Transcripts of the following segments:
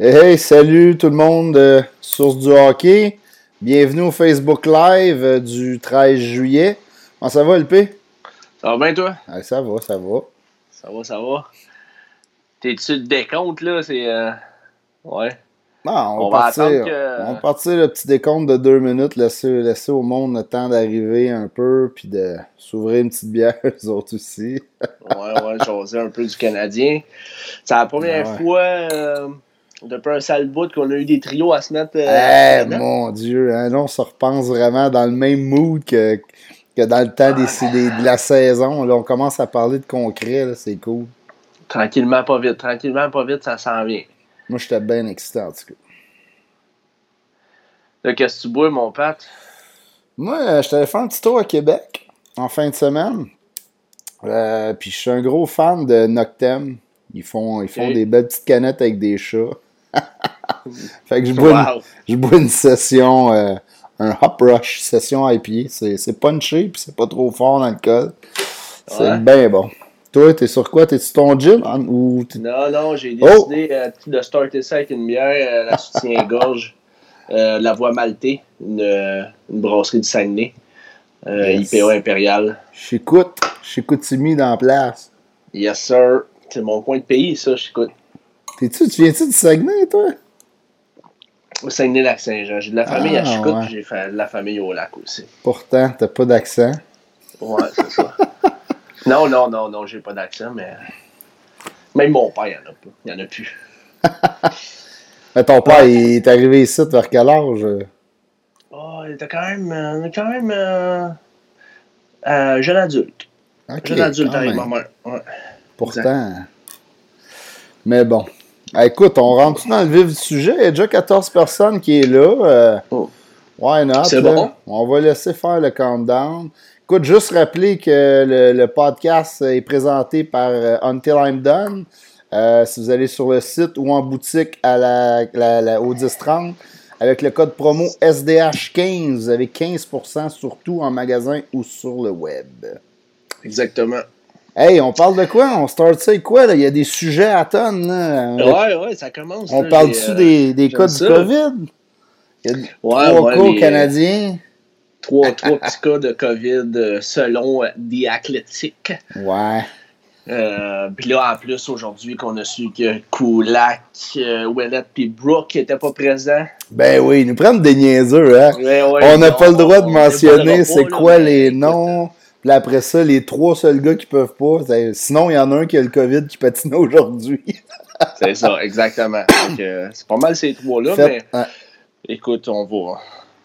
Hey, salut tout le monde de Source du hockey. Bienvenue au Facebook Live euh, du 13 juillet. Comment ça va, LP? Ça va bien, toi? Ah, ça va, ça va. Ça va, ça va. T'es-tu le décompte, là? C'est. euh, Ouais. Bon, on, On va partir, attendre que- on va partir le petit décompte de deux minutes, laisser, laisser au monde le temps d'arriver un peu, puis de s'ouvrir une petite bière, eux autres aussi. Ouais, ouais, j'osais un peu du Canadien. C'est la première ouais. fois euh, depuis un sale bout qu'on a eu des trios à se mettre. euh, Eh, mon Dieu, hein, là, on se repense vraiment dans le même mood que, que dans le temps des, des- de la saison. Là, on commence à parler de concret, là, c'est cool. Tranquillement, pas vite. Tranquillement, pas vite, ça s'en vient. Moi, j'étais bien excité, en tout cas. Là, qu'est-ce que tu bois, mon Pat? Moi, euh, je t'avais fait un petit tour à Québec en fin de semaine. Euh, puis je suis un gros fan de Noctem. Ils font, ils font des belles petites canettes avec des chats. fait que je bois, une, Wow! je bois une session, euh, un Hop Rush, session IPA. C'est, c'est punché, puis c'est pas trop fort dans le col. C'est Ouais. bien bon. Toi, t'es sur quoi? T'es sur ton gym? hein, ou Non, non, j'ai Oh! décidé euh, de starter ça avec une bière, euh, la soutien-gorge, la voie maltée, une, une brasserie du Saguenay, Yes. IPA impériale. J'écoute. Chicoutimi dans la place. Yes, sir. C'est mon coin de pays, ça, j'écoute. T'es-tu, tu viens-tu du Saguenay, toi? Au Saguenay-Lac-Saint-Jean. J'ai de la famille à Ah, Chicoute, ouais. j'ai fait de la famille au lac aussi. Pourtant, t'as pas d'accent. Ouais, c'est ça. non, non, non, non, j'ai pas d'accent, mais. Même mon père, il y en a pas. Il y en a plus. Mais ton père, il est arrivé ici vers quel âge? Oh, il était quand même. euh, quand même. Euh, euh, jeune adulte. Jeune adulte avec ma mère. Ouais. Pourtant. Mais bon. Ah, Écoute, on rentre dans le vif du sujet? Il y a déjà 14 personnes qui est là. Euh, Oh. why not? C'est bon? On va laisser faire le countdown. Écoute, juste rappeler que le, le podcast est présenté par euh, Until I'm Done. Euh, si vous allez sur le site ou en boutique à la, la- la- au 1030, avec le code promo SDH15, vous avez 15% surtout en magasin ou sur le web. Exactement. Hey, on parle de quoi? On start ça avec quoi? Là? Il y a des sujets à tonnes. Là. Ouais, ouais, ça commence. on parle-tu euh, des, des j'aime cas du ça. COVID? Il y a Ouais, trois ouais, cas les, euh, canadiens. Trois, trois petits cas de COVID euh, selon euh, The Athletic. Ouais. Euh, Puis là, en plus, aujourd'hui, qu'on a su que Kulak, euh, Ouellet puis Brooke n'étaient pas présents. Ben oui, ils nous prennent des niaiseux, hein? Ouais, ouais, on n'a pas le droit de on mentionner c'est là, quoi les noms. Puis après ça, les trois seuls gars qui peuvent pas. Sinon, il y en a un qui a le COVID qui patine aujourd'hui. C'est ça, exactement. Euh, c'est pas mal ces trois-là, mais écoute, on va.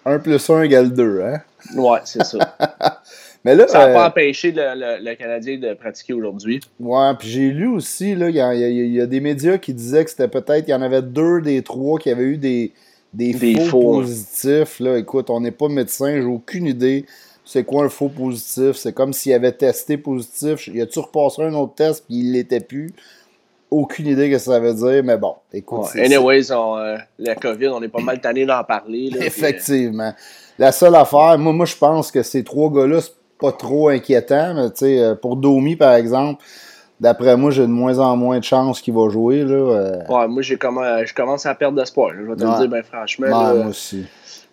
1 plus 1 égale 2, hein? Ouais, c'est ça. Mais là, Ça n'a euh, pas empêché le, le- le Canadien de pratiquer aujourd'hui. Ouais, puis j'ai lu aussi, il y y a- il y a des médias qui disaient que c'était peut-être, il y en avait deux des trois qui avaient eu des, des, Des faux, faux, positifs. Là. Écoute, on n'est pas médecin, j'ai aucune idée. C'est quoi un faux positif? C'est comme s'il avait testé positif. Il a-tu repassé un autre test puis il l'était plus? Aucune idée que ça veut dire, mais bon, écoute. Ouais. Anyways, on, euh, le COVID, on est pas mal tanné d'en parler. là, puis, euh, Effectivement. La seule affaire, moi, moi je pense que ces trois gars-là, c'est pas trop inquiétant. Mais tu sais, euh, pour Domi, par exemple, d'après moi, j'ai de moins en moins de chances qu'il va jouer. Là, Ouais, moi, j'ai je commence à perdre d'espoir. Je vais te Ouais. le dire, ben, franchement. ouais, là, moi aussi.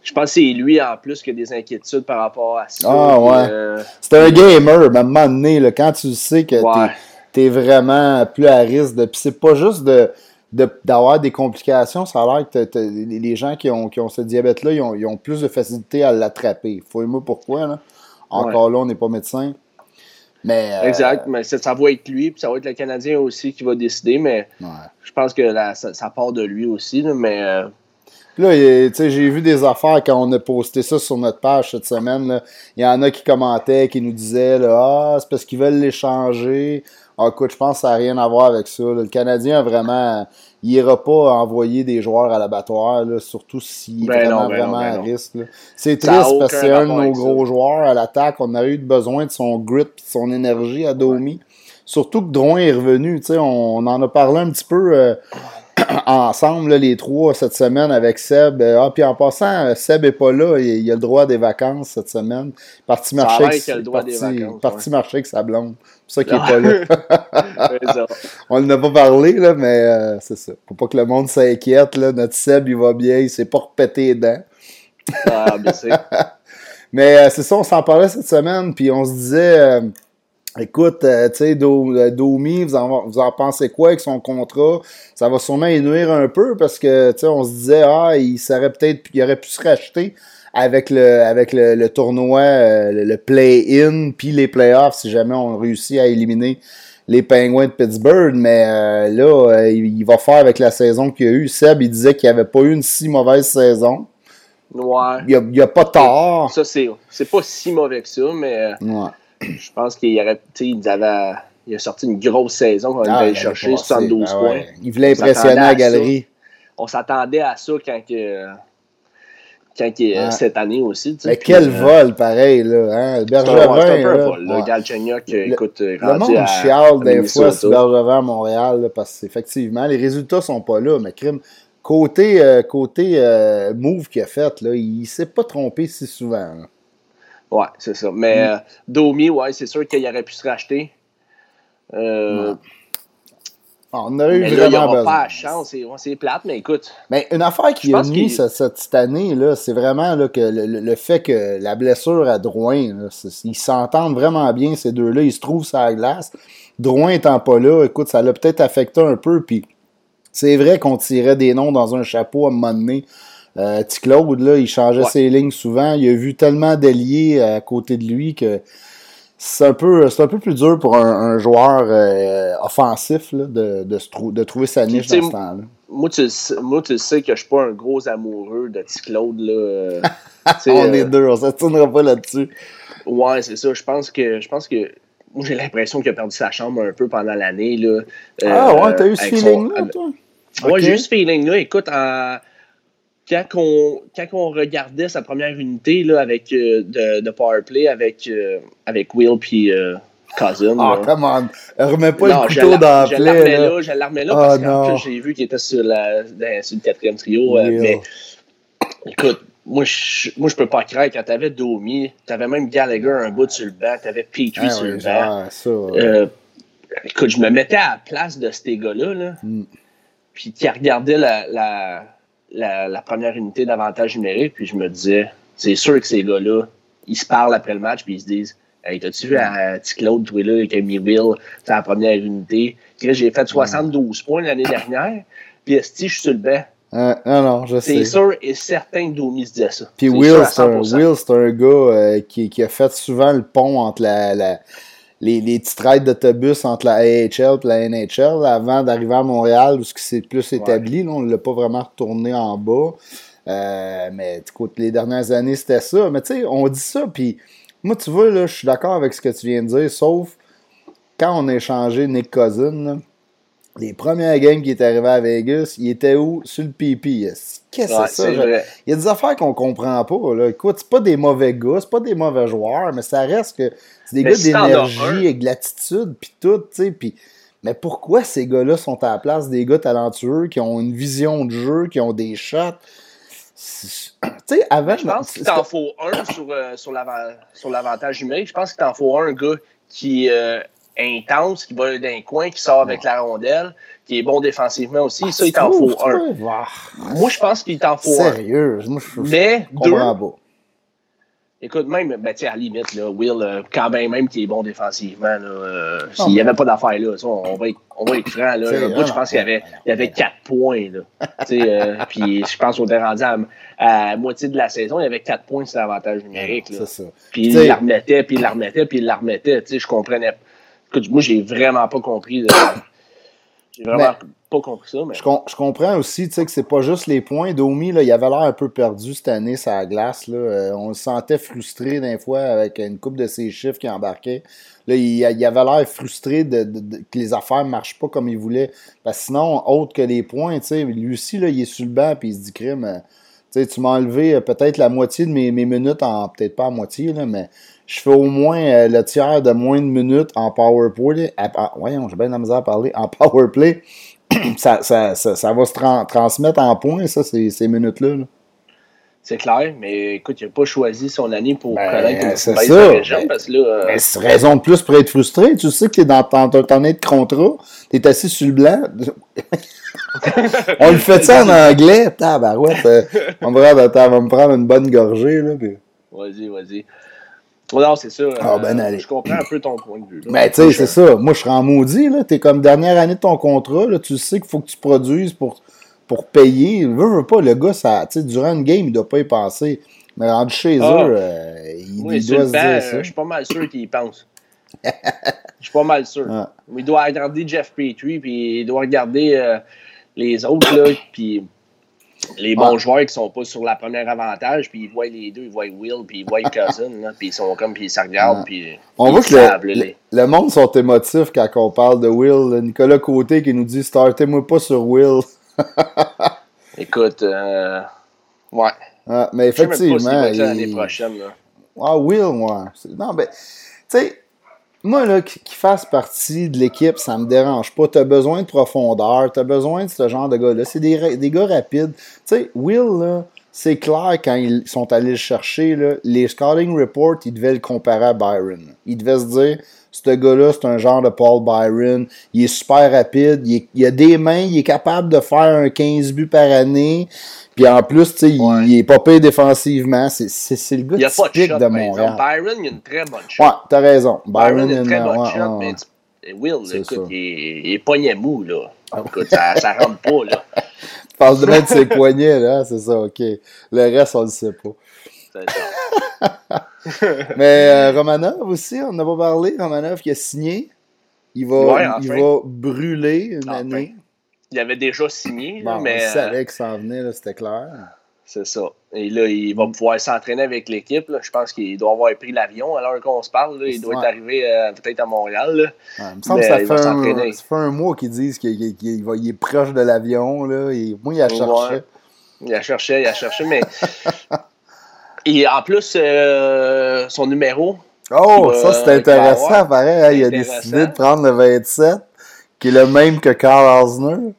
Je pense que c'est lui, en plus, qui a des inquiétudes par rapport à ça. Ah, ouais. euh, C'est un gamer, mais à un moment donné, là, quand tu sais que Ouais. t'es es vraiment plus à risque de. Puis c'est pas juste de de- d'avoir des complications, ça a l'air que les les gens qui ont, qui ont ce diabète-là, ils ont, ils ont plus de facilité à l'attraper. Faut-moi pourquoi, là. Encore là, on n'est pas médecin. Mais. euh, Exact, mais ça, ça va être lui, puis ça va être le Canadien aussi qui va décider, mais ouais. je pense que ça, ça part de lui aussi, là, mais euh, Là, tu sais, j'ai vu des affaires quand on a posté ça sur notre page cette semaine. là. Il y en a qui commentaient, qui nous disaient là, Ah, c'est parce qu'ils veulent l'échanger. Ah, écoute, je pense que ça n'a rien à voir avec ça. là. Le Canadien a vraiment. Il n'ira pas envoyer des joueurs à l'abattoir, là, surtout s'il est Ben vraiment, non, ben vraiment non, ben à non. risque. là. C'est triste parce que c'est un de nos gros ça. joueurs à l'attaque. On a eu besoin de son grit et de son énergie à Domi. Surtout que Drouin est revenu. tu sais, On, on en a parlé un petit peu euh, ensemble, les trois, cette semaine avec Seb. Ah, puis en passant, Seb n'est pas là. Il, a le droit des vacances cette semaine. Parti marcher avec, parti, marcher avec sa blonde. C'est pour ça qu'il n'est pas là. On n'en a pas parlé, là, mais c'est ça. Faut pas que le monde s'inquiète. Notre Seb, il va bien. Il s'est pas repété les dents. Ah, bien sûr. mais c'est ça, on s'en parlait cette semaine. Puis on se disait Écoute, euh, tu sais, euh, Domi, vous en, vous en pensez quoi avec son contrat? Ça va sûrement énuire un peu parce que, tu sais, on se disait, ah, il serait peut-être, il aurait pu se racheter avec le, avec le, tournoi, euh, le, play-in, puis les playoffs si jamais on réussit à éliminer les Penguins de Pittsburgh. Mais là, il, va faire avec la saison qu'il y a eu. Seb, il disait qu'il n'y avait pas eu une si mauvaise saison. Ouais. Il n'y a, a, pas tort. Ça, c'est, c'est pas si mauvais que ça, mais. Ouais je pense qu'il aurait, il avait, il a sorti une grosse saison quand il allait chercher 72 ben points. Il voulait impressionner la galerie. On s'attendait à ça quand, que, quand cette année aussi. Mais quel euh, vol, pareil, là. Hein? Bergevin. C'est un peu un vol, là. Galchenyuk, écoute, Le monde chiale des fois sur Bergevin à Montréal, parce qu'effectivement, les résultats sont pas là, mais crime. Côté, euh, côté euh, move qu'il a fait, là, il s'est pas trompé si souvent. Ouais, c'est ça. Mais mm. euh, Domi, ouais, c'est sûr qu'il aurait pu se racheter. Euh, ah, on aurait eu mais vraiment là, il pas la chance. C'est plate, mais écoute. Mais une affaire qui a mis cette, année, c'est vraiment là, que le, fait que la blessure à Drouin, ils s'entendent vraiment bien, ces deux-là. Ils se trouvent sur la glace. Drouin étant pas là, écoute, ça l'a peut-être affecté un peu. Puis c'est vrai qu'on tirait des noms dans un chapeau à un moment donné. Euh, Claude, là, il changeait ses lignes souvent. Il a vu tellement d'alliés à côté de lui que c'est un peu, un peu plus dur pour un, joueur euh, offensif de, de, trouver sa niche dans ce temps-là. Moi tu, moi, tu sais que je suis pas un gros amoureux de T. Claude. Là, euh, on est deux, on ne tournera pas là-dessus. Ouais, c'est ça. Je pense que je pense que moi j'ai l'impression qu'il a perdu sa chambre un peu pendant l'année. ah ouais, t'as eu ce feeling-là, toi? Ouais, j'ai eu ce feeling-là. Écoute, en quand on, quand on regardait sa première unité là, avec, euh, de, de Powerplay avec, euh, avec Will puis euh, Cousin. Ah, oh, come on! Remets pas le couteau dans la Je l'armais là, je l'armais là parce oh, que j'ai vu qu'il était sur, la, sur le quatrième trio. mais écoute, moi je, moi, je peux pas croire, quand t'avais Domi, t'avais même Gallagher un bout sur le banc, t'avais Petrie ah sur le banc. Ça, écoute, je me mettais à la place de ces gars-là, là, mm. puis qui regardaient la, la la, première unité d'avantage numérique, puis je me disais, c'est sûr que ces gars-là, ils se parlent après le match, puis ils se disent, Hey, t'as-tu vu à T. Claude, toi, là, avec Amy Will, c'est la première unité? J'ai fait 72 points l'année dernière, puis Esti, je suis sur le banc. Euh, non, non, je sais. C'est sûr et certain que Domi se disait ça. Puis Will, c'est un, un, gars euh, qui, qui, a fait souvent le pont entre la, la les, les petites rides d'autobus entre la AHL et la NHL avant d'arriver à Montréal où c'est plus établi. on ne l'a pas vraiment retourné en bas. Euh, mais écoute, les dernières années, c'était ça. Mais tu sais, on dit ça, puis moi, tu vois, là, je suis d'accord avec ce que tu viens de dire, sauf quand on a échangé Nick Cousin, les premières games qui est arrivé à Vegas, il était où? Sur le PP. Qu'est-ce que c'est ça? Il y a des affaires qu'on comprend pas. Là. Écoute, c'est pas des mauvais gars, c'est pas des mauvais joueurs, mais ça reste que c'est des gars d'énergie et de l'attitude, puis tout, tu sais. Puis, mais pourquoi ces gars-là sont à la place des gars talentueux qui ont une vision de jeu, qui ont des shots? Tu sais, avant. Je pense qu'il t'en faut un sur, euh, sur l'avantage numérique. Je pense qu'il t'en faut un gars qui, euh, intense, qui va d'un coin, qui sort avec la rondelle, qui est bon défensivement aussi. ça, il t'en faut un. Moi, je pense qu'il t'en faut un. Sérieux? Moi, je, Mais deux. Écoute, même, ben, à la limite, là, Will, euh, quand même, même qui est bon défensivement, euh, s'il n'y avait pas d'affaire là, on, va être, on va être franc. Là, moi, je pense qu'il y avait, il y avait 4 points. Là, euh, puis je pense qu'on est rendu à, à, moitié de la saison, il y avait 4 points sur l'avantage numérique. Puis il la remettait, puis il la remettait, puis il la remettait. Je comprenais moi, j'ai vraiment pas compris. J'ai vraiment pas compris ça. Mais... Je, comprends aussi que c'est pas juste les points. Domi, là, il avait l'air un peu perdu cette année sur la glace. Là. Euh, on le sentait frustré d'un fois avec une coupe de ses chiffres qui embarquait. Là, il, avait l'air frustré de, que les affaires ne marchent pas comme il voulait. Parce que sinon, autre que les points, lui aussi, là, il est sur le banc et il se dit crime. Euh, tu m'as enlevé euh, peut-être la moitié de mes, mes minutes en peut-être pas la moitié, là, mais je fais au moins euh, le tiers de moins de minutes en power play. voyons, j'ai bien de la misère à parler. En power play. ça, ça, ça, va se transmettre en points, ça, ces, ces minutes-là. là c'est clair, mais écoute, il n'a pas choisi son année pour ben, connaître une c'est ça. Région, ben, parce que là, euh... c'est raison de plus pour être frustré. Tu sais que tu es dans ton, ton de contrat, tu es assis sur le blanc. On le fait ça en anglais? Tabarouette. Euh, on va, va me prendre une bonne gorgée. Là, puis... Vas-y, vas-y. Non, c'est ça. Ah, ben, euh, je comprends un peu ton point de vue. Là. Mais ben, tu sais, c'est ça. Moi, je serais en maudit. Tu es comme dernière année de ton contrat. Là, tu sais qu'il faut que tu produises pour pour payer. Veux, veux pas, le gars, ça, durant une game, il doit pas y penser. Mais rendu chez ah. eux, euh, il, doit se dire ça. Je suis pas mal sûr qu'il y pense. Je suis pas mal sûr. Il doit regarder Jeff Petrie, puis il doit regarder euh, les autres, là, puis les bons joueurs qui sont pas sur la première avantage, puis ils voient les deux, ils voient Will, puis ils voient Cousin, là, puis ils sont comme, puis ils se regardent, puis On voit que le, le, monde sont émotifs quand on parle de Will. Nicolas Côté qui nous dit « Startez-moi pas sur Will ». Écoute, euh, ouais. Ah, mais effectivement. Je l'année prochaine. Là. Ah, Will, moi. Non, ben, tu sais, moi, là, qu'il fasse partie de l'équipe, ça me dérange pas. Tu as besoin de profondeur, tu as besoin de ce genre de gars-là. C'est des, des, gars rapides. Tu sais, Will, là, c'est clair, quand ils sont allés le chercher, là, les scouting reports, ils devaient le comparer à Byron. Ils devaient se dire, ce gars-là, c'est un genre de Paul Byron. Il est super rapide. Il, a des mains. Il est capable de faire un 15 buts par année. Puis en plus, tu sais, il, est pas payé défensivement. C'est le gars il a typique pas de, shot, de Montréal. Byron, il a une très bonne shot. Ouais, t'as raison. Byron, il a une très bonne shot, mais Will, écoute, il est, il est poignet mou, là. Écoute, ça, ça rentre pas, là. tu parles de mettre ses poignets, là, c'est ça, OK. Le reste, on le sait pas. Mais euh, Romanov aussi, on en a pas parlé. Romanov qui a signé. Il va, il va brûler une année. Il avait déjà signé, mais. On savait que ça en venait, c'était clair. C'est ça. Et là, il va pouvoir s'entraîner avec l'équipe. Je pense qu'il doit avoir pris l'avion à l'heure qu'on se parle. Il doit être arrivé euh, peut-être à Montréal. il me semble que ça fait, un, ça fait, un, mois qu'ils disent qu'il est proche de l'avion. Moi, il a cherché. Il a cherché, il a cherché, mais Et en plus, euh, son numéro. Oh, ça c'est intéressant, pareil. Hein, il a décidé de prendre le 27, qui est le même que Carl Osner.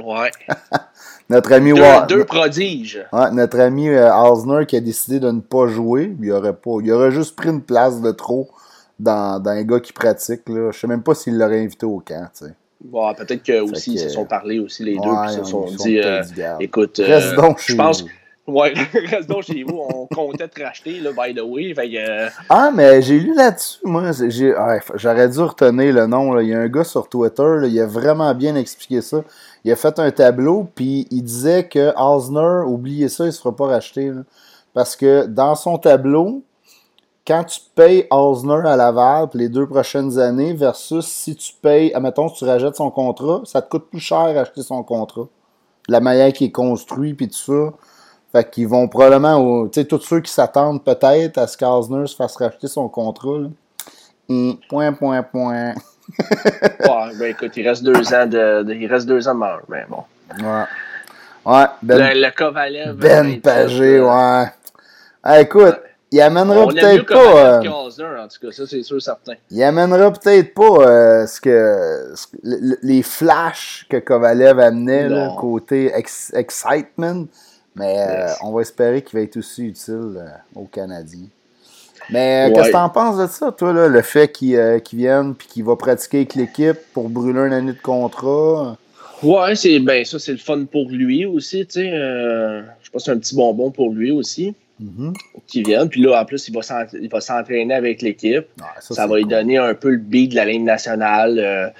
Ouais. notre ami deux, deux prodiges. Ouais, notre ami euh, qui a décidé de ne pas jouer. Il aurait, pas, il aurait juste pris une place de trop dans, dans un gars qui pratique. Là. Je sais même pas s'il l'aurait invité au camp. Bon, peut-être que aussi ils se sont parlé aussi les deux puis se sont dit euh, écoute euh, donc je pense Ouais, reste donc chez vous. On comptait te racheter, là, by the way. Euh, ah, mais j'ai lu là-dessus, moi. J'aurais dû retenir le nom. Il y a un gars sur Twitter, il a vraiment bien expliqué ça. Il a fait un tableau, puis il disait que Osner, oubliez ça, il se fera pas racheter. parce que dans son tableau, quand tu payes Osner à Laval pour les deux prochaines années versus si tu payes, admettons, si tu rajettes son contrat, ça te coûte plus cher acheter son contrat. La manière qui est construit, puis tout ça. Fait qu'ils vont probablement, tu sais, tous ceux qui s'attendent peut-être à ce qu'Asner se fasse racheter son contrat. Hum, point, point, point. Ouais, ben écoute, il reste deux ans de, il reste deux ans de mort, mais bon. Ouais. Ouais, Ben, le, le Kovalev. Ben Pagé, ouais. Ah, écoute, il amènera peut-être pas. Euh, en tout cas, ça c'est sûr certain. Il amènera peut-être pas euh, ce que, les flashs que Kovalev amenait, le côté excitement. Mais euh, on va espérer qu'il va être aussi utile euh, aux Canadiens. Mais euh, qu'est-ce que tu en penses de ça, toi, là, le fait qu'il vienne et qu'il va pratiquer avec l'équipe pour brûler une année de contrat? Ouais, c'est ben ça, c'est le fun pour lui aussi, tu sais. je pense que c'est un petit bonbon pour lui aussi. Mm Qu'il vienne. Puis là, en plus, il va s'entraîner avec l'équipe. ça, va lui donner un peu le beat de la ligne nationale.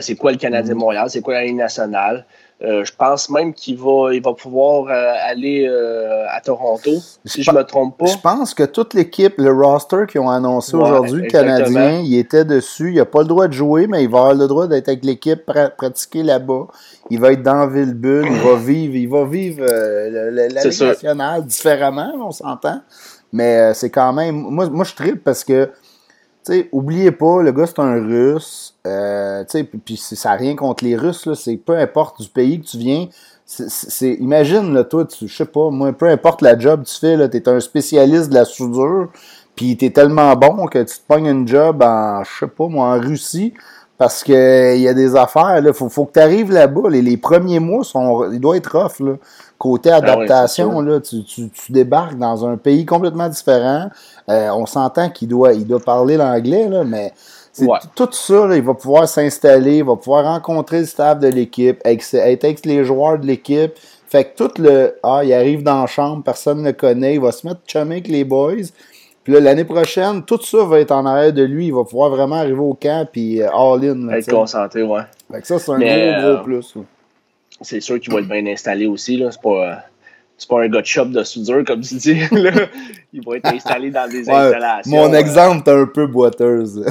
c'est quoi le Canadien mm-hmm. Montréal? C'est quoi la ligne nationale? Euh, je pense même qu'il va, il va pouvoir euh, aller euh, à Toronto, si je ne me trompe pas. Je pense que toute l'équipe, le roster qu'ils ont annoncé aujourd'hui, le Canadien, il était dessus. Il n'a pas le droit de jouer, mais il va avoir le droit d'être avec l'équipe, pratiquer là-bas. Il va être dans Villebulle, il va vivre, il va vivre la, Ligue nationale différemment, on s'entend. Mais c'est quand même. Moi, moi je tripe parce que sais, oubliez pas, le gars, c'est un Russe. Euh, puis ça n'a rien contre les Russes, c'est peu importe du pays que tu viens. C'est, imagine, là, toi, tu, je sais pas, moi, peu importe la job que tu fais, tu es un spécialiste de la soudure, puis tu es tellement bon que tu te pognes une job en, je sais pas, moi, en Russie, Parce qu'il y a des affaires, il faut, faut que tu arrives là-bas. Les, les, premiers mois, sont, ils doivent être rough. Là. Côté ah adaptation, là, tu, tu, tu, débarques dans un pays complètement différent. Euh, on s'entend qu'il doit, il doit parler l'anglais, là, mais tout ça, il va pouvoir s'installer, il va pouvoir rencontrer le staff de l'équipe, être avec les joueurs de l'équipe. Fait que tout le Ah, il arrive dans la chambre, personne ne le connaît, il va se mettre chumé avec les boys. Puis là, l'année prochaine, tout ça va être en arrière de lui. Il va pouvoir vraiment arriver au camp puis euh, all-in. Être concentré, ouais. Fait que ça, c'est un gros, gros euh, plus. C'est sûr qu'il va être bien installé aussi. Là. C'est pas. Euh, c'est pas un gars de shop de soudure, comme tu dis. Il va être installé dans des installations. Mon exemple est un peu boiteuse.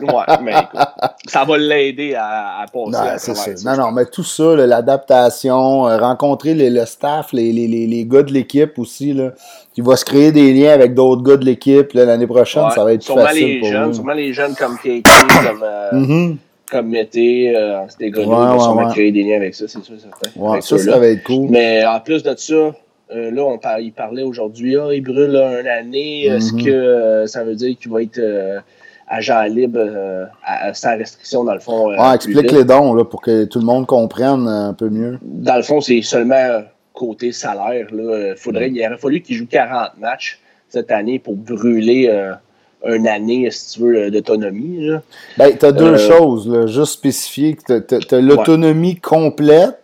ouais, mais écoute, ça va l'aider à, à passer. Non, c'est ça. Non, non, mais tout ça, l'adaptation, euh, rencontrer le staff, les, les, les, gars de l'équipe aussi, là, qui va se créer des liens avec d'autres gars de l'équipe l'année prochaine, ça va être sûrement facile les pour jeunes, Sûrement les jeunes comme KK, comme, euh, mm-hmm. Comme Mété, euh, gars-là, ouais, vont sûrement créer des liens avec ça, c'est sûr, certain. Ouais, ça, ça va être cool. Mais en plus de ça, euh, là, on il parlait aujourd'hui, ah, il brûle une année. Est-ce mm-hmm. que euh, ça veut dire qu'il va être euh, agent libre sans restriction, dans le fond? Explique les dons là, pour que tout le monde comprenne un peu mieux. Dans le fond, c'est seulement côté salaire. Là. Faudrait, Il aurait fallu qu'il joue 40 matchs cette année pour brûler une année, si tu veux, d'autonomie. Ben, tu as deux choses, là, juste spécifier. Tu as, l'autonomie complète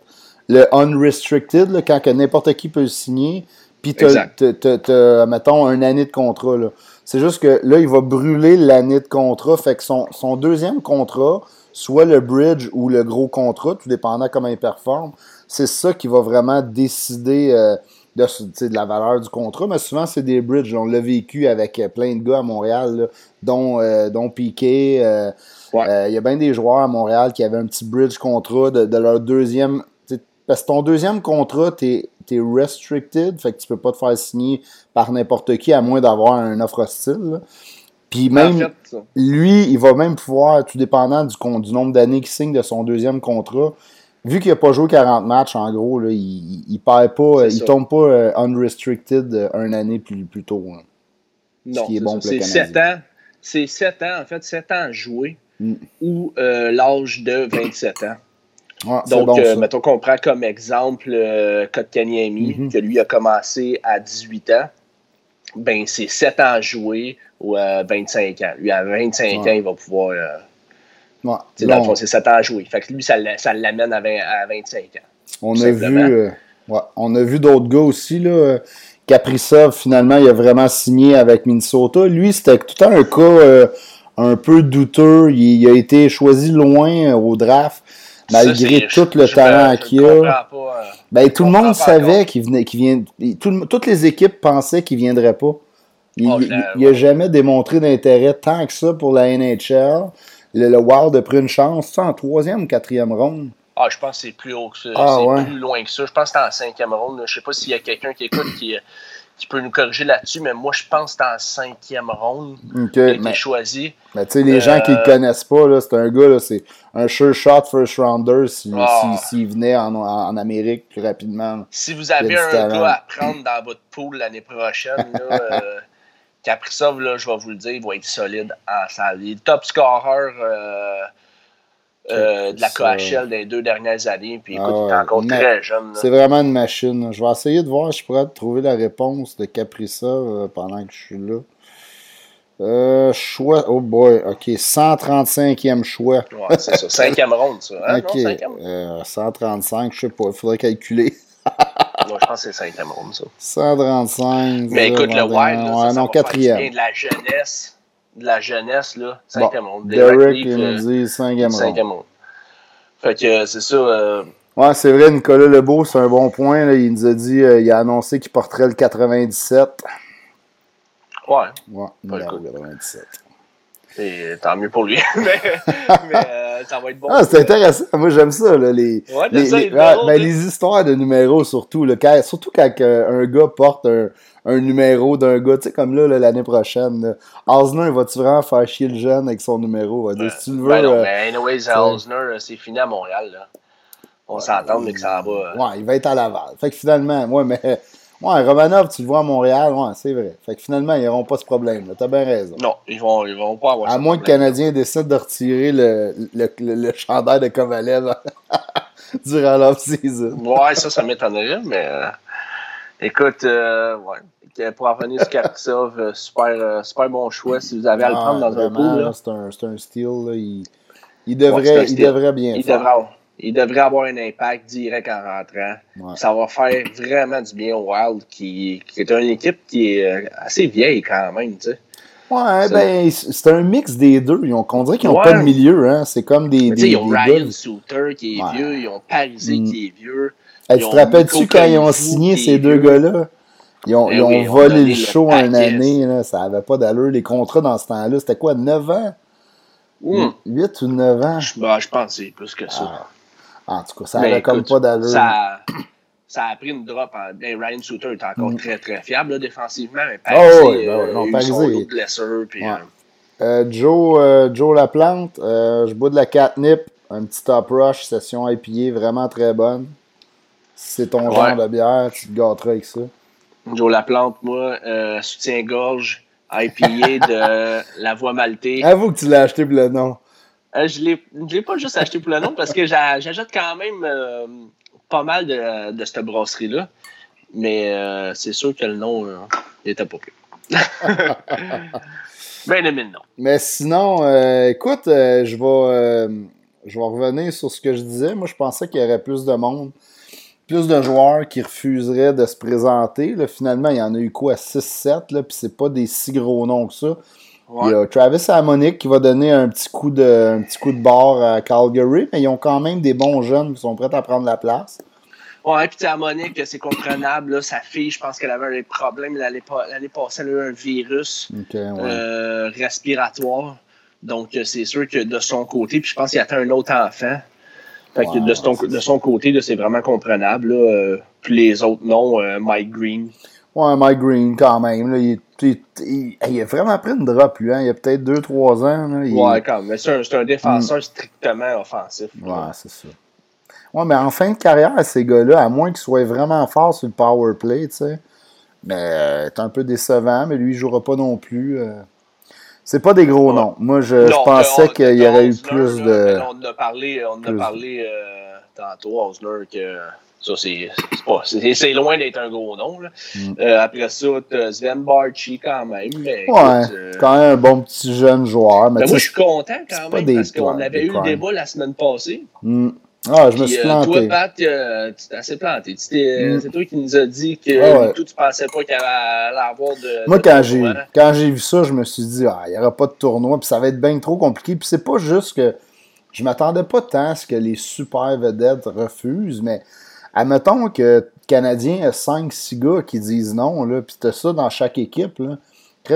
le unrestricted, quand n'importe qui peut le signer, puis tu as, mettons, un année de contrat. C'est juste que là, il va brûler l'année de contrat. Fait que son, son, deuxième contrat, soit le bridge ou le gros contrat, tout dépendant comment il performe, c'est ça qui va vraiment décider euh, de, de, la valeur du contrat. Mais souvent, c'est des bridges. On l'a vécu avec euh, plein de gars à Montréal, dont, euh, dont Piquet. Il y a bien des joueurs à Montréal qui avaient un petit bridge contrat de leur deuxième parce que ton deuxième contrat, tu es, restricted, fait que tu peux pas te faire signer par n'importe qui à moins d'avoir un offre hostile. Puis même, lui, il va même pouvoir, tout dépendant du, du nombre d'années qu'il signe de son deuxième contrat, vu qu'il n'a pas joué 40 matchs, en gros, là, il, il perd pas, il tombe pas euh, unrestricted euh, un année plus, plus tôt. Hein. Non, c'est bon C'est 7 ans. C'est 7 ans, en fait, 7 ans à jouer mm. ou euh, l'âge de 27 ans. Donc, euh, mettons qu'on prend comme exemple euh, Kotkaniemi, mm que lui a commencé à 18 ans. Ben, c'est 7 ans à jouer ou à 25 ans. Lui, à 25 ans, il va pouvoir. Euh, ouais. Dans le fond, c'est 7 ans à jouer. Fait que lui, ça, l'amène à, à, 25 ans. On a vu, euh, ouais, on a vu d'autres gars aussi. Là. Kaprizov, finalement, il a vraiment signé avec Minnesota. Lui, c'était tout un cas un peu douteux. Il, il, a été choisi loin au draft malgré tout le talent qu'il a. Euh, ben, tout le monde savait qu'il venait, qu'il vient. toutes les équipes pensaient qu'il viendrait pas. Il n'a oh, jamais démontré d'intérêt tant que ça pour la NHL. Le, le Wild a pris une chance, en troisième ou quatrième ronde. Ah, je pense que c'est plus haut que ça. Ah, c'est plus loin que ça. Je pense que c'est en cinquième ronde. Je sais pas s'il y a quelqu'un qui écoute qui, qui peut nous corriger là-dessus, mais moi, je pense que c'est en cinquième ronde okay, qu'il a choisi. Mais tu sais, les gens qui ne le euh, connaissent pas, c'est un gars, c'est un sure shot first rounder s'il ah. venait en, en, Amérique plus rapidement. Si vous avez un gars à prendre dans votre pool l'année prochaine, là, euh, Kaprizov, là, je vais vous le dire, il va être solide en salle. Il est top scorer. Euh, euh, de la KHL des deux dernières années. Puis écoute, ah il est encore très jeune. C'est vraiment une machine. Je vais essayer de voir si je pourrais trouver la réponse de Caprissa euh, pendant que je suis là. Euh, choix, oh boy, ok, 135e choix. Ouais, c'est ça, cinquième ronde, ça. Hein? Ok, non, 135, je sais pas, il faudrait calculer. Moi, je pense que c'est ronde, ça. 135. Mais écoute, le Wild, là, ouais, non, quatrième. de la jeunesse de la jeunesse, là, cinquième bon. Derek, il nous dit cinquième monde. Fait que euh, c'est ça. Euh... Ouais, c'est vrai, Nicolas Lebeau, c'est un bon point. Là. Il nous a dit, euh, il a annoncé qu'il porterait le 97. Ouais. Ouais, le 97. Et tant mieux pour lui. mais, mais euh, ça va être bon. Ah, c'est intéressant. Moi, j'aime ça. Là, les, ouais, les, ça, les, ben, les, histoires de numéros, surtout. Là, quand, surtout quand un gars porte un, un numéro d'un gars, tu sais, comme là, l'année prochaine. Osner, va-tu vraiment faire chier le jeune avec son numéro? Ouais, si tu le veux, ben non, euh, mais anyways, Osner, euh, c'est fini à Montréal. Là. On s'entend, mais que ça va. Ouais, il va être à Laval. Fait que finalement, ouais, mais Ouais, Romanov, tu le vois à Montréal, ouais, c'est vrai. Fait que finalement, ils n'auront pas ce problème. T'as bien raison. Non, ils vont, ils vont pas avoir À moins que le Canadien décide de retirer le, le, le, chandail de Kovalev durant l'off-season. ouais, ça, ça m'étonnerait, mais euh, écoute, euh, ouais. Pour revenir sur Kaprizov, euh, super, super bon choix si vous avez à le prendre dans un pool. C'est un, un steal. Là, il, il, devrait, il devrait bien il faire. Devrait, il devrait avoir un impact direct en rentrant. Ça va faire vraiment du bien au Wild, qui, qui, est une équipe qui est euh, assez vieille quand même, tu sais. Ouais, ben, c'est un mix des deux. Ils ont, on dirait qu'ils n'ont pas de milieu, hein. C'est comme des. des ils ont Ryan Souter qui est vieux, ils ont Parisé mm. qui est vieux. tu te rappelles-tu quand ils ont signé ces deux gars-là? Ils ont, ben ils ont volé le show une année, là. ça n'avait pas d'allure. Les contrats dans ce temps-là, c'était quoi, 9 ans? 8 mm. ou 9 ans? Je, ben, je pense que c'est plus que ça. Ah. En tout cas, ça n'avait comme pas d'allure. Ça, ça, a pris une drop. En, ben, Ryan Souter est encore mm. très, très fiable là, défensivement, mais Paris, oh, oui, ben, non, euh, Paris, blessure. Puis, ouais. euh, euh, Joe, euh, Joe Laplante, je bois de la catnip, un petit top rush, session IPA vraiment très bonne. Si c'est ton ouais. genre de bière, tu te gâteras avec ça. Joe Laplante, moi, soutien-gorge, IPA de la voie maltée. Avoue que tu l'as acheté pour le nom. Euh, je ne l'ai pas juste acheté pour le nom parce que j'achète quand même euh, pas mal de, de cette brasserie-là. Mais euh, c'est sûr que le nom n'était pas plus. ben le nom. Mais sinon, écoute, je vais, je vais revenir sur ce que je disais. Moi, je pensais qu'il y aurait plus de monde, plus de joueurs qui refuseraient de se présenter. Là, finalement, il y en a eu quoi, 6-7, puis c'est pas des si gros noms que ça. Il y a Travis Monique qui va donner un petit coup de, un petit coup de barre à Calgary, mais ils ont quand même des bons jeunes qui sont prêts à prendre la place. Ouais, puis à Monique, c'est comprenable. sa fille, je pense qu'elle avait des problèmes. L'année passée, elle a eu un virus euh, respiratoire. Donc, euh, c'est sûr que de son côté, puis je pense qu'il a un autre enfant. Fait que de, son, de son côté, c'est vraiment comprenable. Euh, puis les autres non, Mike Green. Ouais, Mike Green, quand même. Là, il, il, il, a vraiment pris une drop, lui. Hein? Il y a peut-être 2-3 ans. Là, il... Ouais, quand même. C'est un, un, défenseur mm. strictement offensif. Ouais, c'est ça. Ouais, mais en fin de carrière, ces gars-là, à moins qu'ils soient vraiment forts sur le power play, tu sais. Mais euh, c'est un peu décevant, mais lui, il jouera pas non plus. Euh... C'est pas des gros noms. Moi, je, je pensais qu'il y aurait eu plus de. On en a parlé, on a parlé euh, tantôt, que ça, c'est loin d'être un gros nom. Là. Mm. Euh, après ça, tu Sven Barchi quand même. Mais, ouais, euh, quand même un bon petit jeune joueur. Mais ben, moi, je suis content quand même parce qu'on avait eu le débat la semaine passée. Mm. Ah, je me suis euh, planté. toi, Pat, tu t'es assez planté. Mm. C'est toi qui nous as dit que ah, ouais. tout, tu pensais pas qu'il allait avoir de. Moi, quand j'ai quand j'ai vu ça, je me suis dit, ah, il n'y aura pas de tournoi, puis ça va être bien trop compliqué. Puis c'est pas juste que je m'attendais pas tant à ce que les super vedettes refusent, mais Admettons que le Canadien a 5-6 gars qui disent non, là, puis t'as ça dans chaque équipe, là.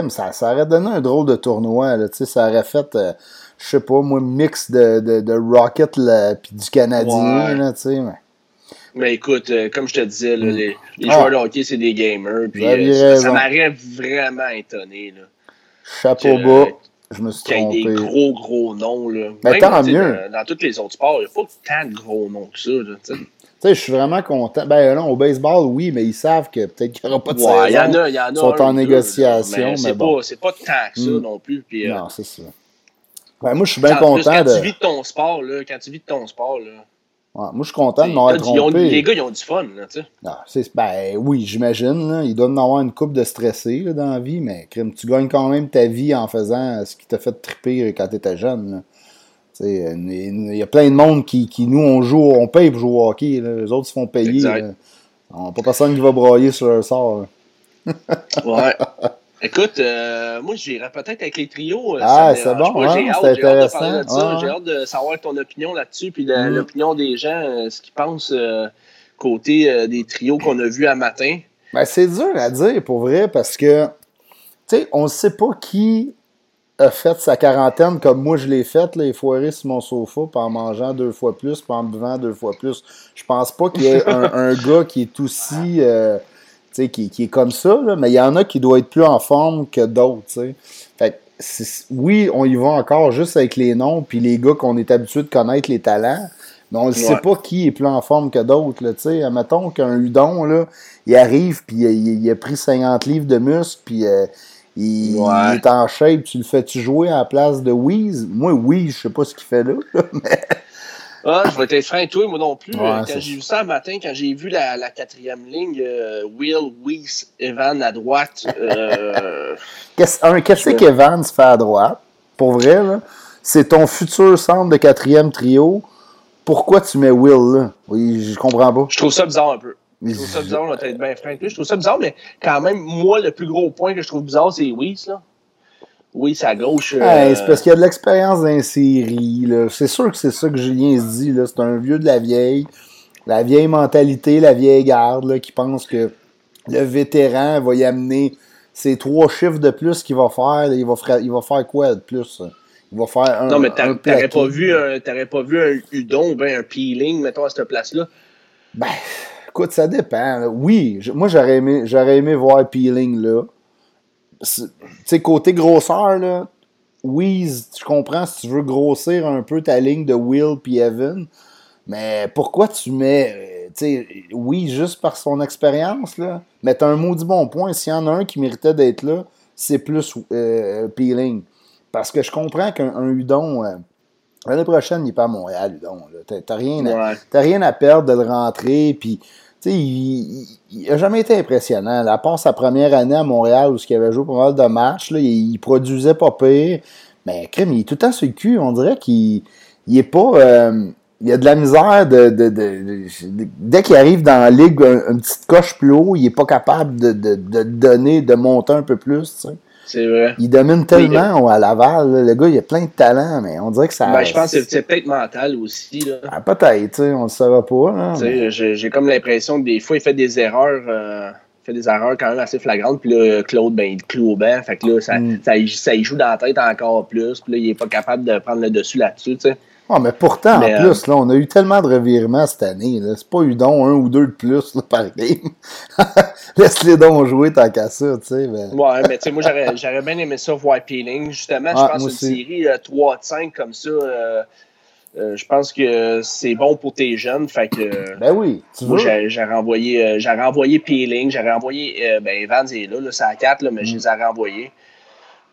Ça, ça aurait donné un drôle de tournoi, là, ça aurait fait, euh, je sais pas, moi, mix de, de, de Rocket puis du Canadien, là, tu sais, mais... Mais écoute, euh, comme je te disais, là, les, les joueurs de hockey, c'est des gamers. Puis, euh, ça, m'aurait vraiment étonné. Là, Chapeau bas, je me suis trompé. Qu'il y des gros, gros noms. Là. Mais tant mieux. Dans, dans, tous les autres sports, il n'y a pas tant de gros noms que ça. Là, je suis vraiment content. Ben non, au baseball, oui, mais ils savent que peut-être qu'il n'y aura pas de ouais, saison. Y en a, y en a ils sont en négociation, mais, mais bon. C'est pas tant que ça mm. non plus. Puis, euh, non, c'est ça. Ben, moi, je suis bien content quand de... Tu vis de ton sport, là, quand tu vis de ton sport, là... Ouais, moi, je suis content de m'avoir trompé. les gars, ils ont du fun, là, tu sais. Ben oui, j'imagine. Ils doivent en avoir une coupe de stressés là, dans la vie, mais crime, tu gagnes quand même ta vie en faisant ce qui t'a fait triper quand tu étais jeune. Là. Il y a plein de monde qui, qui, nous, on joue, on paye pour jouer au hockey. Les autres se font payer. On pas personne qui va broyer sur leur sort. ouais. Écoute, euh, moi, j'irais peut-être avec les trios. Euh, ah, c'est bon, j'ai hâte, intéressant. J'ai hâte, de savoir ton opinion là-dessus, puis mm. l'opinion des gens, euh, ce qu'ils pensent côté des trios qu'on a vus à matin. Ben, c'est dur à dire, pour vrai, parce que, tu sais, on ne sait pas qui a fait sa quarantaine comme moi je l'ai faite, les foiré sur mon sofa, puis en mangeant deux fois plus, puis en buvant deux fois plus. Je pense pas qu'il y ait un, gars qui est aussi. Euh, qui, qui, est comme ça, là, mais il y en a qui doivent être plus en forme que d'autres. Fait oui, on y va encore juste avec les noms, puis les gars qu'on est habitué de connaître les talents. Mais on ne sait pas qui est plus en forme que d'autres. Mettons qu'un Udon, là, il arrive, puis il, a pris 50 livres de muscle, puis euh, il, est en shape. Tu le fais-tu jouer à la place de Weeze? Moi, Weeze, je sais pas ce qu'il fait là. mais... Ah, je vais être franc, toi, moi non plus. quand j'ai vu ça le matin, quand j'ai vu la, quatrième ligne, euh, Will, Weiss, Evan à droite. Euh, qu'est-ce qu'Evan se fait à droite? Pour vrai, là? C'est ton futur centre de quatrième trio. Pourquoi tu mets Will là? Oui, je comprends pas. Je trouve ça bizarre un peu. Je trouve ça bizarre, on va être bien franc. Je trouve ça bizarre, mais quand même, moi, le plus gros point que je trouve bizarre, c'est Weiss, là. Oui, c'est à gauche. Euh, c'est parce qu'il y a de l'expérience dans série. C'est sûr que c'est ça que Julien se dit. C'est un vieux de la vieille. La vieille mentalité, la vieille garde qui pense que le vétéran va y amener ces trois chiffres de plus qu'il va faire. Il va, faire, il va faire quoi de plus? Il va faire un. Non, mais t'aurais pas, vu un, pas vu un udon ou un peeling, mettons, à cette place-là? Ben, écoute, ça dépend. Oui, moi, j'aurais aimé, j'aurais aimé voir peeling là sais, côté grosseur, là, oui, je comprends si tu veux grossir un peu ta ligne de Will puis Evan, mais pourquoi tu mets, euh, tu sais, oui, juste par son expérience, là, mais t'as un maudit bon point. S'il y en a un qui méritait d'être là, c'est plus euh, Peeling. Parce que je comprends qu'un Udon, euh, l'année prochaine, il n'est pas à Montréal, Udon. T'as rien, rien à perdre de le rentrer, puis il, n'a jamais été impressionnant. À part sa première année à Montréal où il avait joué pas mal de matchs, il, produisait pas pire. Mais crème, il est tout le temps sur le cul. On dirait qu'il il est pas. Euh, il a de la misère dès qu'il arrive dans la ligue, une petite coche plus haut, il est pas capable de, donner, de monter un peu plus. C'est vrai. Il domine tellement à Laval. Le gars, il a plein de talent, mais on dirait que ça. Ben, je pense que c'est peut-être mental aussi. Là. Ah, peut-être, on ne le savait pas. J'ai comme l'impression que des fois, il fait des erreurs. Euh, fait des erreurs quand même assez flagrantes. Puis là, Claude, ben, il cloue au banc. Fait que là, ça, mm. ça, ça, y joue dans la tête encore plus. Puis là, il n'est pas capable de prendre le dessus là-dessus. Ah, mais pourtant, en euh, plus, là, on a eu tellement de revirements cette année. C'est pas eu donc un ou deux de plus là, par game. Laisse-les donc jouer tant qu'à ça, tu sais. Mais... Ouais, mais tu sais, moi, j'aurais bien aimé ça voir Peeling. Justement, je pense une série 3 euh, de 5 comme ça. Euh, je pense que c'est bon pour tes jeunes. Fait que, ben oui, tu moi, j'aurais envoyé, envoyé Peeling, j'aurais envoyé. ben, Evans est là, là c'est à 4, là, mais je mm. les aurais envoyés.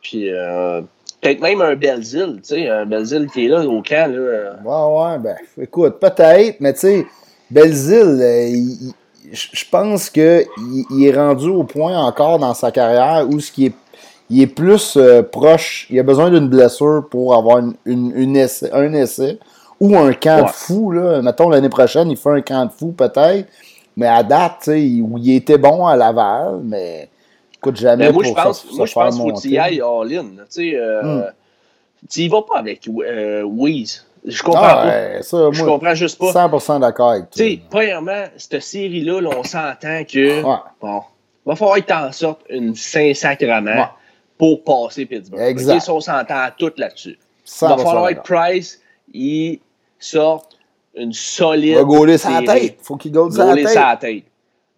Puis, Peut-être même un Belzile, tu sais, un Belzile qui est là au camp. Là. Ouais, ouais, ben, écoute, peut-être, mais tu sais, Belzile, euh, je pense qu'il il est rendu au point encore dans sa carrière où ce qui est, il est plus euh, proche, il a besoin d'une blessure pour avoir une, une, essai, un essai ou un camp de fou. Là. Mettons l'année prochaine, il fait un camp de fou peut-être, mais à date, tu sais, il était bon à Laval, mais coûte jamais moi, je pense, moi, je pense qu'il faut y ailles all-in. Tu sais, euh, hmm. y vas pas avec euh, Weeze. Je comprends ah, pas. Ça, je comprends juste pas. 100% d'accord avec toi. Tu sais, premièrement, cette série-là, on s'entend que, ouais. bon, va falloir tu en sortes une Saint-Sacrement pour passer Pittsburgh. Exact. Okay, on s'entend tout là-dessus. Il va falloir que Price, il sorte une solide. Il va gauler sa tête. Faut qu'il gaule sa tête. sa tête.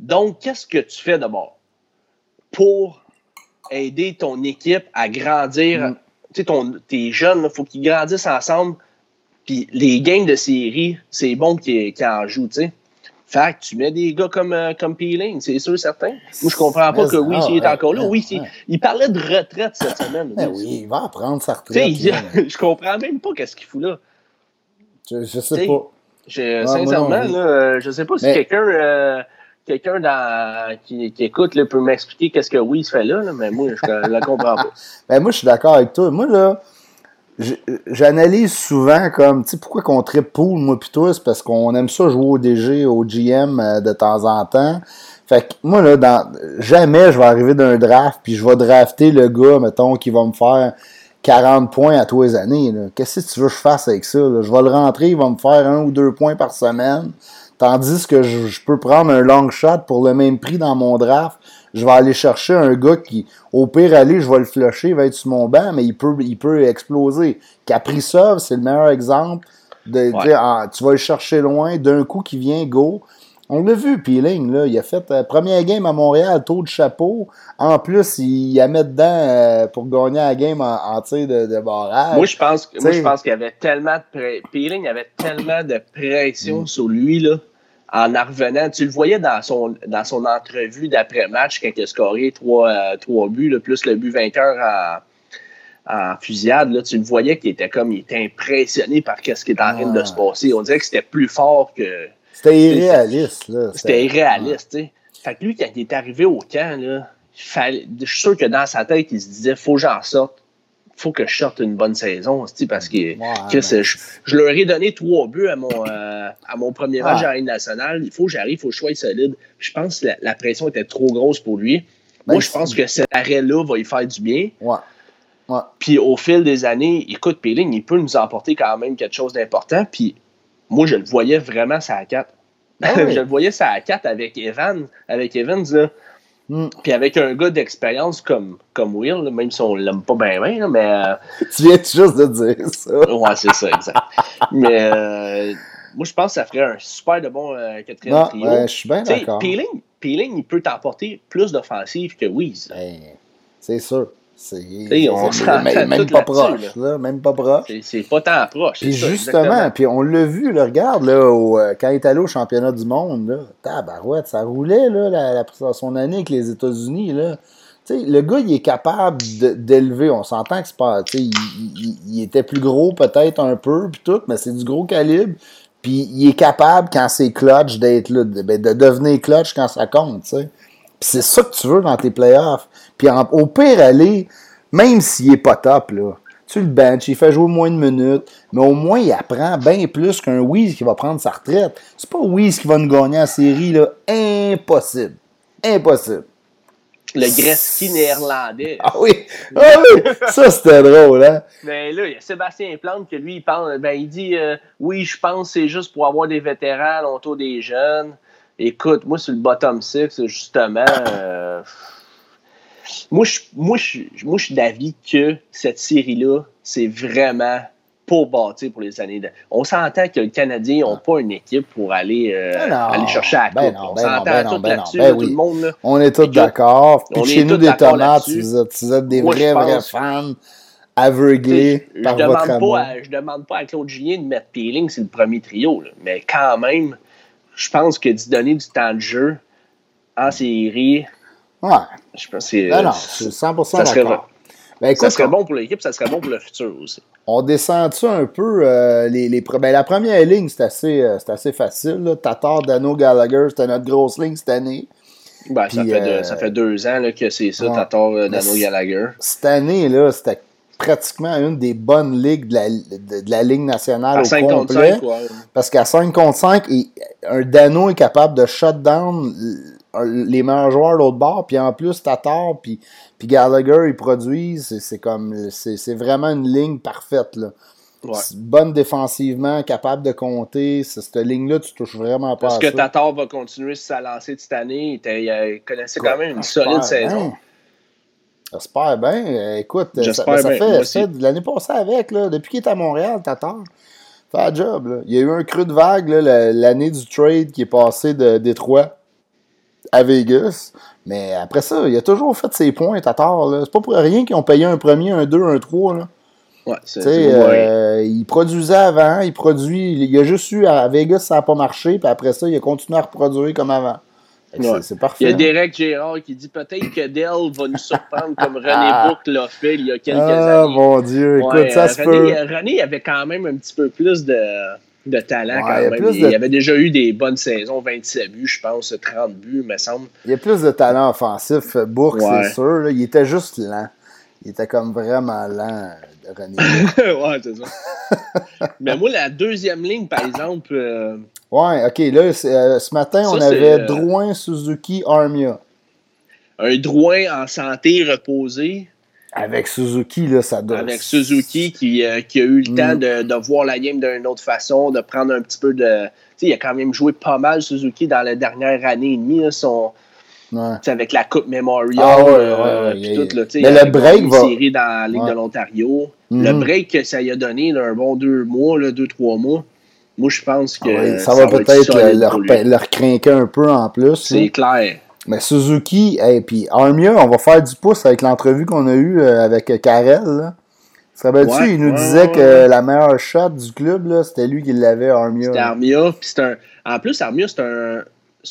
Donc, qu'est-ce que tu fais d'abord? Pour aider ton équipe à grandir. Mm. Tu sais, ton, tes jeunes, il faut qu'ils grandissent ensemble. Puis les games de série, c'est bon qu'ils en jouent, tu sais. Fait que tu mets des gars comme, euh, comme Peeling, c'est sûr, certain. Moi, je comprends pas que oui, il est encore là. Oui, il parlait de retraite cette semaine. Ben oui, il va apprendre sa retraite. je comprends même pas qu'est-ce qu'il fout là. Je, je sais pas. sincèrement, là, je sais pas si quelqu'un quelqu'un qui, écoute peut m'expliquer qu'est-ce que oui se fait là, mais moi, je ne comprends pas. Ben, moi, je suis d'accord avec toi. Moi, là, j'analyse souvent comme, tu sais, pourquoi qu'on tripe pool, moi pis toi, c'est parce qu'on aime ça jouer au DG, au GM euh, de temps en temps. Fait que moi, là, jamais je vais arriver d'un draft puis je vais drafter le gars, mettons, qui va me faire 40 points à tous les années. Qu'est-ce que tu veux que je fasse avec ça? Je vais le rentrer, il va me faire un ou deux points par semaine. Tandis que je, peux prendre un long shot pour le même prix dans mon draft. Je vais aller chercher un gars qui, au pire aller, je vais le flusher, il va être sur mon banc, mais il peut, il peut exploser. C'est le meilleur exemple. De, tu vas le chercher loin, d'un coup qui vient, go. On l'a vu, Peeling, là, il a fait euh, première game à Montréal, taux de chapeau. En plus, il, a mis dedans euh, pour gagner la game en, tir de, barrage. Moi, je pense, moi, je pense qu'il y avait tellement de Peeling avait tellement de pression mm. sur lui, là, en en revenant. Tu le voyais dans son, dans son entrevue d'après-match quand il a scoré trois, euh, buts, plus le but vainqueur en en fusillade, là, tu le voyais qu'il était comme, il était impressionné par ce qui était en train de se passer. On dirait que c'était plus fort que, c'était irréaliste, là. C'était irréaliste, tu sais. Fait que lui, quand il est arrivé au camp, là, fallait, je suis sûr que dans sa tête, il se disait, faut que j'en sorte. Faut que je sorte une bonne saison, parce que, je, leur ai donné trois buts à mon, euh, à mon premier match à Ligue nationale. Il faut que j'arrive, il faut que je sois solide. Je pense que la, pression était trop grosse pour lui. Moi, je pense que cet arrêt-là va lui faire du bien. Ouais. Puis au fil des années, écoute, Péling, il peut nous apporter quand même quelque chose d'important. Puis moi, je le voyais vraiment ça à 4. je le voyais ça à 4 avec Evan, avec Evans, là. Puis avec un gars d'expérience comme, comme Will, même si on l'aime pas bien, bien, mais. Euh, tu viens juste de dire ça. ouais, c'est ça, exact. mais euh, moi, je pense que ça ferait un super de bon euh, quatrième trio. je suis bien d'accord. Peeling, Peeling, il peut t'apporter plus d'offensive que Wiz. Ben, c'est sûr. C'est même, même, pas proche, là. même pas proche. C'est pas tant proche. Puis justement, puis on l'a vu, là, regarde, là, au, euh, quand il est allé au championnat du monde, là, tabarouette, ça roulait là, la, son année avec les États-Unis. Là. le gars, il est capable d'élever. On s'entend que c'est pas. Il, il, il, était plus gros, peut-être un peu, puis tout, mais c'est du gros calibre. Puis il est capable, quand c'est clutch, d'être là, de, ben, de, devenir clutch quand ça compte. C'est ça que tu veux dans tes playoffs. Puis au pire, aller, même s'il n'est pas top, là, tu le bench, il fait jouer moins de minutes, mais au moins il apprend bien plus qu'un Wiz qui va prendre sa retraite. C'est pas Wiz qui va nous gagner en série, là. Impossible. Impossible. Le Gretzky néerlandais. Ah oui, ah oui, ça c'était drôle, hein? Mais là, il y a Sébastien Plante que lui, il parle, ben il dit euh, oui, je pense que c'est juste pour avoir des vétérans autour des jeunes. Écoute, moi, sur le bottom six, justement, euh, moi, je, moi, moi, je suis d'avis que cette série-là, c'est vraiment pour bâtir pour les années. De... On s'entend que les Canadiens n'ont pas une équipe pour aller, euh, aller chercher à la ben coupe. on ben s'entend ben tout là-dessus, tout le monde. On est tous d'accord. Chez nous, des tomates, vous êtes, des vrais, vrais fans aveuglés par je votre amour. Pas je demande pas à Claude Julien de mettre Peeling, c'est le premier trio. Là. Mais quand même, je pense que d'y donner du temps de jeu en série, ouais. je pense que non, non, c'est 100% d'accord. Ben, ça serait bon pour l'équipe, ça serait bon pour le futur aussi. On descend-tu un peu euh, les, les ben, la première ligne, c'est assez, euh, assez facile. Là. Tatar, Dano, Gallagher, c'était notre grosse ligne cette année. Ben, ça, fait deux, ça, fait deux, ans là, que c'est ça, Tatar, euh, Dano, Gallagher. Cette année, là, c'était pratiquement une des bonnes ligues de la, de, la Ligue nationale au complet. Parce qu'à 5 contre 5, un Dano est capable de shut down les meilleurs joueurs de l'autre bord, puis en plus, Tatar, puis, puis Gallagher, ils produisent. C'est comme c'est vraiment une ligne parfaite. Là. Bonne défensivement, capable de compter. Cette ligne-là, tu touches vraiment pas Parce que Tatar va continuer sa lancée de cette année. Il, connaissait quand même une solide saison. J'espère bien. Euh, écoute, ça, ben, fait, ça, l'année passée avec, là, depuis qu'il est à Montréal, Tatar. Fait un job. Là. Il y a eu un creux de vague l'année du trade qui est passé de Détroit à Vegas. Mais après ça, il a toujours fait ses points, Tatar. C'est pas pour rien qu'ils ont payé un premier, un deux, un trois. Là. Ouais, euh, Il produisait avant, il produit. Il a juste eu à Vegas, ça n'a pas marché, puis après ça, il a continué à reproduire comme avant. C'est parfait. Il y a Derek Gérard qui dit peut-être que Dell va nous surprendre comme René Book l'a fait il y a quelques ah, années. Ah mon Dieu, écoute, ça se René, peut. René avait quand même un petit peu plus de, de talent quand même. Il, avait déjà eu des bonnes saisons, 27 buts, je pense, 30 buts, me semble. Il y a plus de talent offensif, Bourque, c'est sûr. Il était juste lent. Il était comme vraiment lent, René. ouais, c'est ça. Mais moi, la deuxième ligne, par exemple. Euh, Ouais, ok. Là, euh, ce matin, on avait euh, Drouin, Suzuki, Armia. Un Drouin en santé reposé. Avec Suzuki, là, ça donne. Avec Suzuki qui, euh, qui a eu le mm. temps de, de, voir la game d'une autre façon, de prendre un petit peu de. Tu sais, il a quand même joué pas mal Suzuki dans la dernière année et demie. son, ouais. Avec la Coupe Memorial. Ah, ouais, ouais, tout, là, Mais le break va. série dans la Ligue de l'Ontario. Le mm. break que ça y a donné, là, un bon deux mois, là, deux, trois mois moi, je pense que. Ah ça, va peut-être leur, leur craquer un peu en plus. C'est clair. Mais Suzuki, et puis Armia, on va faire du pouce avec l'entrevue qu'on a eue euh, avec Karel. Là. Ça va tu il nous disait que la meilleure shot du club, c'était lui qui l'avait, Armia. C'était Armia. un... En plus, Armia, c'est un...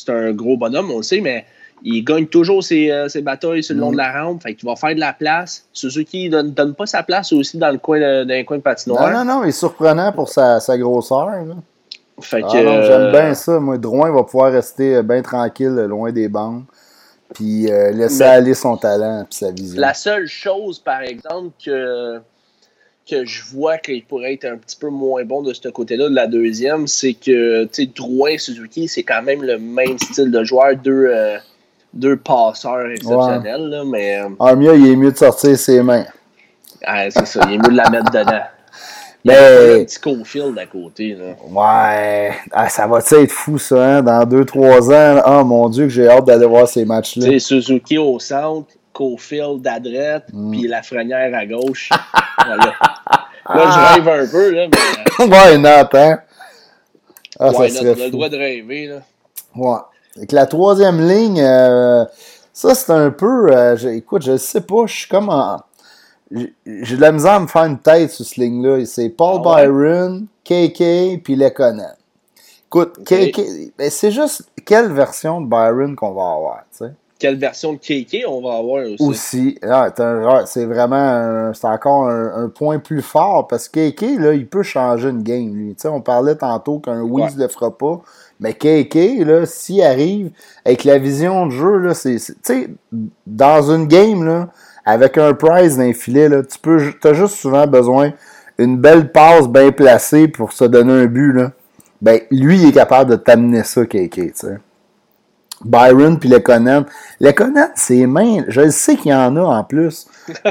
un gros bonhomme, on le sait, mais il gagne toujours ses, euh, ses batailles sur le long de la rampe. Fait qu'il va faire de la place. Suzuki ne donne, donne pas sa place aussi dans le coin de, dans coin de patinoire. Non, non, non, il est surprenant pour sa, sa grosseur. Fait ah que, j'aime bien ça. Moi, Drouin va pouvoir rester bien tranquille, loin des bandes. Puis euh, laisser aller son talent et sa vision. La seule chose, par exemple, que que je vois qu'il pourrait être un petit peu moins bon de ce côté-là de la deuxième, c'est que Drouin Suzuki, c'est quand même le même style de joueur, deux, euh, deux passeurs exceptionnels. Là, mais, euh, ah, mieux, il est mieux de sortir ses mains. c'est ça, il est mieux de la mettre dedans. Mais... Un petit Cofield à côté. Là. Ouais. Ah, ça va être fou, ça, hein? Dans 2-3 ans. Oh mon Dieu, que j'ai hâte d'aller voir ces matchs-là. Suzuki au centre, Cofield à droite, mm. puis Lafrenière à gauche. voilà. Là, je rêve un peu, là, mais. ouais, non, hein? Ah, ça serait on a le droit de rêver, là. Ouais. La troisième ligne, euh, ça, c'est un peu. Euh, écoute, je sais pas, je suis comme en. J'ai de la misère à me faire une tête sur cette ligne-là. C'est Paul ah Byron, KK, puis Lekonen. Écoute, KK, ben, c'est juste quelle version de Byron qu'on va avoir, tu sais? Quelle version de KK on va avoir aussi? Aussi. c'est vraiment c'est encore un, point plus fort parce que KK, là, il peut changer une game, lui. on parlait tantôt qu'un Wiz ne le fera pas. Mais KK, là, s'il arrive avec la vision de jeu, là, c'est. dans une game, là, avec un prize d'un filet, là, tu peux. as juste souvent besoin d'une belle passe bien placée pour se donner un but, là. Ben, lui, il est capable de t'amener ça, KK, tu sais. Byron puis Lekonen. Lekonen, ses mains, je sais qu'il y en a en plus,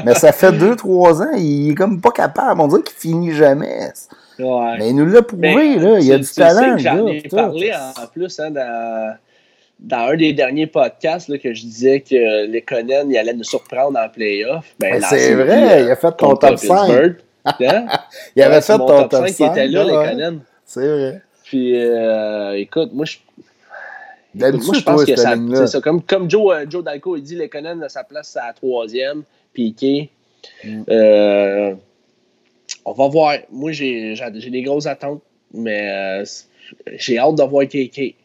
mais ça fait 2-3 ans, il est comme pas capable. On dirait qu'il finit jamais. Mais il nous l'a prouvé, là. Il y a du talent. J'en ai parlé en, plus hein, dans, dans, un des derniers podcasts là, que je disais que Lekonen il allait nous surprendre en playoff. Ben, c'est vrai, il a fait ton top 5. Hein? il avait fait ton top, 5. 5 qui était là, Lekonen. C'est vrai. Puis, euh, écoute, moi, je moi, je pense que ça, c'est ça. Comme, comme Joe, euh, Joe Dalco, il dit Lekonen a sa place à la troisième, Piqué. Mm. Euh, on va voir. Moi, j'ai, des grosses attentes, mais euh, j'ai hâte de voir KK.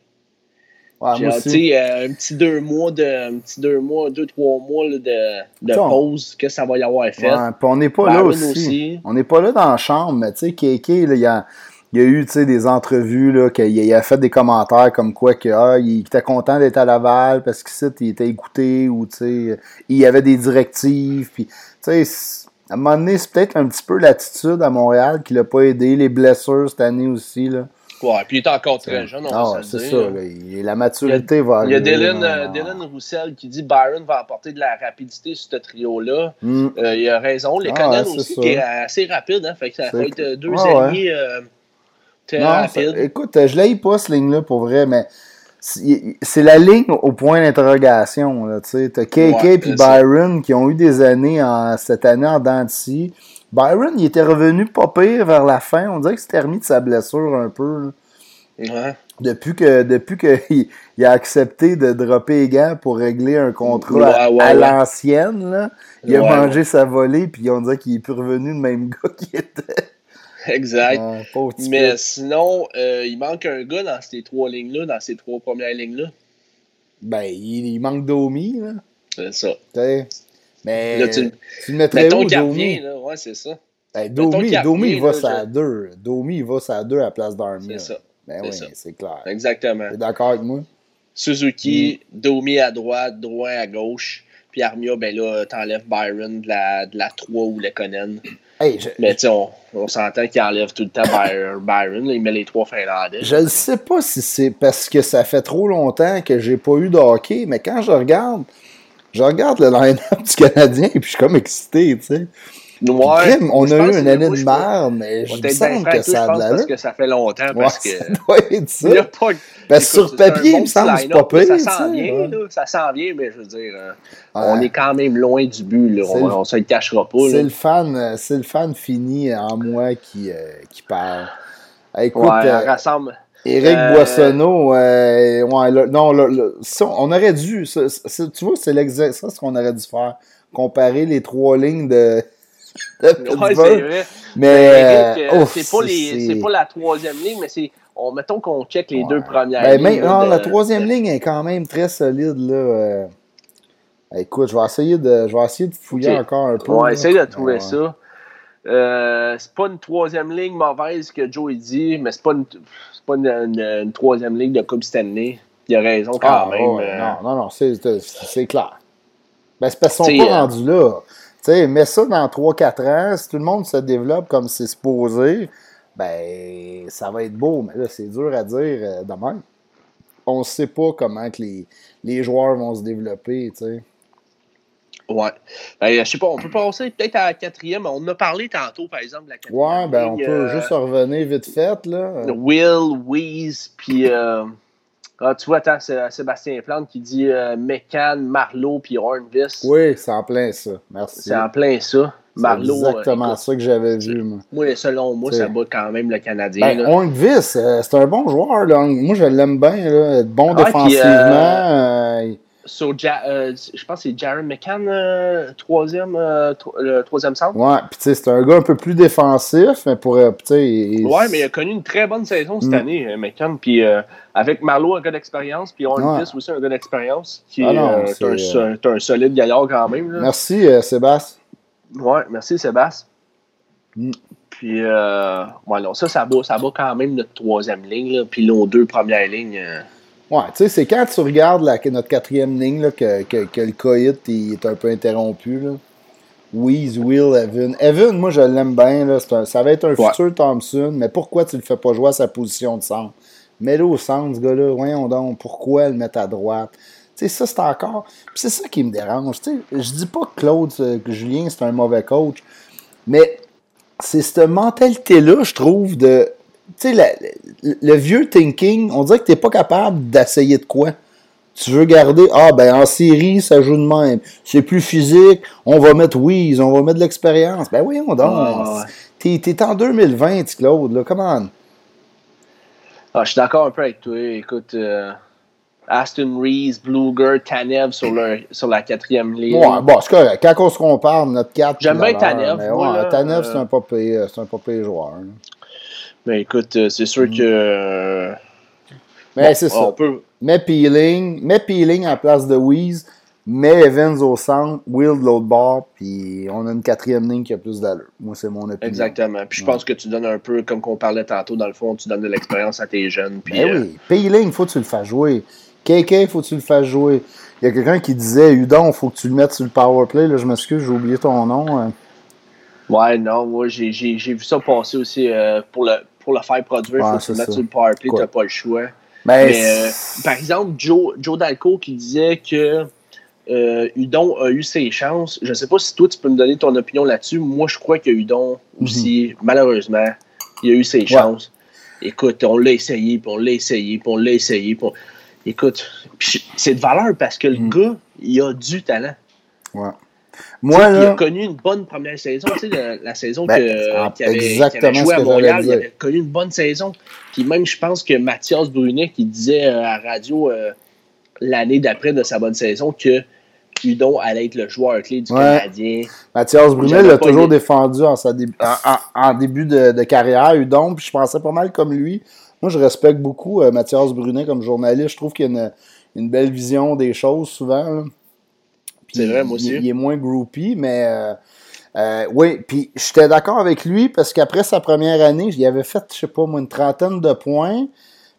Ouais, j'ai hâte, euh, un petit deux mois, de, un petit deux mois, deux, trois mois là, de, de pause, que ça va y avoir fait. Ouais, on n'est pas là aussi. On n'est pas là dans la chambre, mais tu sais, KK, il y a il y a eu des entrevues là, qu'il a fait des commentaires comme quoi que, ah, il était content d'être à Laval parce qu'il était écouté ou il y avait des directives. Puis, à un moment donné, c'est peut-être un petit peu l'attitude à Montréal qui l'a pas aidé, les blessures cette année aussi. Là. Ouais, puis il est encore très jeune, on ah, c'est ça. la maturité va Il y a Dylan, euh, Roussel qui dit Byron va apporter de la rapidité sur ce trio-là. Hmm. Euh, il a raison. Les ah, aussi, qui est assez rapide. Hein, fait que ça va être deux ah, alliés. Euh, non, écoute, je l'ai pas, cette ligne-là, pour vrai, mais c'est la ligne au point d'interrogation. Tu as KK et Byron qui ont eu des années en, cette année en Dancy. Byron, il était revenu pas pire vers la fin. On dirait qu'il s'était remis de sa blessure un peu. Depuis que depuis qu'il il a accepté de dropper les gants pour régler un contrat à, l'ancienne, il a mangé sa volée, puis on dirait qu'il est plus revenu le même gars qu'il était. Exact. Mais sinon, euh, il manque un gars dans ces trois lignes-là, dans ces trois premières lignes-là. Ben, il, manque Domi, là. C'est ça. mais là, tu, tu, le mettrais où, Domi? Là, ouais, c'est ça. Ben, Domi, Domi, il va à deux. Domi, il va à deux à la place d'Armia. C'est ça. Ben oui, c'est clair. Exactement. T'es d'accord avec moi? Suzuki, mm. Domi à droite, droit à gauche. Puis Armia, ben là, t'enlèves Byron de la, de la 3 ou Lekonen. Mais tu on, on s'entend qu'il enlève tout le temps Byron, il met les trois Finlandais. Je ne sais pas si c'est parce que ça fait trop longtemps que j'ai pas eu de hockey, mais quand je regarde, je regarde le line-up du Canadien et puis je suis comme excité, tu sais. Ouais, on a eu une année de merde, mais je me sens que ça a de la Parce que ça fait longtemps. Parce que... ça doit être ça. Il a pas... Ben, sur papier, il me semble que c'est pas pire. Ça s'en vient, là. Ça s'en vient, mais je veux dire, euh, on est quand même loin du but. Là. On, ne se le cachera pas. C'est le fan, euh, c'est le fan fini en moi qui, euh, qui parle. écoute, rassemble. Éric Boissonneau, ouais, non, on aurait dû, tu vois, c'est ça ce qu'on aurait dû faire, comparer les trois lignes de, Mais, c'est pas, les, pas la troisième ligne, mais c'est. On, mettons qu'on check les deux premières ben, lignes. non, la troisième ligne est quand même très solide. Là, euh. Écoute, je vais essayer de, je vais essayer de fouiller encore un peu. On va essayer de trouver ça. Euh, c'est pas une troisième ligne mauvaise que Joe dit, mais c'est pas, une, pas une, troisième ligne de Coupe Stanley. Il a raison quand ah, même. Euh. Non, non, non, c'est clair. Ben, c'est parce qu'ils sont pas rendus là sais, mets ça dans 3-4 ans, si tout le monde se développe comme c'est supposé, ben, ça va être beau. Mais là, c'est dur à dire euh, demain. On ne sait pas comment que les, les, joueurs vont se développer, tu sais. Ouais. Ben, je sais pas, on peut passer peut-être à la quatrième. On en a parlé tantôt, par exemple, la quatrième. Ouais, ben, on peut euh, juste revenir vite fait, là. Will, Weeze, puis. Euh, ah, tu vois, attends, c'est Sébastien Plante qui dit euh, Mécan, Marlowe puis Hornvis. Oui, c'est en plein ça. Merci. C'est en plein ça. Marlowe. C'est exactement ça que j'avais vu. Moi. moi, selon moi, ça bat quand même le Canadien. Ben, Hornvis, euh, c'est un bon joueur. Là. Moi, je l'aime bien. Là. Bon ah, défensivement. euh, sur euh, je pense que c'est Jaron McCann, euh, troisième, euh, le troisième centre. Ouais, puis tu sais, c'est un gars un peu plus défensif, mais pour. ouais, mais il a connu une très bonne saison cette mm. année, McCann. Puis avec Marlowe, un gars d'expérience, puis Hornquist aussi, un gars d'expérience, qui ah est, un, un, solide gaillard quand même. Là. Merci, Sébastien. Ouais, merci, Sébastien. Mm. Puis, voilà, ça, ça bat, ça bat quand même notre troisième ligne, là, puis nos deux premières lignes. Ouais, tu sais, c'est quand tu regardes la, notre quatrième ligne là, que, que, que, le coït est un peu interrompu. Là. Weeze, Will, Evan. Evan, moi, je l'aime bien. Là. Un, ça va être un futur Thompson, mais pourquoi tu le fais pas jouer à sa position de centre? Mets-le au centre, ce gars-là. Voyons donc, pourquoi le mettre à droite? Tu sais, ça, c'est encore... Puis c'est ça qui me dérange. Tu sais, je dis pas que Claude, euh, que Julien, c'est un mauvais coach, mais c'est cette mentalité-là, je trouve, de tu sais, le, vieux thinking, on dirait que tu n'es pas capable d'essayer de quoi. Tu veux garder, ah ben en série, ça joue de même. C'est plus physique, on va mettre Weeze, on va mettre de l'expérience. Ben oui, on donne. Ah, t'es, en 2020, Claude, là, comment? Ah, je suis d'accord un peu avec toi. Écoute, euh, Aston Reese, Bluger, Tanev sur, sur la quatrième ligne. Ouais, bon, c'est correct. Quand on se compare, notre 4. J'aime bien Tanev. Ouais, Tanev, c'est un pas payé, c'est un pas joueur. Ben écoute, euh, c'est sûr que. Euh, mais c'est ça. Peut... Mets Peeling, mets Peeling en place de Weeze, mets Evans au centre, Will de l'autre bord, puis on a une quatrième ligne qui a plus d'allure. Moi, c'est mon opinion. Exactement. Puis je pense que tu donnes un peu, comme qu'on parlait tantôt, dans le fond, tu donnes de l'expérience à tes jeunes. Puis, ben oui, Peeling, il faut que tu le fasses jouer. KK, faut que tu le fasses jouer. Il y a quelqu'un qui disait, Udon, il faut que tu le mettes sur le powerplay. Là, je m'excuse, j'ai oublié ton nom. Ouais, non, moi, j'ai vu ça passer aussi euh, pour le pour le faire produire, il faut se mettre sur le tu n'as pas le choix. Ben, Mais, euh, par exemple, Joe, Joe Dalco qui disait que euh, Udon a eu ses chances. Je ne sais pas si toi, tu peux me donner ton opinion là-dessus. Moi, je crois que Udon aussi, mhm. malheureusement, il a eu ses chances. Écoute, on l'a essayé, puis on l'a essayé, puis on l'a essayé. Écoute, c'est de valeur parce que le mhm. gars, il a du talent. Ouais. Moi, il a connu une bonne première saison. Tu sais, la, saison ben, qu'il avait, joué à Montréal, il avait connu une bonne saison. Puis même, je pense que Mathias Brunet, qui disait euh, à radio euh, l'année d'après de sa bonne saison que Udon allait être le joueur clé du Canadien. Mathias Brunet l'a toujours défendu en, sa en, début de, carrière, Udon, puis je pensais pas mal comme lui. Moi, je respecte beaucoup euh, Mathias Brunet comme journaliste. Je trouve qu'il a une, une, belle vision des choses souvent. C'est vrai, moi aussi. Il, est moins groupie, mais euh, euh, oui, puis j'étais d'accord avec lui parce qu'après sa première année, il avait fait, je sais pas, moi, une trentaine de points.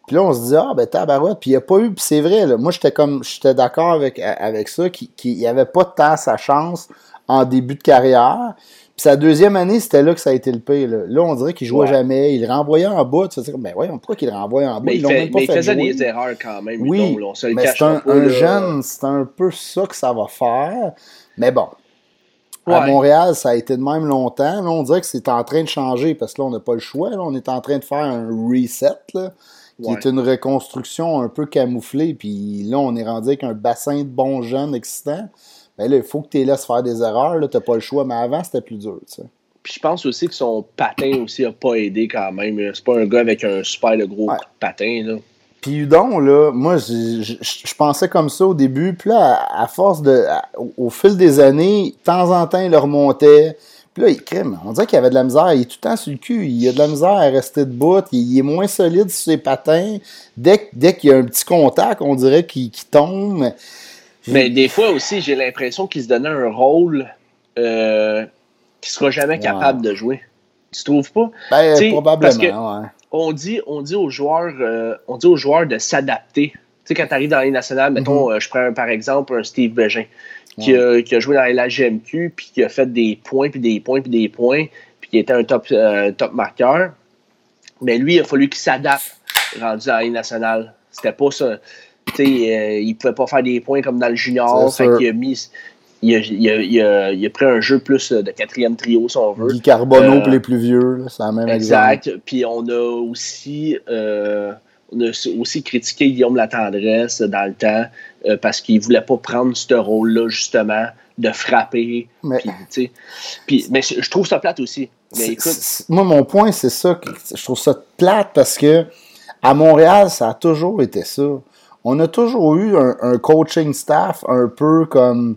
Puis là, on se dit, ah, ben, tabarouette. Puis il n'y a pas eu, puis c'est vrai, là, moi, j'étais comme, j'étais d'accord avec, avec ça, qu'il n'y avait pas tant sa chance en début de carrière. Puis sa deuxième année, c'était là que ça a été le pire. Là, on dirait qu'il jouait jamais. Il renvoyait en bas. Tu sais, ben voyons, pourquoi qu'il renvoie en bas? Mais, il, même pas mais il faisait des erreurs quand même. Oui, mais c'est un, jeune, c'est un peu ça que ça va faire. Mais bon, À Montréal, ça a été de même longtemps. Là, on dirait que c'est en train de changer parce que là, on n'a pas le choix. Là, on est en train de faire un reset, là, qui est une reconstruction un peu camouflée. Puis là, on est rendu avec un bassin de bons jeunes existants. Ben là, il faut que tu les laisses faire des erreurs. Tu n'as pas le choix. Mais avant, c'était plus dur. Tu sais. Puis je pense aussi que son patin aussi n'a pas aidé quand même. C'est pas un gars avec un super gros patin. Là. Puis Udon, là, moi, je, pensais comme ça au début. Puis là, à, force de. au, fil des années, de temps en temps, il remontait. Puis là, il crème. On dirait qu'il avait de la misère. Il est tout le temps sur le cul. Il a de la misère à rester debout. Il, est moins solide sur ses patins. Dès, dès qu'il y a un petit contact, on dirait qu'il tombe. Mais des fois aussi, j'ai l'impression qu'il se donnait un rôle euh, qu'il ne sera jamais capable de jouer. Tu trouves pas? Ben, probablement, on dit, on dit aux joueurs, euh, on dit aux joueurs de s'adapter. Tu sais, quand tu arrives dans les nationales, mettons, mhm. euh, je prends par exemple un Steve Bégin qui, a, joué dans la GMQ, puis qui a fait des points, puis des points, puis des points, puis qui était un top, euh, top marqueur. Mais lui, il a fallu qu'il s'adapte rendu dans les nationales. C'était pas ça. Tu sais, il pouvait pas faire des points comme dans le junior. Fait qu'il a mis il a, il, a, pris un jeu plus de quatrième trio, si on veut. Guy Carbonneau euh, pour les plus vieux, c'est la même Exact. Puis on a aussi euh, on a aussi critiqué Guillaume Latendresse dans le temps euh, parce qu'il voulait pas prendre ce rôle-là, justement, de frapper. Mais, puis, puis, mais je trouve ça plate aussi. Mais écoute, moi, mon point, c'est ça. je trouve ça plate parce que à Montréal, ça a toujours été ça. On a toujours eu un coaching staff un peu comme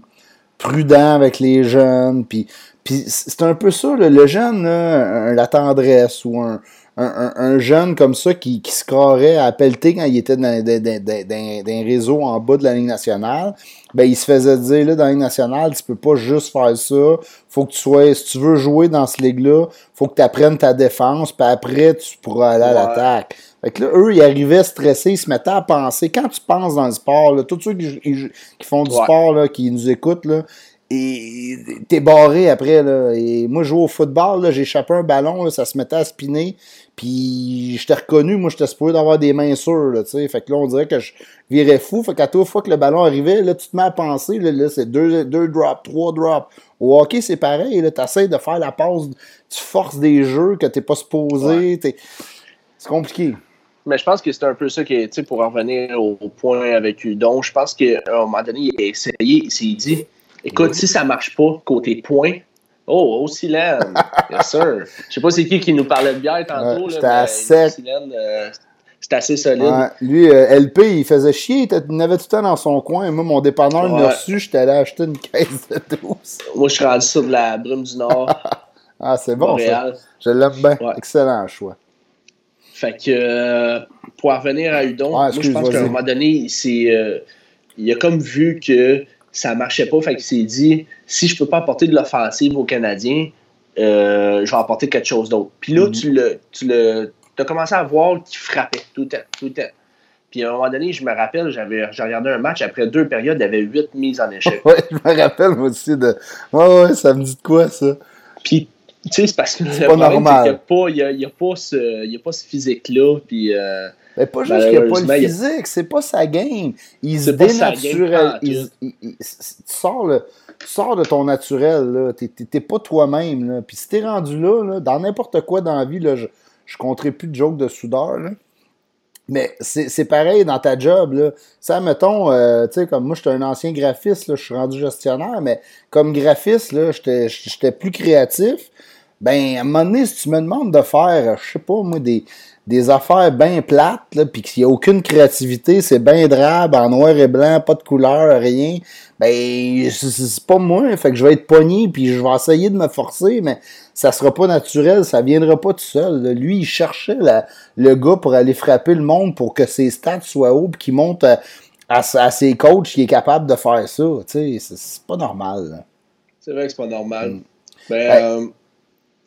prudent avec les jeunes. Puis, puis c'est un peu ça, le jeune, la tendresse ou un, un, jeune comme ça qui, qui se croirait à pelleter quand il était dans, un réseau en bas de la Ligue nationale, ben il se faisait dire là, dans la Ligue nationale, tu peux pas juste faire ça. Faut que tu sois. Si tu veux jouer dans ce ligue-là, faut que tu apprennes ta défense, puis après tu pourras aller à l'attaque. Fait que là, eux, ils arrivaient stressés, ils se mettaient à penser. Quand tu penses dans le sport, là, tous ceux qui, qui font du sport, là, qui nous écoutent, là, et t'es barré après. Là. Et moi, je joue au football, j'ai échappé un ballon, ça se mettait à spinner. Puis je t'ai reconnu, moi, j'étais supposé d'avoir des mains sûres. Là, fait que là, on dirait que je virais fou. Fait qu'à toute fois que le ballon arrivait, là, tu te mets à penser, là, c'est deux, deux drops, trois drops. Au hockey, c'est pareil. Tu essaies de faire la passe, tu forces des jeux que t'es pas supposé. C'est compliqué. Mais je pense que c'est un peu ça qui est, pour en revenir au, point avec Udon, je pense qu'à un moment donné, il a essayé, il s'est dit, écoute, si ça marche pas côté point, oh, au Silène, bien sûr. Je sais pas c'est qui qui nous parlait de bière tantôt. C'était assez... Euh, c'était assez solide. lui, euh, LP, il faisait chier. Il avait tout le temps dans son coin. Moi, mon dépanneur ouais. m'a reçu. J'étais allé acheter une caisse de 12. Moi, je suis rendu sur de la brume du Nord. ah, c'est bon, ça. Je l'aime bien. Excellent choix. Fait que, euh, pour revenir à Udon, moi, je pense qu'à un moment donné, euh, il a comme vu que ça marchait pas. Fait qu'il s'est dit, si je peux pas apporter de l'offensive aux Canadiens, euh, je vais apporter quelque chose d'autre. Puis là, mm-hmm. tu le, as commencé à voir qu'il frappait tout le temps, tout le temps. Puis à un moment donné, je me rappelle, j'avais j'ai regardé un match, après deux périodes, il y avait huit mises en échec. ouais, je me rappelle moi aussi de. Ouais, ouais, ça me dit de quoi ça? Puis tu sais, c'est parce que c'est pas normal. Il n'y a, a, pas ce, pas ce physique-là. Puis, euh, mais pas juste qu'il n'y a pas le physique, c'est pas sa game. Il se dénaturel. tu, sors le, tu sors de ton naturel, tu n'es pas toi-même. Puis si t'es rendu là, là, dans n'importe quoi dans la vie, là, je ne compterai plus de jokes de soudeur. Là. Mais c'est pareil dans ta job. Là. Ça, mettons, euh, tu sais, comme moi, j'étais un ancien graphiste, je suis rendu gestionnaire, mais comme graphiste, j'étais plus créatif ben, à un moment donné, si tu me demandes de faire, je sais pas, moi, des, des affaires bien plates, puis qu'il n'y a aucune créativité, c'est bien drabe, en noir et blanc, pas de couleur, rien, ben, c'est pas moi, fait que je vais être pogné, puis je vais essayer de me forcer, mais ça sera pas naturel, ça viendra pas tout seul. Lui, il cherchait le gars pour aller frapper le monde pour que ses stats soient hauts, puis qu'il monte à, ses coachs qui est capable de faire ça, tu sais, c'est pas normal. C'est vrai que c'est pas normal. Mm. Ben, euh,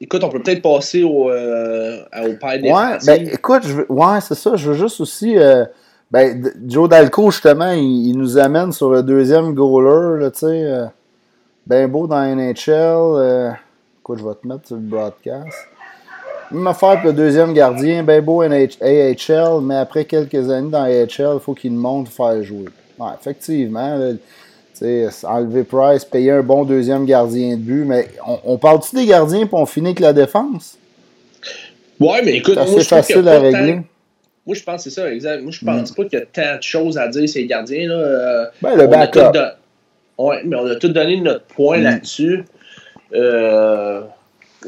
Écoute, on peut peut-être passer au, euh, au père des Ouais, ben, écoute, je ouais, c'est ça. Je veux juste aussi. Euh, ben, Joe Dalco, justement, il, nous amène sur le deuxième goaler, tu sais. Euh, ben beau dans NHL. Euh, écoute, je vais te mettre sur le broadcast. Même affaire pour le deuxième gardien, ben beau AHL, mais après quelques années dans AHL, il faut qu'il monte faire jouer. Ouais, effectivement. Là, enlever Price, payer un bon deuxième gardien de but, mais on, parle-tu des gardiens et on finit avec la défense? Ouais, mais écoute, c'est facile à régler. Moi, je pense que c'est ça, exact. Moi, je pense mm. pas qu'il y a tant de choses à dire ces gardiens. Là. Euh, ben, le backup. Ouais, mais on a tout donné notre point mm. là-dessus. Euh,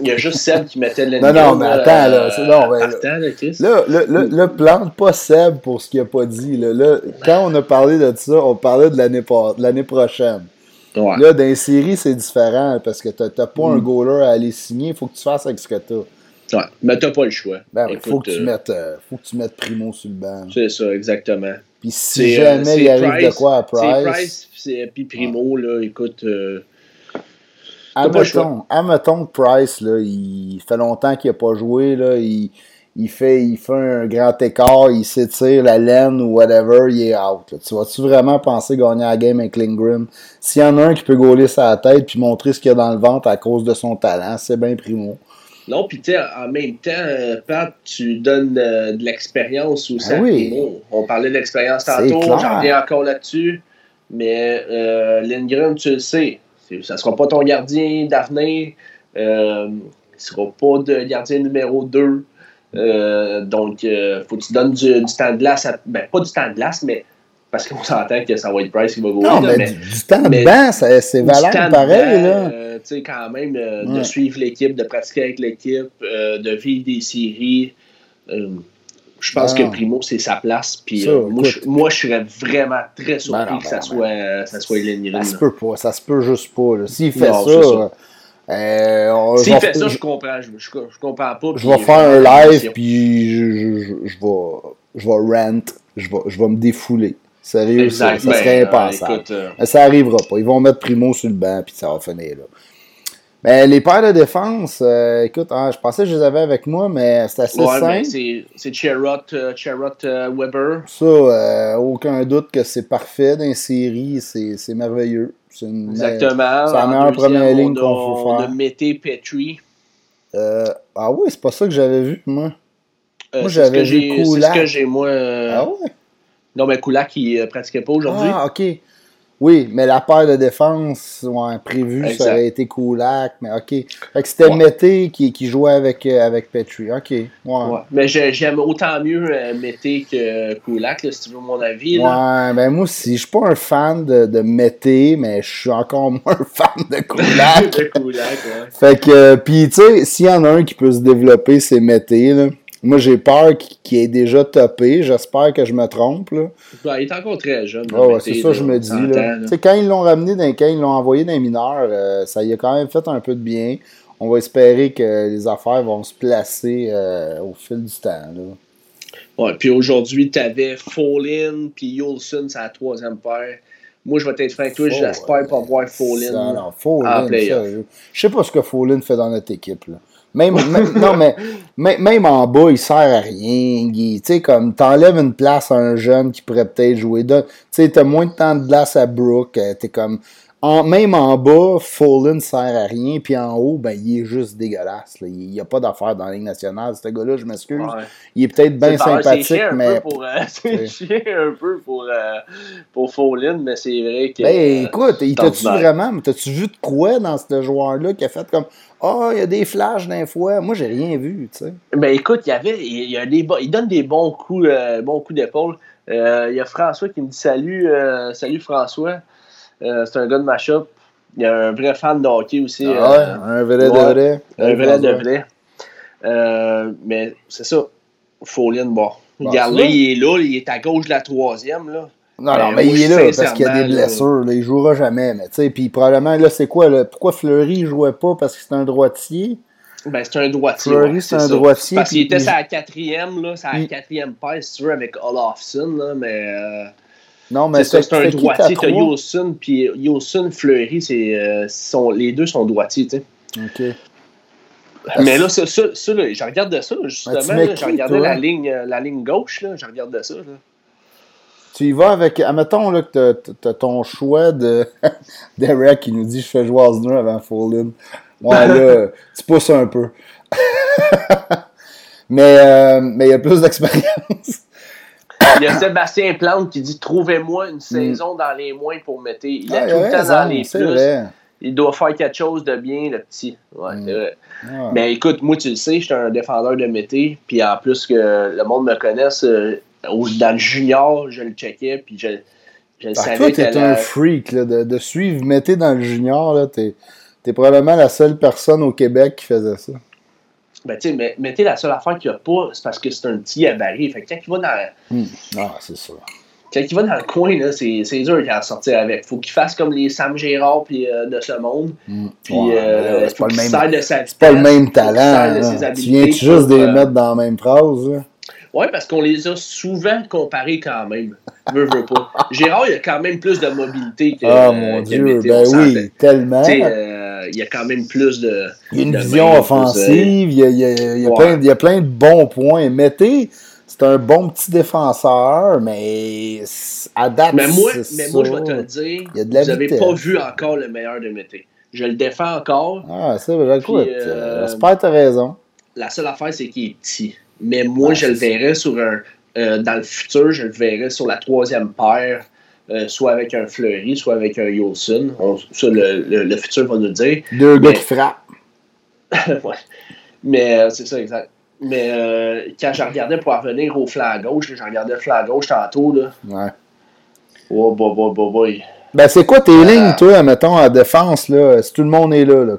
Il y a juste Seb qui mettait le Non, non, mais attends, là. Euh, non, là, là, là, là, plante pas Seb pour ce qu'il a pas dit. Là. là quand on a parlé de ça, on parlait de l'année prochaine. Là, dans les séries, c'est différent parce que t'as pas un mm. goaler à aller signer. Il faut que tu fasses avec ce que t'as. Ouais, mais t'as pas le choix. Ben, il faut, que tu euh, mettes, euh, faut que tu mettes Primo sur le banc. C'est ça, exactement. Puis si jamais il arrive de quoi à Price. C'est puis Primo, là, écoute. Admettons, que Price, là, il fait longtemps qu'il n'a pas joué. Là, il, il, fait, il fait un grand écart, il s'étire la laine ou whatever, il est out. Tu vas-tu vraiment penser gagner la game avec Lindgren? S'il y en a un qui peut gauler sa tête puis montrer ce qu'il y a dans le ventre à cause de son talent, c'est bien primo. Non, puis tu en même temps, euh, Pat, tu donnes euh, de l'expérience aussi ah oui. On parlait de l'expérience tantôt, j'en reviens encore là-dessus. Mais euh, Lindgren, tu le sais, ça ne sera pas ton gardien d'avenir. Euh, il ne sera pas de gardien numéro 2. Euh, donc, il euh, faut que tu donnes du, temps de glace. ben, pas du temps de glace, mais parce qu'on s'entend que ça va être Price qui va gagner. Non, mais, du, temps de banc, c'est valable pareil. là. tu sais, quand même, de suivre l'équipe, de pratiquer avec l'équipe, de vivre des séries je pense que Primo, c'est sa place. Puis euh, moi, je, serais vraiment très surpris ben que ça, ben soit, ça soit Ça se peut pas, ça se peut juste pas. S'il fait ça. Euh, S'il fait ça, je comprends. Je, je, comprends pas. Je vais faire un live, puis je, je, vais, je vais rant, je vais, je vais me défouler. Sérieux, ça, ça, serait ben, impensable. Euh, ça arrivera pas. Ils vont mettre Primo sur le banc, puis ça va finir là. Ben, les paires de défense, euh, écoute, hein, je pensais que je les avais avec moi, mais c'est assez ouais, simple. C'est Cherrot, uh, uh, Weber. Ça, euh, aucun doute que c'est parfait dans les séries, c'est merveilleux. Une, Exactement. C'est la meilleure première ligne qu'on peut faire. A Mété Petri. Euh, ah oui, c'est pas ça que j'avais vu, moi. moi, j'avais vu Koulak. C'est ce que j'ai, moi. Ah ouais? Non, mais Koulak, il pratiquait pas aujourd'hui. Ah, ok. Oui, mais la paire de défense, ouais, prévue, ça aurait été Kulak, mais OK. Fait que c'était Mété qui, qui, jouait avec, euh, avec Petri. OK. Ouais. ouais. Mais j'aime autant mieux euh, Mété que Kulak, si tu veux mon avis. Là. Ouais, ben moi aussi, je suis pas un fan de, de Mété, mais je suis encore moins un fan de Kulak. de Kulak, ouais. Fait que, euh, puis tu sais, s'il y en a un qui peut se développer, c'est Mété, là. Moi, j'ai peur qu'il ait déjà topé. J'espère que je me trompe. Là. il est encore très jeune. Oh, c'est ça que je me dis. Là. Quand ils l'ont ramené, dans, quand ils l'ont envoyé dans les mineurs, euh, ça y a quand même fait un peu de bien. On va espérer que les affaires vont se placer euh, au fil du temps. Ouais, puis aujourd'hui, tu avais Fallin puis Yolson, c'est la troisième paire. Moi, je vais être franc toi, j'espère pas voir Fallin. Non, Fallin, je sais pas ce que Fallin fait dans notre équipe. Là. Même, non, mais même, en bas, il sert à rien. Tu sais, comme t'enlèves une place à un jeune qui pourrait peut-être jouer. Tu sais, t'as moins de temps de glace à Brooke. Euh, t'es comme. En, même en bas, Fallen sert à rien. Puis en haut, ben, il est juste dégueulasse. Il n'y a pas d'affaire dans la Ligue nationale. Ce gars-là, je m'excuse. Il est peut-être bien sympathique, mais. C'est chiant un peu pour, euh, pour Fallen, mais c'est vrai que. Ben, écoute, il t'a-tu vraiment. T'as-tu vu de quoi dans ce joueur-là qui a fait comme. Ah, oh, il y a des flashs d'un fois. Moi, j'ai rien vu, tu sais. Ben écoute, il y avait. Il, y a des, il donne des bons coups, euh, bons coups d'épaule. Euh, il y a François qui me dit Salut, euh, salut François. C'est un gars de ma shop. Il y a un vrai fan de hockey aussi. Ah ouais, un vrai de vrai. Un vrai de vrai. mais c'est ça. Follin, bon. Regarde, là, il est là, il est à gauche de la troisième, là. Non, non, ben, mais il est là parce qu'il y a des blessures. Là, il jouera jamais. Mais tu sais, puis probablement, là, c'est quoi? Là, pourquoi Fleury ne jouait pas? Parce que c'est un droitier? Ben, c'est un droitier. Fleury, c'est un droitier. Parce qu'il était sa quatrième, là, sa quatrième paire, si tu veux, avec Olafson, là, mais. Euh, non, mais c'est un droitier. T'as Yosun, puis Yosun, Fleury, euh, sont, les deux sont droitiers, tu sais. OK. Mais là, ça, ça, ça là, je regarde de ça, justement. Ben, je regardais la ligne, la ligne gauche, là, je regarde de ça. Là. Tu y vas avec. Admettons là, que tu as, ton choix de Derek qui nous dit je fais jouer Osner avant Fallen. Ouais, là, tu pousses un peu. mais euh, mais il y a plus d'expérience. Il y a Sébastien Plante qui dit Trouvez-moi une mm. saison dans les moins pour mettre. Il est ah, tout le temps dans les plus. Il doit faire quelque chose de bien, le petit. Ouais, mm. c'est vrai. Mais écoute, moi, tu le sais, je suis un défendeur de Mété. Puis en plus que le monde me connaisse, euh, dans le junior, je le checkais, puis je, je ah, savais toi, t'es un freak, là, de, de, suivre, mettez dans le junior, là, t'es, T'es probablement la seule personne au Québec qui faisait ça. Ben, tu sais, mettez la seule affaire qu'il n'y a pas, c'est parce que c'est un petit gabarit. Fait que quand il va dans. Hmm. Ah, c'est ça. Quand il va dans le coin, là, c'est, c'est dur qu'il en sortir avec. Faut qu'il fasse comme les Sam Gérard puis, euh, de ce monde. Hmm. Puis, euh, c'est, pas le même, c'est pas le même talent. Tu viens juste de les mettre dans la même phrase. Là? Oui, parce qu'on les a souvent comparés quand même. Veux, veux pas. Gérard, il a quand même plus de mobilité que. Ah, mon Dieu, ben oui, tellement. Euh, il y a quand même plus de. Il y a une vision offensive, il, y a, il, y il, y plein, il y a plein de bons points. Mettez, c'est un bon petit défenseur, mais à date, mais moi, mais moi, je vais te le dire, vous n'avez pas vu encore le meilleur de Mété. Je le défends encore. Ah, ça, j'écoute. Euh, J'espère que tu as raison. La seule affaire, c'est qu'il est petit. Mais moi, je le verrais sur un. Euh, dans le futur, je le verrais sur la troisième paire, euh, soit avec un Fleury, soit avec un Yolson. ça, le, le, futur va nous le dire. Deux gars qui frappent. ouais. Mais euh, c'est ça, exact. Mais quand je regardais pour revenir au flanc gauche, je regardais le flanc gauche tantôt. Là. Ouais. Oh, boy, boy, boy, boy. Ben, c'est quoi tes lignes, toi, mettons, en défense, là, si tout le monde est là, là,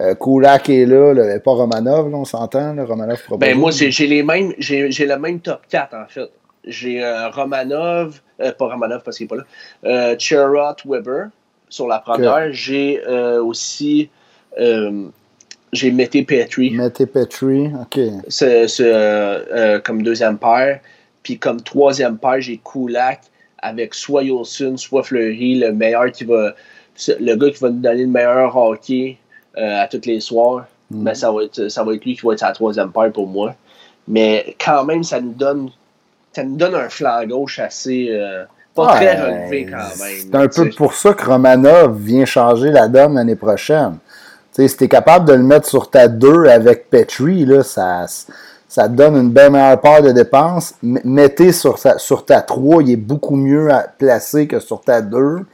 euh, Kulak est là, pas Romanov, là, on s'entend, Romanov Ben moi, j'ai les mêmes, j'ai le même top 4 en fait. J'ai euh, Romanov, euh, pas Romanov parce qu'il n'est pas là, euh, Cherot Weber sur la première. J'ai aussi j'ai Mété Petrie. Mété Petrie, ok. Comme deuxième paire. Puis comme troisième paire, j'ai Kulak avec soit Yolson, soit Fleury, le meilleur qui va. Le gars qui va nous donner le meilleur hockey euh, à tous les soirs, mm. ben, ça, va être, ça va être lui qui va être sa troisième paire pour moi. Mais quand même, ça nous donne, ça nous donne un flanc gauche assez. Euh, pas très relevé quand même. C'est un peu pour ça que Romanov vient changer la donne l'année prochaine. sais, si tu es capable de le mettre sur ta 2 avec Petrie, là, ça, ça te donne une bien meilleure part de dépenses. Mettez sur, sur ta 3, il est beaucoup mieux placé que sur ta 2.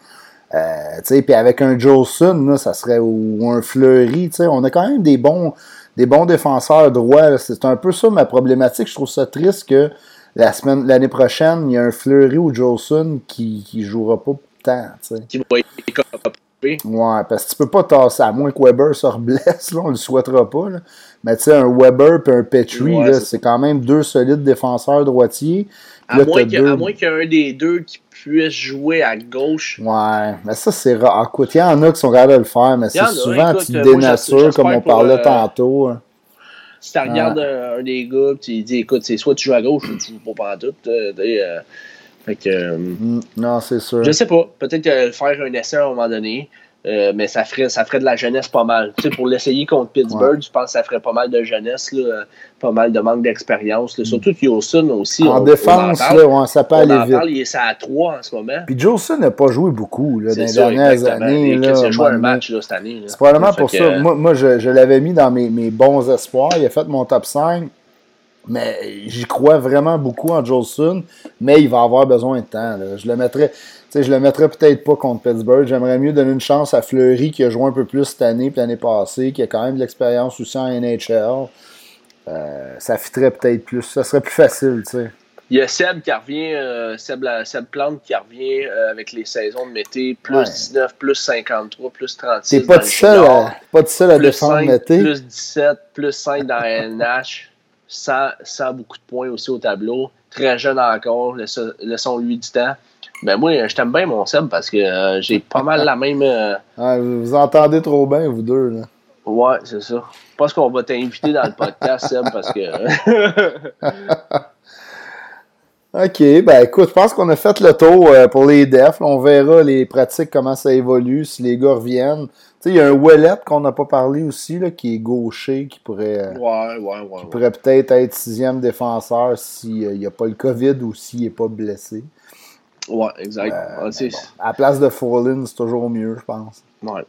Euh, puis avec un Jolson, ça serait ou, un Fleury, on a quand même des bons, des bons défenseurs droits. C'est un peu ça ma problématique. Je trouve ça triste que la semaine l'année prochaine, il y a un Fleury ou Jolson qui ne jouera pas tant. Qui va Ouais, parce que tu peux pas tasser, à moins que Weber se reblesse, là, on le souhaitera pas. Là. Mais tu sais, un Weber et un Petrie, c'est quand même deux solides défenseurs droitiers. À, moins qu'il y ait un des deux qui puisse jouer à gauche. Ouais, mais ça, c'est rare. Écoute, il y en a qui sont capables de le faire, mais c'est souvent tu dénatures, comme on parlait euh, tantôt. Hein. Si tu regardes un, des gars, tu dis, écoute, c'est soit tu joues à gauche ou tu joues pas en tout. Euh, euh, fait que. Mm, non, c'est sûr. Je sais pas. Peut-être faire un essai à un moment donné. Euh, mais ça ferait, ça ferait de la jeunesse pas mal. Tu sais, pour l'essayer contre Pittsburgh, je pense que ça ferait pas mal de jeunesse, là, pas mal de manque d'expérience. Mm. Surtout Jolson aussi. En défense, on là, ça peut aller vite. il est à 3 en ce moment. Puis Jolson n'a pas joué beaucoup là, dans les dernières années. Il a joué un match cette année. C'est probablement pour ça. Moi, moi je, je l'avais mis dans mes, mes, bons espoirs. Il a fait mon top 5. Mais j'y crois vraiment beaucoup en Jolson, mais il va avoir besoin de temps. Là. Je le mettrais je le mettrais peut-être pas contre Pittsburgh. J'aimerais mieux donner une chance à Fleury qui a joué un peu plus cette année puis l'année passée, qui a quand même de l'expérience aussi en NHL. Euh, ça fitterait peut-être plus. Ça serait plus facile, tu sais. Il y a Seb qui revient, euh, Seb, Seb, Plante qui revient euh, avec les saisons de Mété, plus 19, plus 53, plus 36. T'es pas, tout seul à, pas seul à défendre Mété. Plus 17, plus 5 dans NH, sans, sans beaucoup de points aussi au tableau. Très jeune encore, laissons-lui du temps. Ben moi, je t'aime bien mon Seb parce que euh, j'ai pas mal la même. Euh, vous entendez trop bien, vous deux, là. Ouais, c'est ça. Je pense qu'on va t'inviter dans le podcast, Seb, parce que. OK, ben écoute, je pense qu'on a fait le tour euh, pour les defs. On verra les pratiques, comment ça évolue, si les gars reviennent. Tu sais, il y a un Wallet qu'on n'a pas parlé aussi, là, qui est gaucher, qui pourrait, ouais, ouais, ouais, qui pourrait peut-être être sixième défenseur s'il n'y a pas le COVID ou s'il n'est pas blessé. Ouais, exact. Euh, à la place de Fallin, c'est toujours mieux, je pense. Ouais.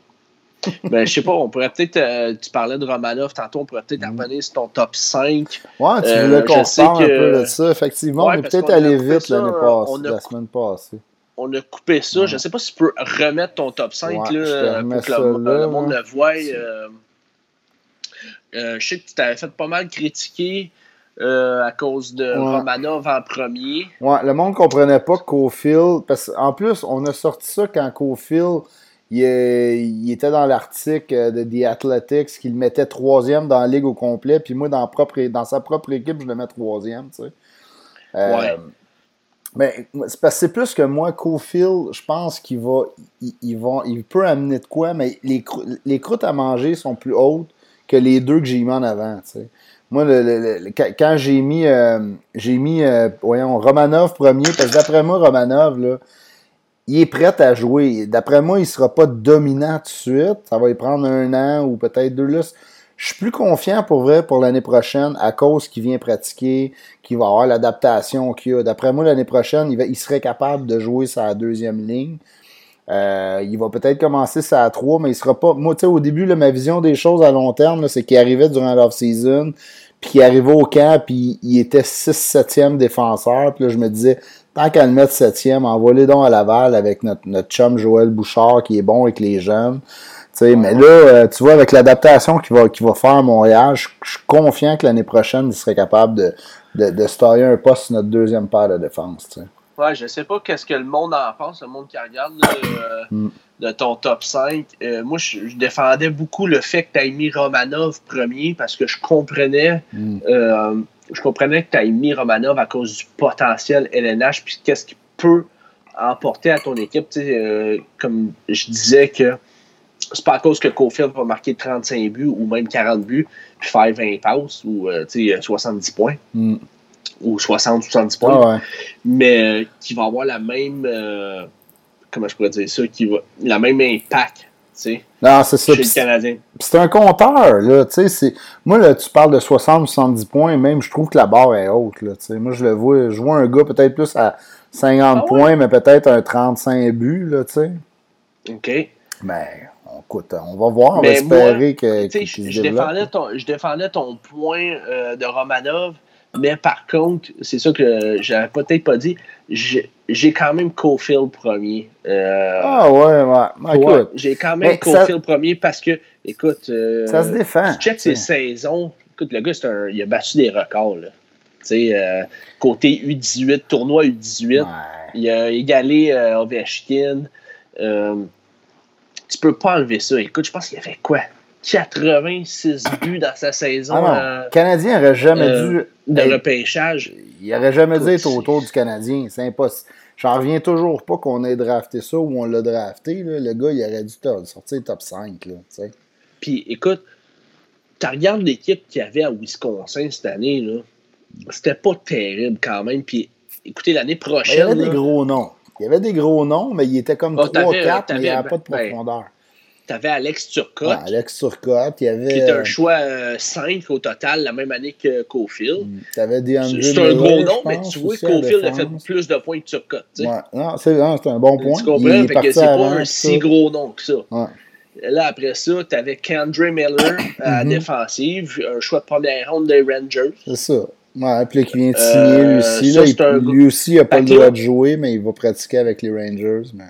ben, je sais pas, on pourrait peut-être. Euh, tu parlais de Romanov tantôt, on pourrait peut-être mm. revenir sur ton top 5. Ouais, tu euh, voulais qu'on parle un peu de ça. Effectivement, on est peut-être allé vite l'année passée, la semaine passée. On a coupé ça. Je Je sais pas si tu peux remettre ton top 5 là, pour que le, monde le voie. je sais que tu t'avais fait pas mal critiquer euh, à cause de Romanov en premier. Ouais, le monde comprenait pas Cofield. Parce qu'en plus, on a sorti ça quand Cofield il, était dans l'article de The Athletics qu'il mettait troisième dans la ligue au complet, puis moi, dans, propre, dans sa propre équipe, je le mets troisième, tu sais. ouais. Mais c'est plus que moi, Cofield, je pense qu'il va, il, il, peut amener de quoi, mais les, les croûtes à manger sont plus hautes que les deux que j'ai mis en avant. Moi, le, quand j'ai mis, euh, euh, Romanov premier, parce que d'après moi, Romanov, là, il est prêt à jouer. D'après moi, il ne sera pas dominant tout de suite. Ça va y prendre un an ou peut-être deux. Je suis plus confiant pour vrai pour l'année prochaine à cause qu'il vient pratiquer, qu'il va avoir l'adaptation qu'il a. D'après moi, l'année prochaine, il, va, il, serait capable de jouer sa deuxième ligne. Euh, il va peut-être commencer sa 3, mais il sera pas. Moi, tu sais, au début, ma vision des choses à long terme, c'est qu'il arrivait durant l'off-season, puis il arrivait au camp, puis il était 6-7e défenseur. Puis là, je me disais, tant qu'à le mettre 7e, envoie-les donc à Laval avec notre, notre chum Joël Bouchard qui est bon avec les jeunes mais là, euh, tu vois, avec l'adaptation qu'il va, va faire à Montréal, je, suis confiant que l'année prochaine, il serait capable de, de, de un poste sur notre deuxième paire de défense. Ouais, je sais pas qu'est-ce que le monde en pense, le monde qui regarde euh, mm. de ton top 5. Euh, moi, je, défendais beaucoup le fait que tu aies mis Romanov premier parce que je comprenais mm. je comprenais que tu aies mis Romanov à cause du potentiel LNH puis qu'est-ce qu'il peut emporter à ton équipe. comme je disais que c'est pas à cause que Cofield va marquer 35 buts ou même 40 buts, puis faire 20 passes ou 70 euh, points. Hmm. Ou 60-70 points. Ah mais euh, qui va avoir la même. Euh, comment je pourrais dire ça qui va, La même impact. Non, c'est ça. Chez le Canadien. C'est un compteur, là. Moi, là, tu parles de 60-70 points, même je trouve que la barre est haute. Là, moi, je le vois. Je vois un gars peut-être plus à 50 ah points, mais peut-être un 35 buts, là, tu sais. OK. Mais écoute, on va voir, on va espérer que, je, défendais ton, je défendais ton point euh, de Romanov, mais par contre, c'est ça que j'avais peut-être pas dit, j'ai quand même Cofield premier. Euh, ah ouais, ouais. j'ai quand même Cofield premier parce que, écoute, euh, ça se défend. Tu check ses saisons. Écoute, le gars, un, il a battu des records. Là. Euh, côté U18, tournoi U18, il a égalé Ovechkin tu peux pas enlever ça. Écoute, je pense qu'il y avait quoi? 86 buts dans sa saison. Ah non. le Canadien n'aurait jamais euh, dû. De repêchage. Il n'aurait jamais dû être autour du Canadien. C'est impossible. J'en reviens toujours pas qu'on ait drafté ça ou on l'a drafté. Là. Le gars, il aurait dû sortir top 5. Là, Puis écoute, tu regardes l'équipe qu'il y avait à Wisconsin cette année. là C'était pas terrible quand même. Puis écoutez, l'année prochaine. Ben, il y avait des gros noms. Il y avait des gros noms, mais il était comme 3-4, mais il n'y avait pas de ben, profondeur. Tu avais Alex Turcotte. Alex Turcotte. Il y avait... Qui était un choix 5 euh, au total, la même année que Cofield. Mm. Tu avais C'est un gros nom, mais tu vois, Cofield a fait plus de points que Turcotte. Ouais. Non, c'est un bon point. Tu comprends? Fait que c'est pas un si gros nom que ça. Là, après ça, tu avais Kendra Miller à la mm-hmm. défensive, un choix de première ronde des Rangers. C'est ça. Ouais, puis qui vient de signer, lui euh, aussi. Là, il, lui aussi, il n'a pas le droit de jouer, mais il va pratiquer avec les Rangers. Mais...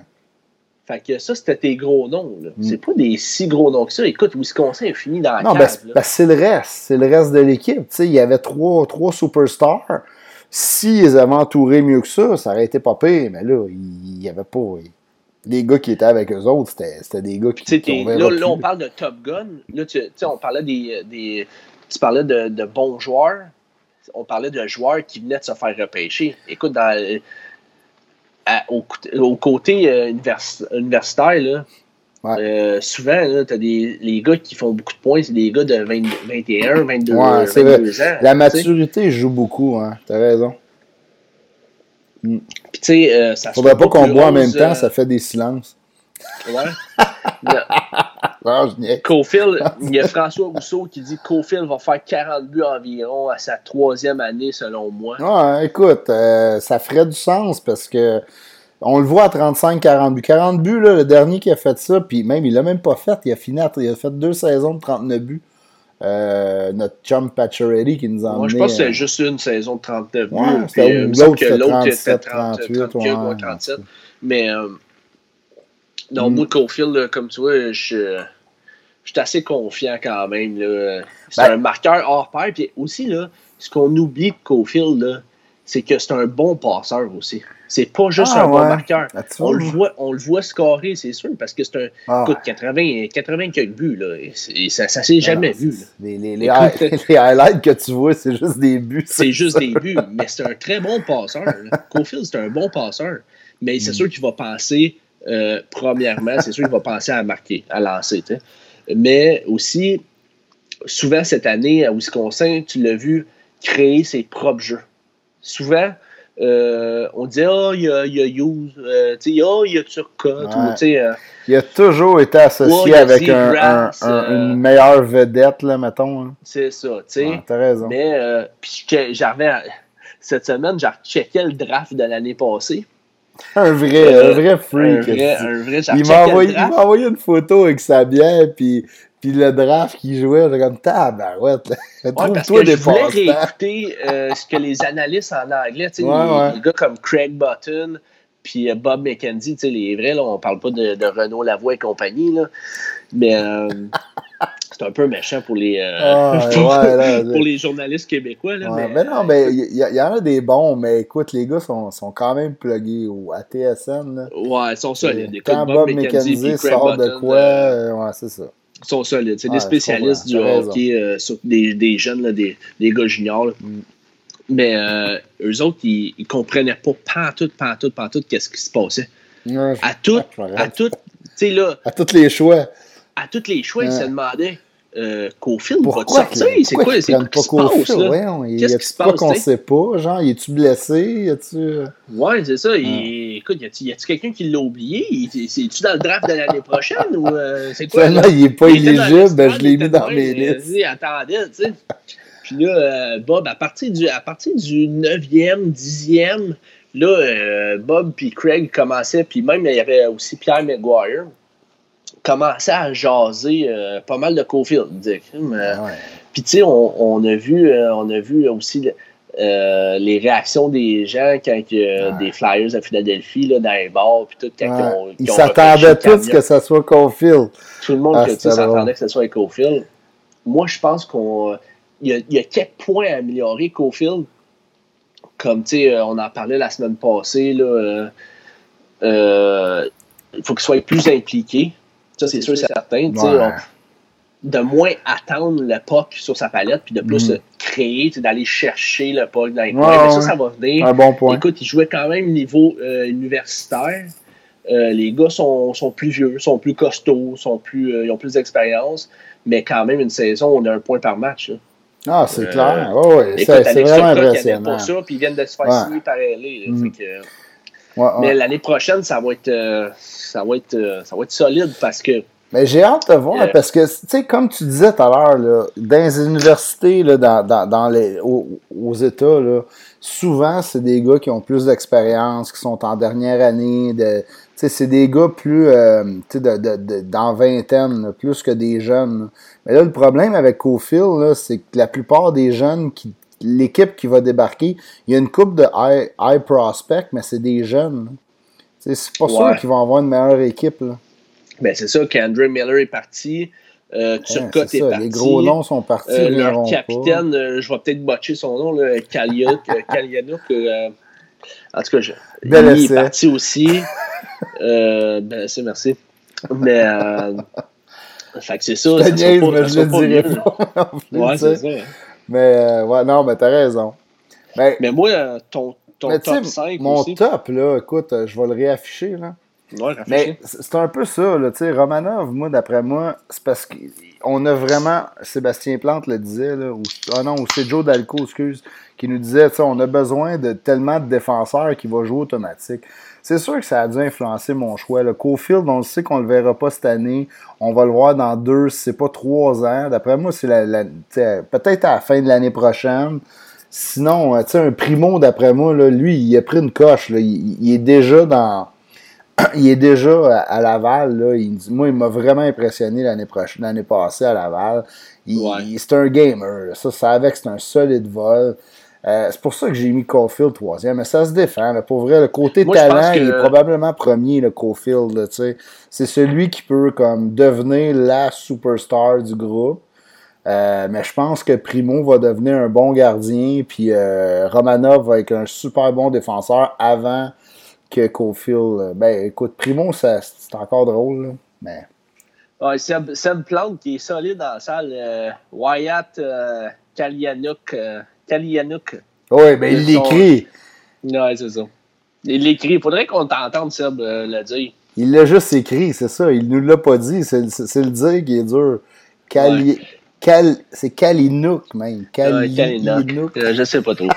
Fait que ça, c'était tes gros noms. Mm. C'est pas des si gros noms que ça. Écoute, Wisconsin a fini dans la Non, ben, ben, c'est le reste. C'est le reste de l'équipe. Il y avait trois, trois superstars. S'ils avaient entouré mieux que ça, ça aurait été pas pire. Mais là, il n'y avait pas... Les gars qui étaient avec eux autres, c'était des gars qui, qui là, là, on parle de Top Gun. Là, tu, on parlait des, des... Tu parlais de, de bons joueurs on parlait d'un joueur qui venait de se faire repêcher. Écoute, dans, au, côté euh, universitaire, là, euh, souvent, tu as des, les gars qui font beaucoup de points, c'est des gars de 21, 22, ans. La maturité joue beaucoup, hein. tu as raison. Mm. Puis, tu sais, euh, ça Faudrait pas qu'on boit en même temps, ça fait des silences. Ouais. Cofield, il y a François Rousseau qui dit que Cofield va faire 40 buts environ à sa troisième année, selon moi. Ouais, écoute, euh, ça ferait du sens parce que on le voit à 35-40 buts. 40 buts, là, le dernier qui a fait ça, puis même, il l'a même pas fait. Il a fini, il a fait deux saisons de 39 buts. Euh, notre chum Pacioretty qui nous a Moi, je pense que c'est euh, juste une saison de 39 buts. Ouais, l'autre, l'autre était 38, 38 37. Mais non, mm. moi, Cofield, comme tu vois, je, suis assez confiant quand même. C'est ben- un marqueur hors pair. Puis aussi, là, ce qu'on oublie de Cofield, c'est que c'est un bon passeur aussi. C'est pas juste ah, un bon marqueur. Ah, on le, voit, on le voit scorer, c'est sûr, parce que c'est un. Ah, écoute, 80, 80 quelques buts, là, et ça, ça s'est jamais vu. Les, les, les, highlights que tu vois, c'est juste des buts. C'est juste des buts, mais c'est un très bon passeur. Cofield, c'est un bon passeur. Mais c'est mm. sûr qu'il va penser, euh, premièrement, c'est sûr qu'il va penser à marquer, à lancer. Mais aussi, souvent cette année à Wisconsin, tu l'as vu créer ses propres jeux. Souvent, euh, on dit Ah, il y a, y a Hughes, euh, oh, il y a Turcotte. Euh, il a toujours été associé avec un, une meilleure vedette, là, mettons. Hein. C'est ça, tu sais. T'as raison. Mais j'avais cette semaine, j'ai checké le draft de l'année passée. Un vrai, un vrai freak. Un vrai, un vrai, il m'a envoyé, envoyé, une photo avec sa bière, puis puis le draft qui jouait, j'étais comme tabarouette. Ouais, parce que je voulais réécouter euh, ce que les analystes en anglais, tu sais, les, gars comme Craig Button, puis euh, Bob McKenzie, tu sais, les vrais, là, on parle pas de, de Renault Lavoie et compagnie, là, mais euh, c'est un peu méchant pour les, ah, pour, les journalistes québécois. Là, mais, mais, non, mais il y, y, en a des bons, mais écoute, les gars sont, sont quand même pluggés au, à TSN. Là. Ouais, ils sont solides. Quand Bob, Bob McKenzie sort de quoi, ouais, c'est ça sont solides. C'est des spécialistes du hockey, euh, sur des, des jeunes, là, des, des, gars juniors. Mm. Mais euh, eux autres, ils, ils comprenaient pas pantoute, pantoute, pantoute qu'est-ce qui se passait. à tout, à tout, tu sais là. À tous les choix. À tous les choix, ils se demandaient euh, Cofield va sortir? C'est quoi, c'est quoi qui se passe? Qu'est-ce qui se passe? qu'on sait pas? Genre, es-tu blessé? Es-tu... Ouais, c'est ça. Il, écoute, y a-tu quelqu'un qui l'a oublié? C'est-tu dans le draft de l'année prochaine? ou euh, c'est quoi? Il est pas éligible, ben, je l'ai mis dans mes listes. Attendez, tu sais. Puis là, euh, Bob, à partir du, à partir du 9e, 10e, là, euh, Bob puis Craig commençaient, puis même, il y avait aussi Pierre Maguire commençait à jaser euh, pas mal de Cofield. Euh, ah puis tu sais, on, a vu, euh, on a vu aussi les réactions des gens quand des Flyers à Philadelphie là, dans les bars puis tout quand ils, s'attendaient tous que ce soit Cofield. Tout le monde ah, s'attendait que ce soit Cofield. Moi, je pense qu'on il y, a, quelques points à améliorer Cofield. Comme tu sais, on en parlait la semaine passée là. il faut qu'il soit plus impliqué. Ça, c'est sûr, c'est certain. de moins attendre le puck sur sa palette, puis de plus mm. créer, d'aller chercher le puck dans les coins. ça, ça va venir. Un bon point. Écoute, il jouait quand même au niveau euh, universitaire. Euh, les gars sont, sont, plus vieux, sont plus costauds, sont plus, euh, ils ont plus d'expérience, mais quand même, une saison, on a un point par match. Ah, c'est clair. Oh, ouais, c'est vraiment impressionnant. Pas ça, puis ils viennent de se faire signer par LA. Mm. Mais l'année prochaine, ça va être ça va être, euh, ça va être solide parce que. Mais j'ai hâte de voir, euh, parce que, tu sais, comme tu disais tout à l'heure, dans les universités, là, dans, dans, dans les, aux, États, là, souvent, c'est des gars qui ont plus d'expérience, qui sont en dernière année. De, c'est des gars plus, euh, tu sais, de, de, dans vingtaine, plus que des jeunes. Mais là, le problème avec Cofield, c'est que la plupart des jeunes qui l'équipe qui va débarquer, il y a une coupe de high, high prospect, mais c'est des jeunes. C'est pas sûr qu'ils vont avoir une meilleure équipe. Là. Ben, c'est ça qu'Andre Miller est parti. Euh, Turcotte est, est, parti. Les gros noms sont partis. Euh, leur capitaine, euh, je vais peut-être botcher son nom, là, Kalyanouk. Euh, en tout cas, je, il est parti aussi. ben, c'est merci. Mais, fait que c'est ça. Je te mais je le dirais pas. ouais, c'est ça. Mais, ouais, non, mais t'as raison. Mais, mais moi, ton, ton top 5 Mon top, là, écoute, euh, je vais le réafficher, là. Ouais, mais c'est un peu ça, là, tu sais, Romanov, moi, d'après moi, c'est parce qu'on a vraiment, Sébastien Plante le disait, là, ou, ah non, c'est Joe Dalco, excuse, qui nous disait, tu sais, on a besoin de tellement de défenseurs qui vont jouer automatique. C'est sûr que ça a dû influencer mon choix. Le Cofield, on le sait qu'on le verra pas cette année. On va le voir dans deux, c'est pas trois ans. D'après moi, c'est la peut-être à la fin de l'année prochaine. Sinon, euh, tu sais, un primo, d'après moi, là, lui, il a pris une coche. Là. Il, est déjà dans. il est déjà à, Laval. Là. Il, moi, il m'a vraiment impressionné l'année prochaine, l'année passée à Laval. C'est un gamer. Ça, ça avec, c'est un solide vol. Euh, c'est pour ça que j'ai mis Caulfield troisième, mais ça se défend. pour vrai, le côté talent, il est probablement premier, le Caulfield. C'est celui qui peut comme devenir la superstar du groupe. Euh, mais je pense que Primo va devenir un bon gardien, puis euh, Romanov va être un super bon défenseur avant que Cofield. Ben écoute, Primo, c'est encore drôle, là, mais. Ouais, Seb, Seb, Plante qui est solide dans la salle. Wyatt Kalianuk. Kalianuk. Oui, ben il l'écrit. Ouais, c'est ça. Il l'écrit. Il faudrait qu'on t'entende, Seb, le dire. Il l'a juste écrit, c'est ça. Il nous l'a pas dit. C'est le dire qui est dur. Kali... C'est Kalinook, même. Kalinook. Euh, je sais pas trop.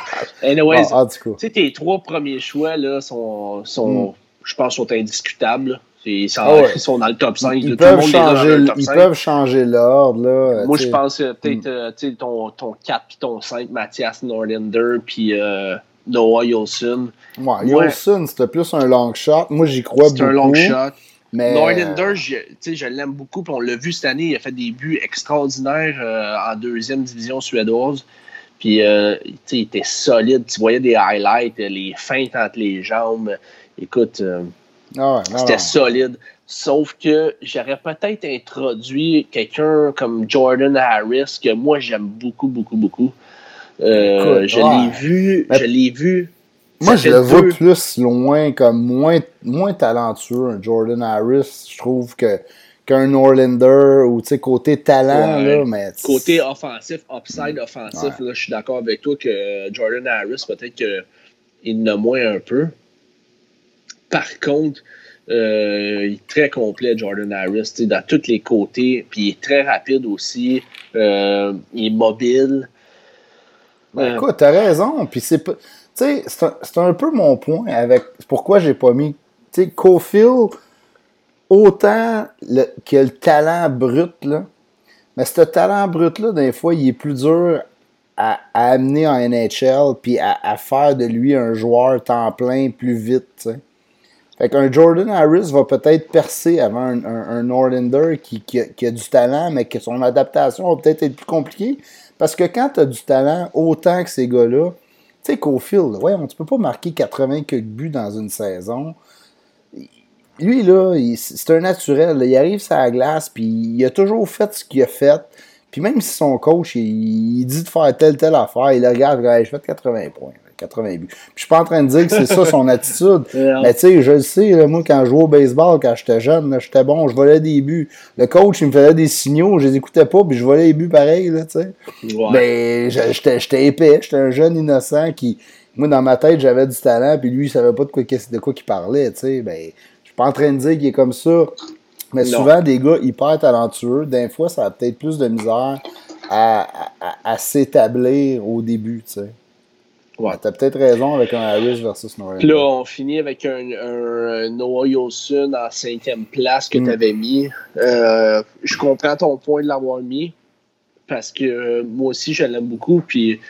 Anyways, ah, tu sais, tes trois premiers choix, là, sont, sont hmm. je pense, sont indiscutables. Ils sont, ah ils sont, dans le top 5. Ils, peuvent, changer, ils peuvent changer l'ordre. Moi, je pense peut-être hmm. euh, ton, ton 4 puis ton 5, Mathias Norlander, puis euh, Noah Yolson. Ouais, Yolson, c'était plus un long shot. Moi, j'y crois beaucoup. C'est un long shot. Mais... Norlander, je, je l'aime beaucoup. Puis on l'a vu cette année, il a fait des buts extraordinaires euh, en deuxième division suédoise. Puis euh, il était solide. Tu voyais des highlights, les feintes entre les jambes. Écoute, ah c'était solide. Sauf que j'aurais peut-être introduit quelqu'un comme Jordan Harris, que moi j'aime beaucoup, beaucoup, beaucoup. Euh, je l'ai vu, je l'ai vu. Moi, je le vois plus loin, comme moins, moins talentueux, Jordan Harris. Je trouve que qu'un Norlander ou côté talent, là, mais. Côté offensif, upside offensif, là, je suis d'accord avec toi que Jordan Harris, peut-être qu'il en a moins un peu. Par contre, euh, il est très complet, Jordan Harris, dans tous les côtés. Puis il est très rapide aussi. Euh, il est mobile. Ben, écoute, t'as raison. Puis c'est Tu sais, c'est un, peu mon point avec pourquoi j'ai pas mis. Tu sais, Cofield, autant le, que le talent brut, là. Mais ce talent brut-là, des fois, il est plus dur à, amener en NHL puis à, faire de lui un joueur temps plein plus vite. Fait qu'un Jordan Harris va peut-être percer avant un, un, Norlander qui, qui, a, du talent, mais que son adaptation va peut-être être plus compliquée. Parce que quand tu as du talent autant que ces gars-là, tu sais, Cofield, ouais, tu peux pas marquer 80 que buts dans une saison. Lui, là, c'est un naturel. Il arrive sur la glace, puis il a toujours fait ce qu'il a fait. Puis même si son coach, il, dit de faire telle, telle affaire, il regarde, je fais 80 points. 80 buts. Puis je suis pas en train de dire que c'est ça son attitude. mais tu sais, je le sais, moi, quand je jouais au baseball, quand j'étais jeune, j'étais bon, je volais des buts. Le coach, il me faisait des signaux, je les écoutais pas, puis je volais les buts pareil, là, tu sais. Mais j'étais épais, j'étais un jeune innocent qui, moi, dans ma tête, j'avais du talent, puis lui, il savait pas de quoi, de quoi qu'il parlait, tu sais. Ben, je suis pas en train de dire qu'il est comme ça. Mais souvent, des gars hyper talentueux, d'un fois, ça a peut-être plus de misère à, à s'établir au début, tu sais. Ouais, t'as peut-être raison avec un Harris versus Noah. Puis là, on finit avec un, un Noah Yosun en cinquième place que mm. tu avais mis. Euh, je comprends ton point de l'avoir mis parce que euh, moi aussi, je l'aime beaucoup. Puis,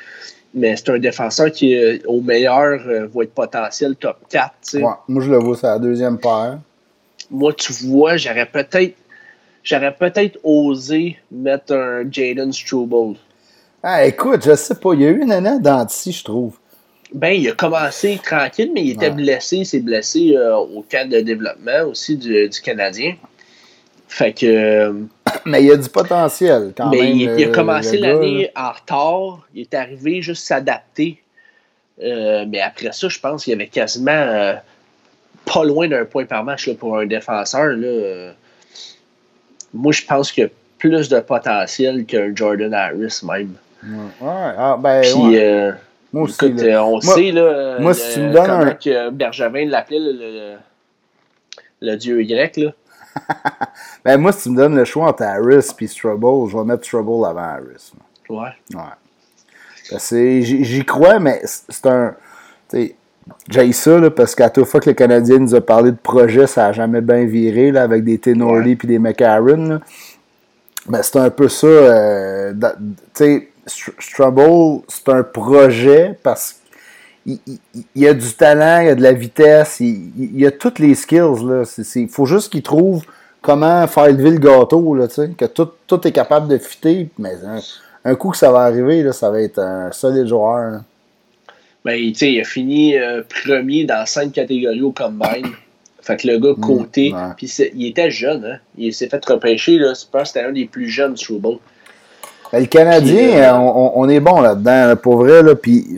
mais c'est un défenseur qui, au meilleur, euh, va être potentiel top 4. Ouais, moi, je le vois, c'est la deuxième paire. Moi, tu vois, j'aurais peut-être j'aurais peut-être osé mettre un Jaden Struble. Ah, écoute, je sais pas. Il y a eu une année d'ici, je trouve. Ben, il a commencé tranquille, mais il était blessé. Il s'est blessé euh, au cadre de développement aussi du, Canadien. Fait que. Euh, mais il a du potentiel quand ben, même. Il, a commencé l'année en retard. Il est arrivé juste s'adapter. Euh, mais après ça, je pense qu'il y avait quasiment pas loin d'un point par match pour un défenseur. Là. Moi, je pense qu'il a plus de potentiel qu'un Jordan Harris même. Ouais, ah, ben, Puis, euh, moi aussi, écoute, euh, on sait, là, moi, si tu me donnes comment un... que Bergevin l'appelait le, le, dieu grec, là. ben, moi, si tu me donnes le choix entre Harris et Strubble, je vais mettre Strubble avant Harris. Ouais. Ouais. J'y crois, mais c'est un. J'ai ça là, parce qu'à toute fois que le Canadien nous a parlé de projet, ça n'a jamais bien viré là, avec des Tenorly et des McCarron. Ben, c'est un peu ça. Euh, tu sais, Strubble, c'est un projet parce qu'il y a du talent, il y a de la vitesse, il, y a toutes les skills. Il faut juste qu'il trouve comment faire lever le gâteau, là, que tout, tout est capable de fitter. Mais un, coup que ça va arriver, là, ça va être un solide joueur. Ben, il a fini euh, premier dans cinq catégories au combine. Fait que le gars mm, côté, puis il était jeune, hein? il s'est fait repêcher, là, je pense que c'était un des plus jeunes Strubble. Ben, le Canadien, on, on, est bon là-dedans, pour vrai, là, puis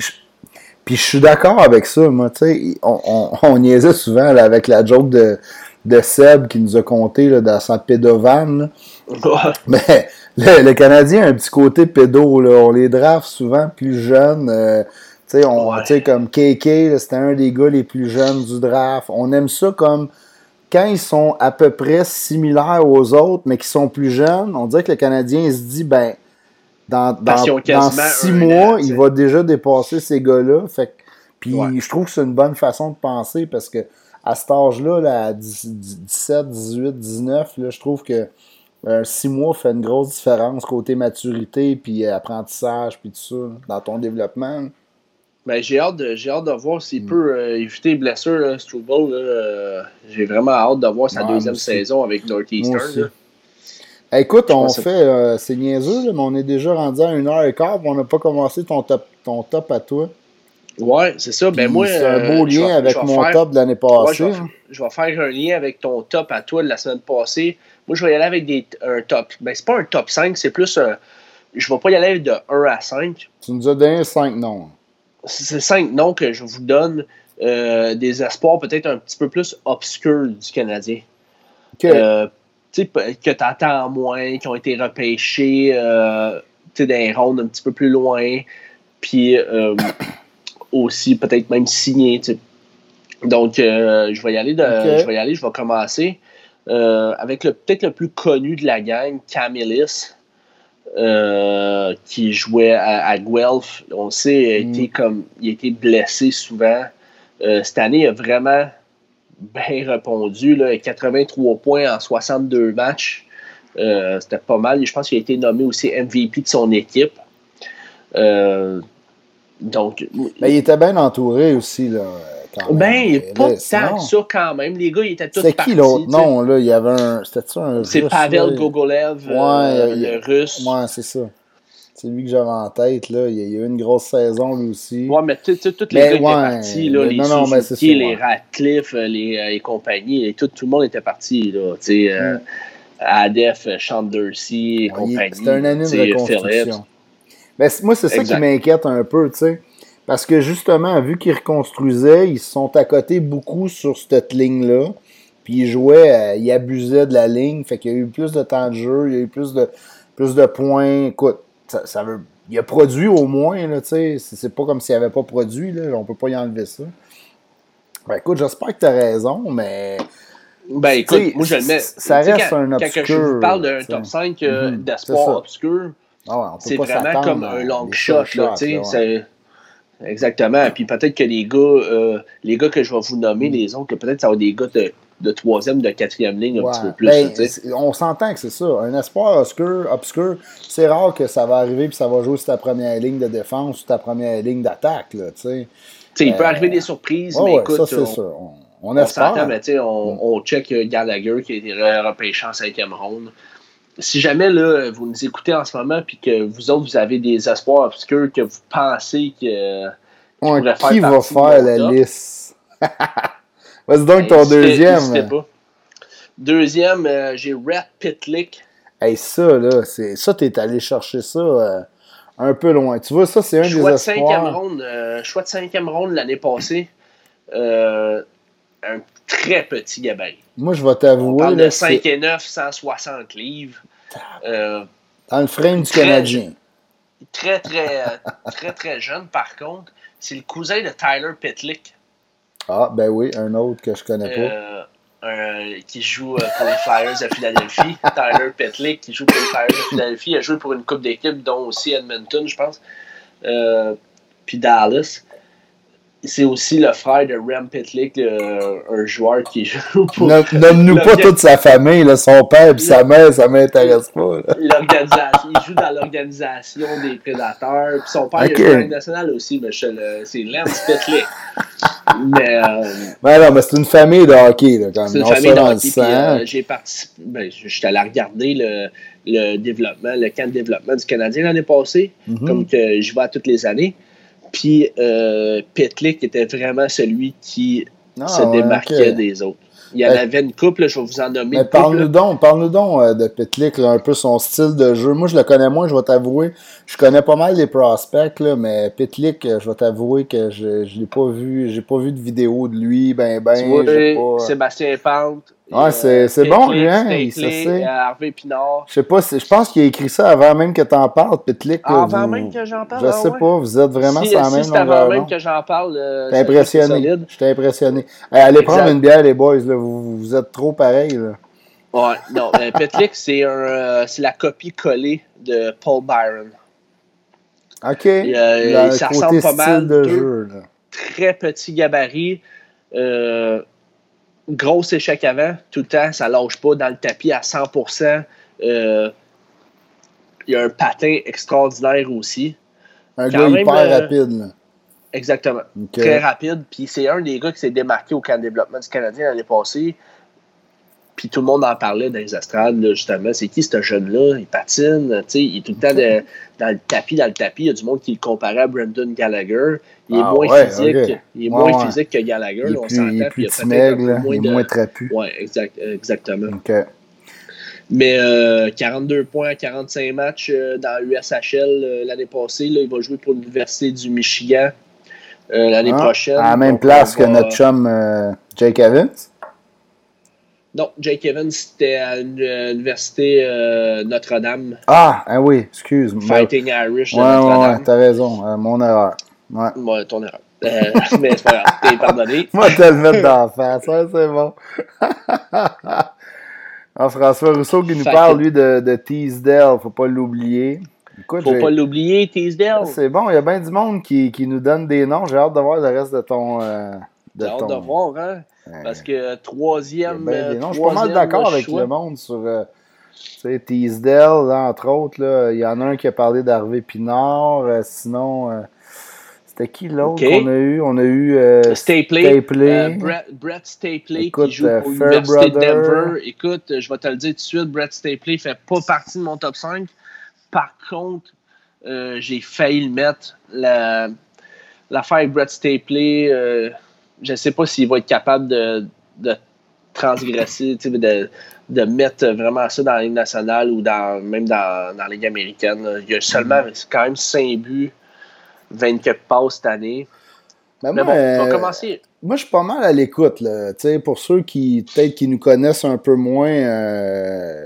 puis je suis d'accord avec ça, moi, tu sais, on, on, on, niaisait souvent avec la joke de, de Seb qui nous a compté là, dans sa pédovan. Mais le, Canadien a un petit côté pédo, là. on les draft souvent plus jeunes. Euh, tu sais, comme KK, c'était un des gars les plus jeunes du draft. On aime ça comme quand ils sont à peu près similaires aux autres, mais qui sont plus jeunes. On dirait que le Canadien se dit, ben, dans, dans, six mois, il va déjà dépasser ces gars-là. Fait puis je trouve que c'est une bonne façon de penser parce que à cet âge-là, là, à 17, 18, 19, là, je trouve que euh, six mois fait une grosse différence côté maturité, puis euh, apprentissage, puis tout ça, dans ton développement. Ben, j'ai hâte, de, j'ai hâte de voir s'il mm. peut euh, éviter les blessures, Struble. j'ai vraiment hâte de voir sa deuxième saison avec Northeastern. Écoute, on fait, euh, c'est niaiseux, mais on est déjà rendu à une heure et quart, on n'a pas commencé ton top, ton top à toi. Ouais, c'est ça. Ben moi, c'est un beau euh, lien avec mon top de l'année passée. Hein. je, vais, faire un lien avec ton top à toi de la semaine passée. Moi, je vais y aller avec des, un top. Ben, c'est pas un top 5, c'est plus un. Je vais pas y aller de 1 à 5. Tu nous as donné 5 noms. C'est 5 noms que je vous donne. Euh, des espoirs peut-être un petit peu plus obscurs du Canadien. Euh, que tu attends moins, qui ont été repêchés euh, dans rondes un petit peu plus loin, puis euh, aussi peut-être même signés. Donc, euh, je vais y aller, de, je vais y aller, je vais commencer euh, avec le peut-être le plus connu de la gang, Camillus. qui jouait à, Guelph. On sait, il a, été mm. comme, il a été blessé souvent. cette année, il a vraiment bien répondu. Là, 83 points en 62 matchs. Euh, c'était pas mal. Je pense qu'il a été nommé aussi MVP de son équipe. Euh, donc. Mais il était bien entouré aussi. Là, ben, pas tant que ça quand même. Les gars, ils étaient tous C'est qui l'autre? Non, là, il y avait un. C'était ça un. C'est Pavel Gogolev, euh, le russe. Ouais, c'est ça. C'est lui que j'avais en tête. Là. Il y a eu une grosse saison, lui aussi. Ouais, mais tous les gars étaient partis. Là, les non, Suzuki, les Ratcliffe, euh, les, euh, les, compagnies, et tout, tout le monde était parti. Là, euh, mm. Adef, Chandersey et compagnie. C'était un année de reconstruction. Mais moi, c'est ça qui m'inquiète un peu. sais. Parce que justement, vu qu'ils reconstruisaient, ils sont à côté beaucoup sur cette ligne-là. Puis ils jouaient, ils abusaient de la ligne. Fait qu'il y a eu plus de temps de jeu, il y a eu plus de, plus de points. Écoute, ça, veut, il a produit au moins, là, tu sais. C'est pas comme s'il n'avait pas produit, là. On peut pas y enlever ça. Ben, écoute, j'espère que tu as raison, mais. Ben, écoute, moi, je le mets. Ça reste un obscur. Quand je vous parle d'un top 5 euh, mm-hmm. d'espoir obscur, ah c'est vraiment comme un long shot, là, tu sais. Exactement. Puis peut-être que les gars, euh, les gars que je vais vous nommer, les autres, peut-être ça va être des gars de de troisième, de quatrième ligne un petit peu plus. Ben, on s'entend que c'est ça. Un espoir obscur, obscur c'est rare que ça va arriver et ça va jouer sur ta première ligne de défense ou ta première ligne d'attaque. il peut euh, arriver des surprises, mais écoute, ça, on, On, on, espère. mais on, mm. on check euh, Gallagher qui a été repêché en cinquième ronde. Si jamais là, vous nous écoutez en ce moment et que vous autres, vous avez des espoirs obscurs que vous pensez que. qui va faire la liste? Vas-y donc ton deuxième. Deuxième, euh, j'ai Rat Pitlick. Hey, ça, là, c'est ça, t'es allé chercher ça euh, un peu loin. Tu vois, ça, c'est un choix des de cinquième ronde, euh, Choix de cinquième ronde l'année passée. un très petit gabarit. Moi, je vais t'avouer. On parle de 5 et 9, 160 livres. Dans le frame du Canadien. Très, très, très, très jeune, par contre. C'est le cousin de Tyler Pitlick. Ah, ben oui, un autre que je connais pas. Euh, qui joue euh, pour les Flyers de Philadelphie. Tyler Petlick, qui joue pour les Flyers de Philadelphie. Il a joué pour une coupe d'équipes, dont aussi Edmonton, je pense. Euh, puis Dallas c'est aussi le frère de Rem Pitlick, un joueur qui joue pour. Nomme-nous pas toute sa famille, là, son père et sa mère, ça m'intéresse pas. L'organisation, il joue dans l'organisation des prédateurs. Puis son père okay. est joueur national aussi, mais c'est Lance Pitlick. mais. Euh, non, mais c'est une famille de hockey, là, quand C'est une famille de hockey. Euh, j'ai participé. Ben, j'étais allé regarder le, le développement, le camp de développement du Canadien l'année passée, mm-hmm. comme que je vais toutes les années. Puis euh, Petlick était vraiment celui qui se démarquait des autres. Il y en avait une couple, je vais vous en nommer. Parle-nous donc, parle donc euh, de Pitlick, un peu son style de jeu. Moi, je le connais moins, je vais t'avouer. Je connais pas mal les prospects, là, mais Pitlick, euh, je vais t'avouer que je ne l'ai pas vu. J'ai pas vu de vidéo de lui, ben ben. pas... Sébastien Pente. Ouais, c'est, c'est bon, lui, hein? Il sait. Harvey Pinard. Je sais pas, je pense qu'il a écrit ça avant même que t'en parles, Pitlick. avant même que j'en parle. Je sais ah pas, vous êtes vraiment si, sans même c'est avant même que j'en parle. Euh, T'es impressionné. J'étais impressionné. allez prendre une bière, les boys, là. Vous, vous êtes trop pareils, là. Ouais, non, mais Pitlick, c'est, euh, c'est la copie collée de Paul Byron. OK. Il, euh, ça ressemble pas mal. De jeu, là. Très petit gabarit. Euh, gros échec avant, tout le temps, ça lâche pas dans le tapis à 100%. Euh, il y a un patin extraordinaire aussi. Un gars hyper euh, rapide. Là. Exactement. Très rapide. Puis c'est un des gars qui s'est démarqué au camp de développement du Canadien l'année passée. Puis tout le monde en parlait dans les estrades, justement. C'est qui ce jeune-là? Il patine, il est tout le temps dans le tapis, dans le tapis. Il y a du monde qui le comparait à Brandon Gallagher. Il est ah moins physique. Il est moins physique que Gallagher, il on s'entend. Il est plus il est moins trapu. Oui, exact, exactement. Mais 42 euh, points à 45 matchs euh, dans l'USHL euh, l'année passée. il va jouer pour l'Université du Michigan l'année ah, prochaine. À la même place que notre chum Jake Evans? Non, Jake Evans, c'était à l'Université Notre-Dame. Ah, ah oui, excuse. moi Fighting Irish de Notre-Dame. Ouais, t'as raison, mon erreur. Ouais. Moi, ton erreur. Euh, mais c'est pas grave, t'es pardonné. Moi, te le mettre d'en face, ça, c'est bon. ah, François Rousseau qui nous parle, lui, de, de Teasdale, faut pas l'oublier. Écoute, faut pas l'oublier, Teasdale. C'est bon, il y a bien du monde qui, qui, nous donne des noms. J'ai hâte de voir le reste de ton. Euh, J'ai hâte de voir, hein. Parce que troisième. Ben je suis pas mal d'accord avec le monde sur. Euh, Teasdale, entre autres, là, il y en a un qui a parlé d'Harvey Pinard. Euh, sinon, euh, c'était qui l'autre qu'on a eu? On a eu euh, Stapley. Euh, Brett, Brett, Stapley qui joue euh, pour l'Université de Denver. Écoute, je vais te le dire tout de suite, Brett Stapley fait pas partie de mon top 5. Par contre, euh, j'ai failli le mettre. L'affaire la, avec Brett Stapley, je ne sais pas s'il va être capable de, de transgresser, de, de mettre vraiment ça dans la Ligue nationale ou dans, même dans, dans la Ligue américaine. Il y a seulement quand même 5 buts 24 passes cette année. Ben Mais moi, bon, on va commencer. Moi, je suis pas mal à l'écoute. Pour ceux qui, peut-être, qui nous connaissent un peu moins, euh,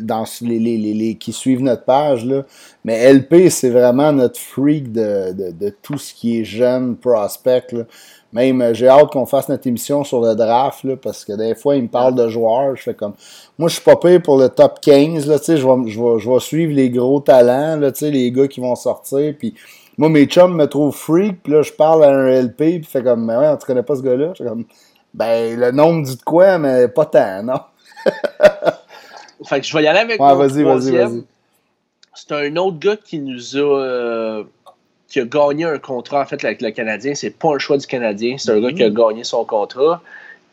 dans les, les, les, qui suivent notre page, là. mais LP, c'est vraiment notre freak de, de, de, tout ce qui est jeune, prospect. Là. Même, euh, j'ai hâte qu'on fasse notre émission sur le draft, là, parce que des fois, il me parle de joueurs. Je fais comme. Moi, je suis pas payé pour le top 15. Là, je, vais, je, vais, je vais suivre les gros talents, là, les gars qui vont sortir. Puis moi, mes chums me trouvent freak, puis là, je parle à un LP, puis fait comme, mais ouais, tu connais pas ce gars-là? Je comme, ben, le nom dit de quoi, mais pas tant, non? fait que je vais y aller avec ouais, vas-y, vas-y, vas-y. C'est un autre gars qui nous a. Euh, qui a gagné un contrat, en fait, avec le Canadien. C'est pas un choix du Canadien, c'est un gars qui a mm-hmm. gagné son contrat.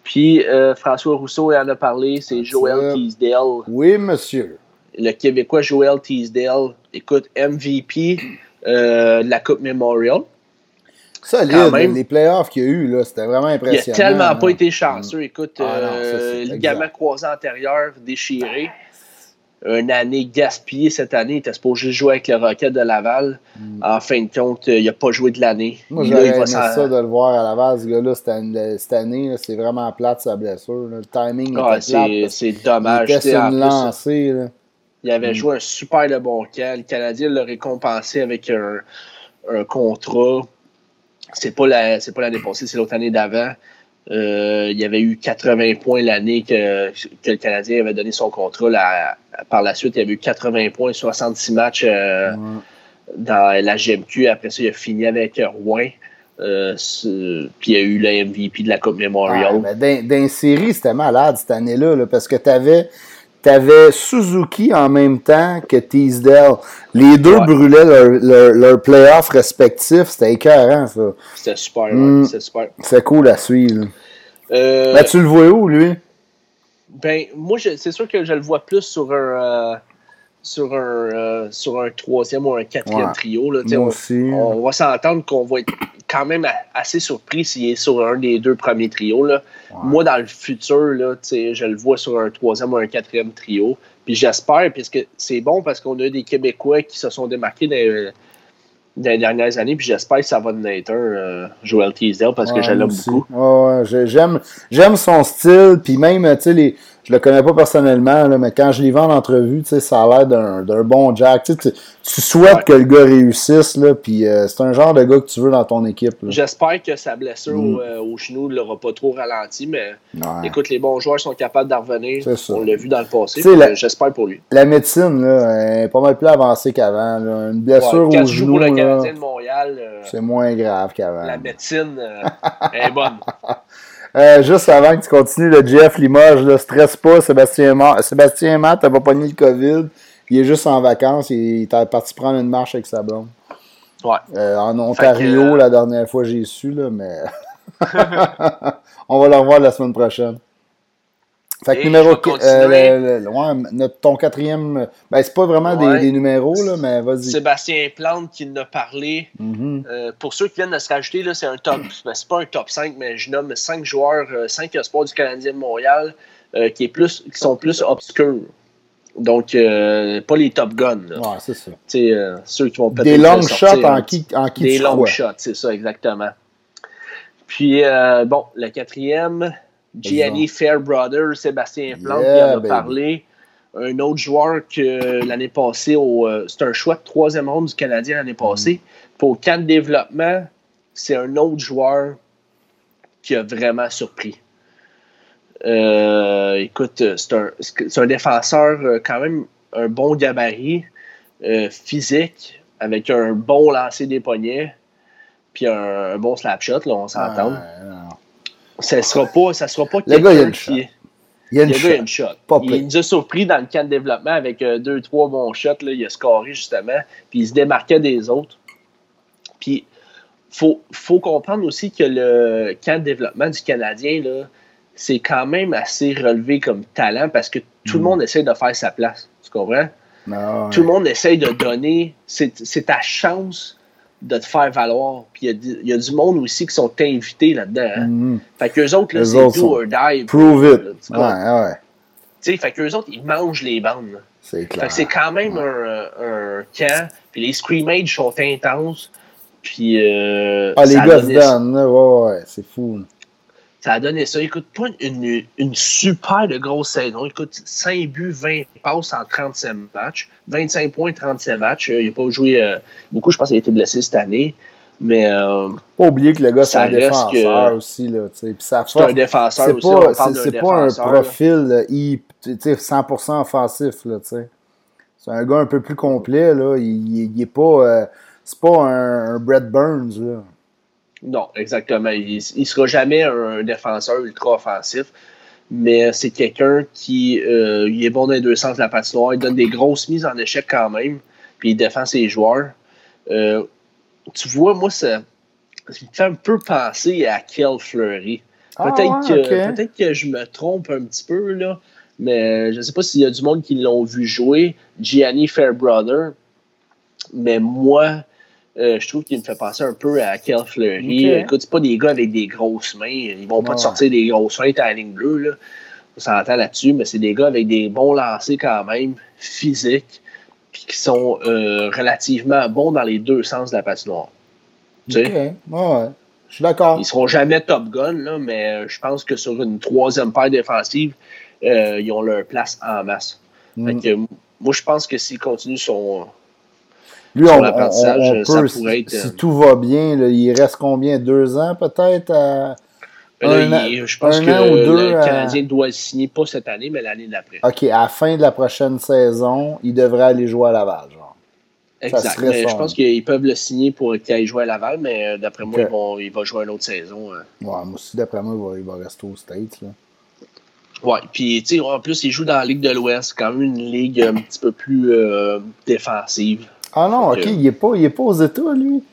Puis euh, François Rousseau en a parlé, c'est Joel Teasdale. Oui, monsieur. Le Québécois Joel Teasdale. Écoute, MVP euh, la Coupe Memorial. Solide, les playoffs qu'il y a eu, là, c'était vraiment impressionnant. Il a tellement pas été chanceux. Écoute, ah euh, le gamin croisé antérieur déchiré. Une année gaspillée cette année. Il était supposé jouer avec le Rocket de Laval. Hmm. En fin de compte, il n'a pas joué de l'année. Moi, j'aurais aimé ça de le voir à Laval, ce gars-là, cette année. C'est vraiment plate sa blessure. Le timing ah, était C'est dommage. Il était sur une lancée. Là. Il avait mm. joué un super de bon camp. Le Canadien l'a récompensé avec un, contrat. C'est pas la, l'année passée, c'est l'autre année d'avant. Euh, il y avait eu 80 points l'année que, le Canadien avait donné son contrat. par la suite, il y avait eu 80 points, 66 matchs euh, dans la GMQ. Après ça, il a fini avec Rouen. Euh, puis il y a eu le MVP de la Coupe Memorial. Ah, dans, dans série, c'était malade cette année-là, là, parce que tu avais T'avais Suzuki en même temps que Teasdale. Les deux brûlaient leur, leur, playoff respectif. C'était écœurant, ça. C'était super, mm. C'était super. C'est cool à suivre. Euh, ben, tu le vois où, lui? Ben, moi, c'est sûr que je le vois plus sur un, euh, sur un, euh, sur un troisième ou un quatrième trio. Là, on, on, va s'entendre qu'on va être quand même assez surpris s'il est sur un des deux premiers trios. Là. Moi, dans le futur, là, je le vois sur un troisième ou un quatrième trio. Puis j'espère, puisque c'est bon parce qu'on a des Québécois qui se sont démarqués dans, dans les dernières années, puis j'espère que ça va naître un, euh, Joel Teasdale, parce que je l'aime beaucoup. J'aime, j'aime son style, puis même, tu sais, les, je le connais pas personnellement, là, mais quand je l'ai vu en entrevue, ça a l'air d'un bon Jack. Tu, tu souhaites que le gars réussisse, là, puis euh, c'est un genre de gars que tu veux dans ton équipe. J'espère que sa blessure au, mm. euh, au, genou ne l'aura pas trop ralenti, mais écoute, les bons joueurs sont capables d'en revenir. On l'a vu dans le passé. J'espère pour lui. La médecine là, est pas mal plus avancée qu'avant. Une blessure au genou. Pour le Canadien de Montréal, euh, c'est moins grave qu'avant. La médecine est bonne. Euh, juste avant que tu continues, le Jeff Limoges, ne stresse pas, Sébastien Matt. Sébastien Matt n'a pas pogné le COVID. Il est juste en vacances. Il est parti prendre une marche avec sa blonde. Ouais. Euh, en Ontario, la dernière fois j'ai su, là, mais on va le revoir la semaine prochaine. Fait que numéro euh, ton quatrième, ben c'est pas vraiment des, numéros, là, mais vas-y. Sébastien Plante qui nous a parlé. Mm-hmm. Euh, pour ceux qui viennent de se rajouter, là, c'est un top. Ben, c'est pas un top 5, mais je nomme 5 joueurs, 5 euh, espoirs du Canadien de Montréal qui, est plus, qui sont plus obscurs. Donc, pas les top guns. Ouais, c'est ça. ceux qui vont peut-être. Des long shots en qui, en qui Des long shots, c'est ça, exactement. Puis, bon, le quatrième. Gianni Fairbrother, Sébastien Plante qui en a parlé. Un autre joueur que l'année passée, euh, c'est un choix de troisième ronde du Canadien l'année passée. Mm. Pour camp de développement, c'est un autre joueur qui a vraiment surpris. Euh, écoute, c'est un, défenseur euh, quand même un bon gabarit physique avec un bon lancer des poignets puis un, bon slap shot, là, on s'entend ça sera pas, ça sera pas quelqu'un il a une shot. Il y a une, shot. une shot. il nous a surpris dans le camp de développement avec euh, deux, trois bons shots. Là, il a scoré justement. Puis il se démarquait des autres. Puis faut, faut comprendre aussi que le camp de développement du Canadien, là, c'est quand même assez relevé comme talent parce que tout le mm. monde essaie de faire sa place. Tu comprends? Tout le monde essaie de donner. C'est ta chance de te faire valoir. Puis il y, a du monde aussi qui sont invités là-dedans. Hein. Mm-hmm. Fait qu'eux autres, c'est do or die. Prove it. ouais, ouais. Tu sais, fait qu'eux autres, ils mangent les bandes. C'est clair. Fait que c'est quand même un, un, camp. Puis les screamages sont intenses. Puis. Euh, ah, les gars se donnent, ouais, ouais, c'est fou. Ça a donné ça. Écoute, pas une, une super de grosse saison. Écoute, 5 buts, 20 passes en 37 matchs. 25 points, 37 matchs. Il n'a pas joué euh, beaucoup. Je pense qu'il a été blessé cette année. Mais. Euh, pas oublier que le gars, c'est un défenseur aussi. C'est un défenseur aussi. C'est pas, un profil 100% offensif. C'est un gars un peu plus complet. Là. Il, n'est pas. Euh, c'est pas un, un Brett Burns. Là. Non, exactement. Il ne sera jamais un défenseur ultra offensif, mais c'est quelqu'un qui euh, il est bon dans les deux sens de la patinoire. Il donne des grosses mises en échec quand même, puis il défend ses joueurs. Euh, tu vois, moi, ça, me fait un peu penser à Kel Fleury. Ah, peut-être que, peut que je me trompe un petit peu, là, mais je ne sais pas s'il y a du monde qui l'ont vu jouer. Gianni Fairbrother. Mais moi, euh, je trouve qu'il me fait penser un peu à Kel Fleury. Écoute, c'est pas des gars avec des grosses mains. Ils vont pas te sortir des grosses mains à la ligne bleue. Là. On s'entend là-dessus, mais c'est des gars avec des bons lancers quand même, physiques, puis qui sont euh, relativement bons dans les deux sens de la patinoire. Tu sais? Ouais, Je suis d'accord. Ils seront jamais top gun, là, mais euh, je pense que sur une troisième paire défensive, ils ont leur place en masse. Mm. moi, je pense que s'ils continuent son, lui, on, peut, si, euh, tout va bien, il reste combien? Deux ans peut-être ben Je pense que le Canadien doit le signer pas cette année, mais l'année d'après. OK, à la fin de la prochaine saison, il devrait aller jouer à Laval, genre. Exact. Je pense qu'ils peuvent le signer pour qu'il aille jouer à Laval, mais euh, d'après moi, il va jouer une autre saison. Euh. Ouais, moi aussi, d'après moi, il va, rester aux States. Là. Ouais, puis tu sais, en plus, il joue dans la Ligue de l'Ouest, quand même une ligue un petit peu plus défensive. Ah non, ok, il n'est pas, est pas aux États, lui?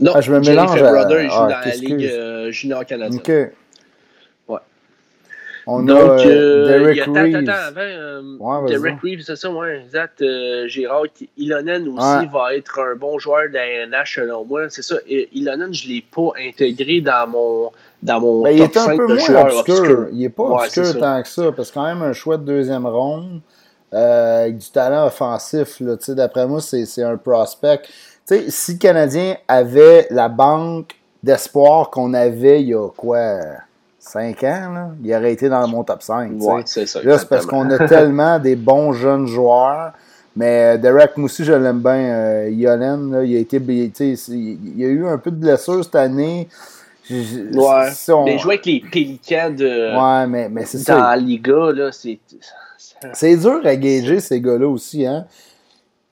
Non, ah, je me mélange. Brother, il joue ah, dans la Ligue euh, junior canadienne. Ok. Ouais. On Donc, a euh, Derek il y a, Reeves. Attends, attends, avant, euh, Derek Reeves, c'est ça, ouais, exact. Euh, Gérard, Ilonen aussi va être un bon joueur de la NH selon moi. C'est ça, Ilonen, je ne l'ai pas intégré dans mon, dans mon ben, top il est un peu moins obscur. Il n'est pas obscur tant que ça, parce que quand même un choix de deuxième ronde, euh, avec du talent offensif, d'après moi, c'est un prospect. si le Canadien avait la banque d'espoir qu'on avait il y a quoi 5 ans, là, il aurait été dans mon top 5. Ouais, c'est ça. Là, c'est parce qu'on a tellement des bons jeunes joueurs. Mais euh, Derek Moussi, je l'aime bien. Euh, Yolen, il a été. Il, y a eu un peu de blessure cette année. Ouais. Mais jouer avec les Pélicans de. Ouais, mais, mais c'est ça. Dans la Liga, là, c'est. C'est dur à gager ces gars-là aussi, hein.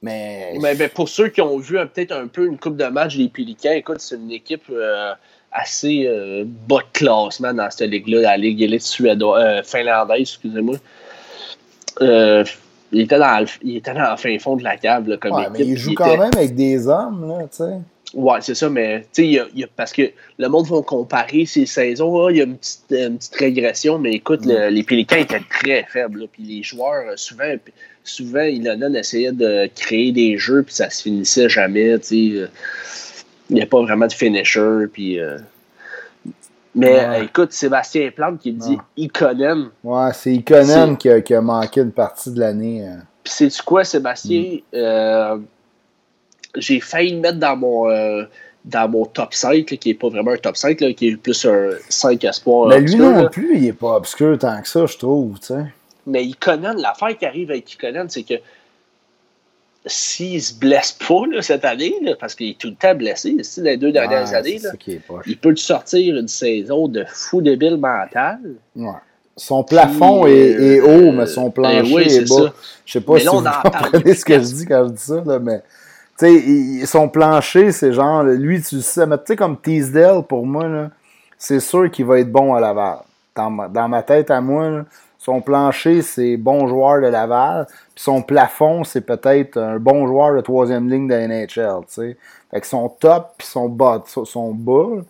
Mais... mais, pour ceux qui ont vu peut-être un peu une coupe de match des Pélicans, écoute, c'est une équipe euh, assez euh, bas de classement dans cette ligue-là, la Ligue élite suédoise, euh, finlandaise, excusez-moi. il, était dans le, il était dans le fin fond de la cave là, comme ouais, Mais il joue quand même avec des hommes, là, tu sais. Ouais, c'est ça, mais tu sais, parce que le monde va comparer ces saisons. Il y a une petite, une petite, régression, mais écoute, mm. les Pélicans étaient très faibles. Puis les joueurs, euh, souvent, souvent, Ilonen essayait de créer des jeux, puis ça se finissait jamais. Tu sais, euh, il n'y a pas vraiment de finisher. Puis, euh, mais écoute, Sébastien Plante qui dit Iconen. Ouais, c'est Iconen qui a, qui a, manqué une partie de l'année. Puis c'est quoi, Sébastien mm j'ai failli le mettre dans mon, euh, dans mon top 5, qui n'est pas vraiment un top 5, qui est plus un 5 espoir. Mais lui non plus, il n'est pas obscur tant que ça, je trouve. sais. Mais Ikonen, l'affaire qui arrive avec Ikonen, c'est que s'il se blesse pas cette année, parce qu'il est tout le temps blessé les deux dernières années, il peut te sortir une saison de fou débile mental. Ouais. Son plafond est, haut, mais son euh, plancher est, bas. Je sais pas si vous comprenez ce que je dis quand je dis ça, là, mais son plancher, c'est genre, lui, tu sais, mais tu sais, comme Teasdale, pour moi, c'est sûr qu'il va être bon à Laval. Dans ma, tête à moi, son plancher, c'est bon joueur de Laval. Puis son plafond, c'est peut-être un bon joueur de troisième ligne de NHL, tu sais. Fait que son top puis son bas, son bas,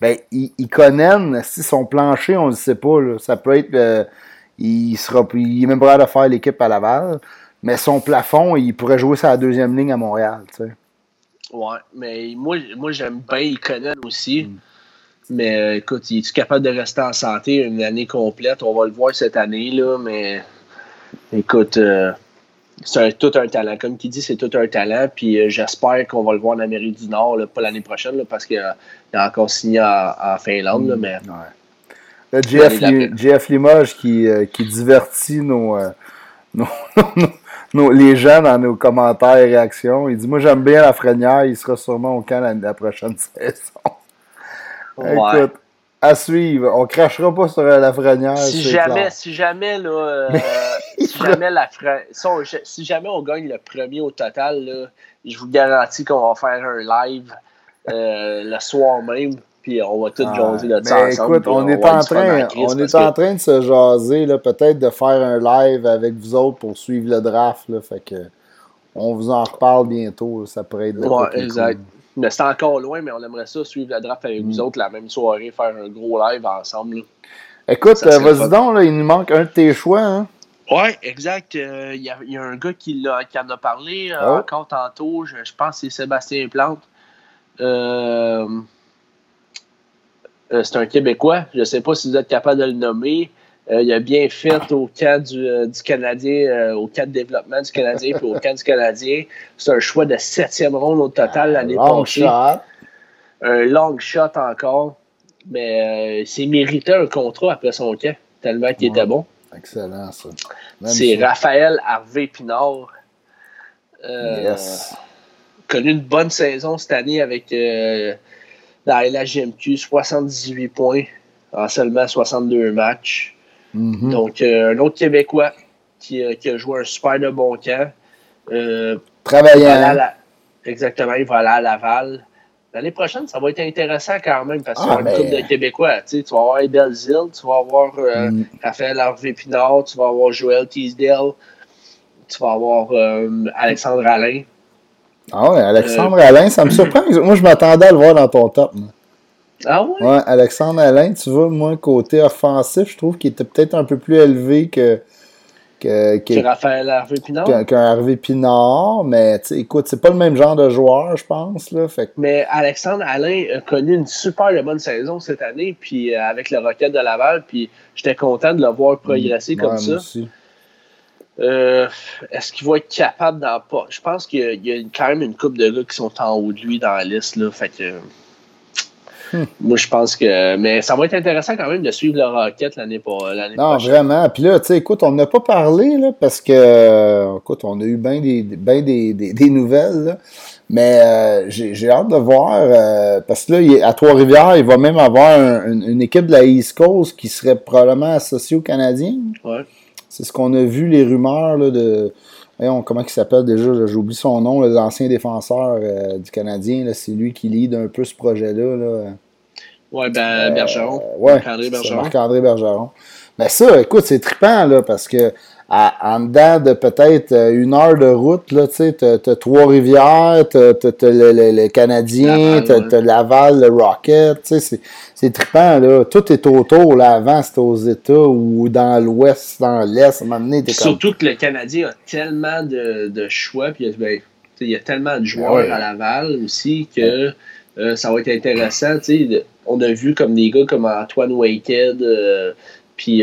ben, il, connaît, si son plancher, on ne sait pas, ça peut être, il sera, il est même prêt à faire l'équipe à Laval. Mais son plafond, il pourrait jouer sa deuxième ligne à Montréal, tu sais. Ouais, mais moi, moi j'aime bien Iconen aussi. Mm. Mais euh, écoute, il est capable de rester en santé une année complète? On va le voir cette année, là, mais écoute, euh, c'est tout un talent. Comme qui dit, c'est tout un talent. Puis euh, j'espère qu'on va le voir en Amérique du Nord, pas l'année prochaine, parce qu'il a, encore signé en, Finlande. Là, mm. mais, ouais. Jeff, Limoges qui, qui divertit nos, nos, les gens dans nos commentaires et réactions. Il dit Moi, j'aime bien la Frenière, il sera sûrement au camp la, prochaine saison. Écoute, à suivre. On crachera pas sur la Frenière. Si jamais, si jamais, là, euh, si, jamais la si, jamais on gagne le premier au total, là, je vous garantis qu'on va faire un live euh, le soir même puis on va tout ah, jaser là-dessus ensemble. Écoute, on, est, en train, on est en train de se jaser, peut-être de faire un live avec vous autres pour suivre le draft. Là, fait que on vous en reparle bientôt. Ça pourrait être Ouais, exact. Mais c'est encore loin, mais on aimerait ça suivre le draft avec vous mm. autres la même soirée, faire un gros live ensemble. Écoute, euh, vas-y donc, là, il nous manque un de tes choix. Hein? Oui, exact. Il euh, y, y, a un gars qui, qui en a parlé euh, oh. encore tantôt. Je, je pense que c'est Sébastien Plante. Euh, c'est un Québécois. Je ne sais pas si vous êtes capable de le nommer. Euh, il a bien fait au camp du, euh, Canadien, au camp de développement du Canadien, puis au camp du Canadien. C'est un choix de septième ronde au total l'année passée. Un long shot encore. Mais c'est mérité un contrat après son camp, tellement qu'il était bon. Excellent, ça. C'est Raphaël Harvey Pinard. yes. Connu une bonne saison cette année avec dans la GMQ, 78 points en seulement 62 matchs. Mm-hmm. Donc, euh, un autre Québécois qui, qui, a joué un super de bon camp. Euh, Travaillant. exactement, il va aller à Laval. L'année prochaine, ça va être intéressant quand même parce qu'il y a une couple de Québécois. Tu, vas avoir Ebel Zil, tu vas avoir euh, mm. Raphaël Harvey Pinard, tu vas avoir Joël Teasdale, tu vas avoir Alexandre Alain. Ah ouais, Alexandre Alain, ça me surprend. Moi, je m'attendais à le voir dans ton top. Ah ouais? Ouais, Alexandre Alain, tu vois, moi, côté offensif, je trouve qu'il était peut-être un peu plus élevé que. Que, que, Raphaël Harvey Pinard? Qu'un Harvey Pinard, mais écoute, c'est pas le même genre de joueur, je pense. Là, fait Mais Alexandre Alain a connu une super bonne saison cette année, puis euh, avec le Rocket de Laval, puis j'étais content de le voir progresser mm. comme ça. Aussi. Euh, est-ce qu'il va être capable d'en pas? Je pense qu'il y, a quand même une coupe de gars qui sont en haut de lui dans la liste. Là, fait que, hmm. Moi, je pense que. Mais ça va être intéressant quand même de suivre le Rocket l'année prochaine. Non, vraiment. Puis là, tu sais, écoute, on n'a pas parlé, là, parce que, écoute, on a eu bien des, ben des, des, nouvelles, là. Mais euh, j'ai hâte de voir, euh, parce que là, à Trois-Rivières, il va même avoir une, équipe de la East Coast qui serait probablement associée aux Canadiens. Ouais. C'est ce qu'on a vu, les rumeurs là, de. Voyons, comment il s'appelle déjà J'oublie son nom, l'ancien défenseur euh, du Canadien. C'est lui qui lead un peu ce projet-là. Là. Ouais, ben, euh, Bergeron. Marc-André Bergeron. Marc-André Bergeron. Mais ça, écoute, c'est trippant, là, parce que en dedans de peut-être euh, une heure de route, là, tu sais, t'as, Trois-Rivières, t'as, le, le, Canadien, t'as, Laval, le Rocket, tu sais, c'est, c'est trippant, là. Tout est autour, là. Avant, c'était aux États ou dans l'Ouest, dans l'Est. Maintenant, Surtout que le Canadien a tellement de, de choix, puis ben, il y a tellement de joueurs à Laval aussi que euh, ça va être intéressant, tu sais. On a vu comme des gars comme Antoine Waked, euh, puis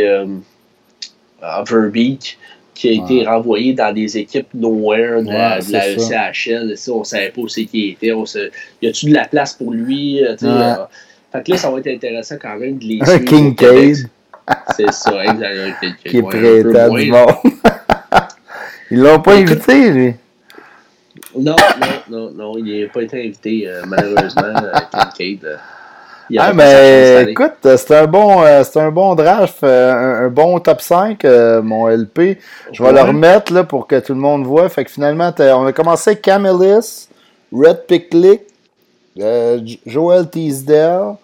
Verbeek qui a été renvoyé dans des équipes nowhere de, la, ECHL. on ne savait pas où c'est qui était. On Y a-tu de la place pour lui? Euh, euh, fait que là, ça va être intéressant quand même de les Un Kincaid. C'est ça, exactement. qui est prêt à du monde. Ils l'ont pas invité, lui. Non, non, non, non, il n'a pas été invité, euh, malheureusement, Kincaid. Ah, mais écoute, c'est un bon, euh, c'est un bon draft, euh, un, bon top 5, euh, mon LP. Je vais le remettre là, pour que tout le monde voit. Fait que finalement, on a commencé Camillus, Red Picklick, Joel Teasdale,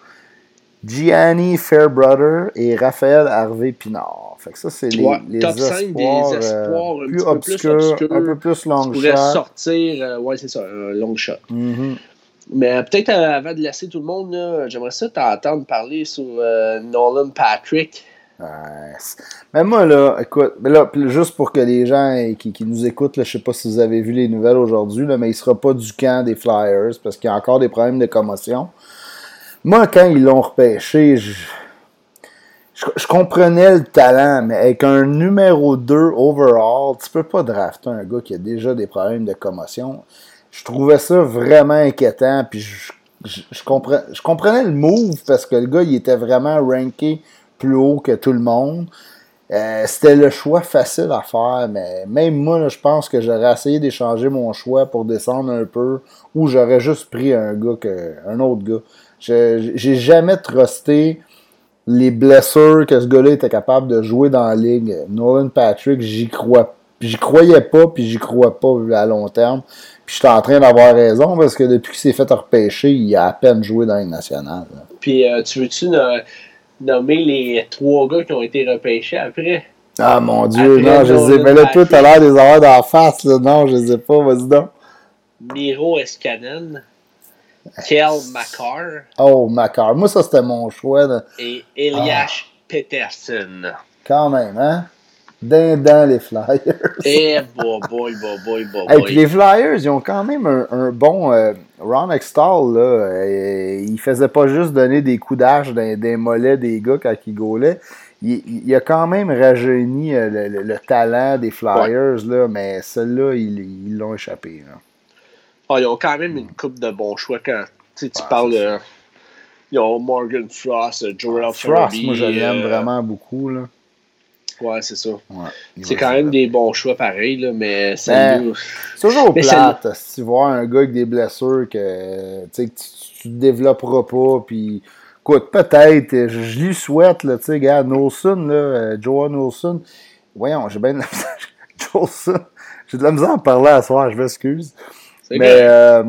Gianni Fairbrother et Raphaël Harvey Pinard. Fait que ça, c'est les, les top espoirs, 5 des espoirs un plus obscurs, un peu plus long shot. sortir, ouais, c'est ça, un long shot. Mm-hmm. Mais peut-être euh, avant de laisser tout le monde, j'aimerais ça t'entendre parler sur euh, Nolan Patrick. mais moi, là, écoute, mais là, juste pour que les gens qui, nous écoutent, là, je sais pas si vous avez vu les nouvelles aujourd'hui, mais il sera pas du camp des Flyers parce qu'il y a encore des problèmes de commotion. Moi, quand ils l'ont repêché, je, je, comprenais le talent, mais avec un numéro 2 overall, tu peux pas drafter un gars qui a déjà des problèmes de commotion je trouvais ça vraiment inquiétant. Puis je, je, comprenais le move parce que le gars, il était vraiment ranké plus haut que tout le monde. Euh, c'était le choix facile à faire, mais même moi, je pense que j'aurais essayé d'échanger mon choix pour descendre un peu, ou j'aurais juste pris un gars que, un autre gars. J'ai jamais trusté les blessures que ce gars-là était capable de jouer dans la ligue. Nolan Patrick, j'y crois J'y croyais pas, puis j'y crois pas à long terme. Puis j'étais en train d'avoir raison parce que depuis qu'il s'est fait repêcher, il a à peine joué dans les nationales. Puis euh, tu veux-tu nommer les trois gars qui ont été repêchés après? Ah mon dieu, non, je les ai. Mais là, tout à l'air des avoir d'en face, là. Non, je les ai pas, vas-y donc. Miro Escanen. Kel Makar. Oh, Makar. Moi, ça, c'était mon choix. Et Elias Peterson. Quand même, hein? Dans les Flyers. Eh, boy, boy, boy, boy, boy. Et puis les Flyers, ils ont quand même un, bon. Euh, Ron Extall, là, euh, il faisait pas juste donner des coups d'arche dans des mollets des gars quand ils gaulaient. Il, a quand même rajeuni euh, le, talent des Flyers, là, mais ceux-là, ils l'ont échappé. Là. Ah, ils ont quand même une coupe de bons choix quand tu parles de. Ils ont Morgan Frost, Joel Frost, moi je l'aime vraiment beaucoup. Là. Ouais, c'est ça. c'est quand même des bons choix pareils, là, mais ça ben, C'est toujours plate si tu vois un gars avec des blessures que tu, tu développeras pas, puis écoute, peut-être, je, lui souhaite, là, tu sais, regarde, Nolson, là, euh, Joe Nolson, voyons, j'ai bien de la misère, j'ai de la misère à parler à soir, je m'excuse. Mais euh,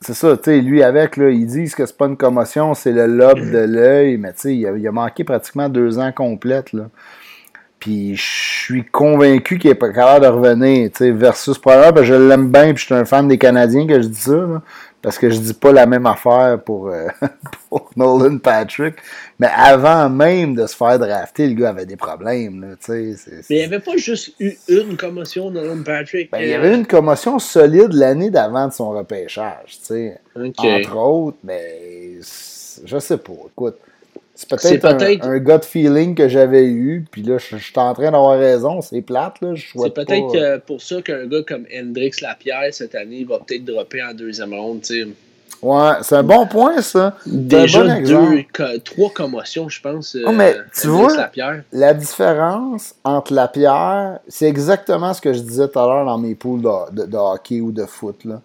c'est ça, tu sais, lui avec, là, ils disent que c'est pas une commotion, c'est le lobe de l'œil, mais tu sais, il, il, a manqué pratiquement deux ans complètes, là. Puis je suis convaincu qu'il est pas capable de revenir, tu sais, versus probablement, parce que je l'aime bien, puis je suis un fan des Canadiens que je dis ça, parce que je dis pas la même affaire pour, euh, pour Nolan Patrick. Mais avant même de se faire drafter, le gars avait des problèmes. Là, mais il n'y avait pas juste eu une commotion, Nolan Patrick. Ben, il y avait une commotion solide l'année d'avant de son repêchage. sais Entre autres, mais je sais pas. Écoute. C'est peut-être un, gut feeling que j'avais eu, puis là, je, suis en train d'avoir raison, c'est plate, là, C'est peut-être pour ça qu'un gars comme Hendrix Lapierre, cette année, va peut-être dropper en deuxième ronde, tu sais. Ouais, c'est un bon point, ça. Déjà deux, trois commotions, je pense. Oh, mais tu vois, la différence entre Lapierre, c'est exactement ce que je disais tout à l'heure dans mes poules de, de, hockey ou de foot, là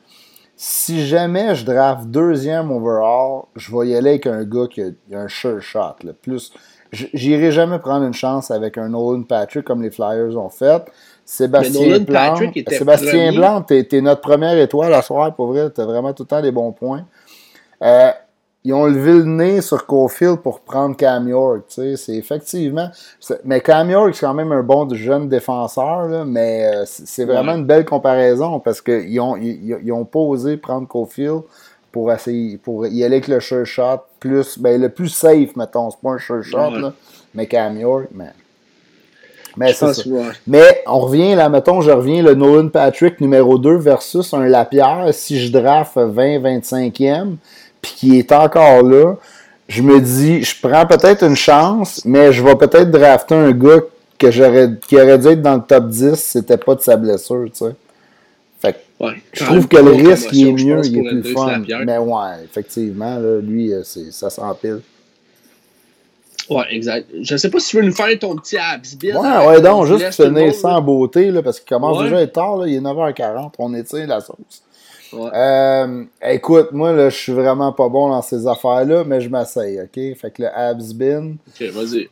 si jamais je draft deuxième overall, je vais y aller avec un gars qui a, un sure shot. Là. Plus, j'irai jamais prendre une chance avec un Nolan Patrick comme les Flyers ont fait. Sébastien Blanc, Sébastien Blanc, t'es, notre première étoile à soir, pour vrai, t'as vraiment tout le temps des bons points. Euh, ils ont levé le nez sur Cofield pour prendre Cam York. C'est effectivement. Mais Cam York, c'est quand même un bon jeune défenseur, mais euh, c'est vraiment une belle comparaison parce qu'ils ont, ils, ont pas osé prendre Cofield pour essayer pour y aller avec le sure shot plus ben, le plus safe, mettons. C'est pas un sure shot, là, mais Cam York, mais. Mais, ça. mais on revient là, mettons, je reviens le Nolan Patrick numéro 2 versus un Lapierre. Si je draft 20-25e, puis qui est encore là, je me dis, je prends peut-être une chance, mais je vais peut-être drafter un gars que j'aurais, qui aurait dû être dans le top 10 c'était pas de sa blessure, tu sais. Fait je trouve que le risque, il est mieux, il est plus fun. Mais ouais, effectivement, là, lui, euh, ça s'empile. Ouais, exact. Je sais pas si tu veux nous faire ton petit absbin. Ouais, ouais, donc, juste finir sans beauté, là, parce qu'il commence déjà à être tard, là, il est 9h40, on étire la sauce. Euh, écoute, moi, là, je suis vraiment pas bon dans ces affaires-là, mais je m'essaye, OK? Fait que le Absbin. OK, vas-y.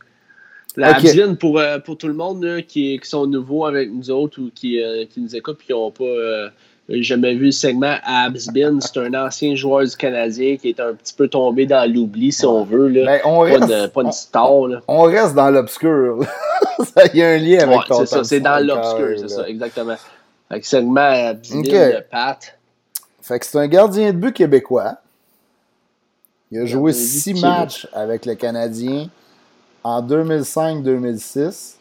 Le pour, euh, pour tout le monde qui, qui, sont nouveaux avec nous autres ou qui, euh, qui nous écoutent et qui n'ont pas jamais vu le segment Absbin, c'est un ancien joueur du Canadien qui est un petit peu tombé dans l'oubli, si on veut. Là. Ben, on pas, reste, une star. On, on, reste dans l'obscur. Il y a un lien avec ouais, C'est ça, c'est dans l'obscur, c'est ça, exactement. Fait que segment Absbin de Pat. Fait que c'est un gardien de but québécois. Il a joué six matchs avec le Canadien en 2005-2006.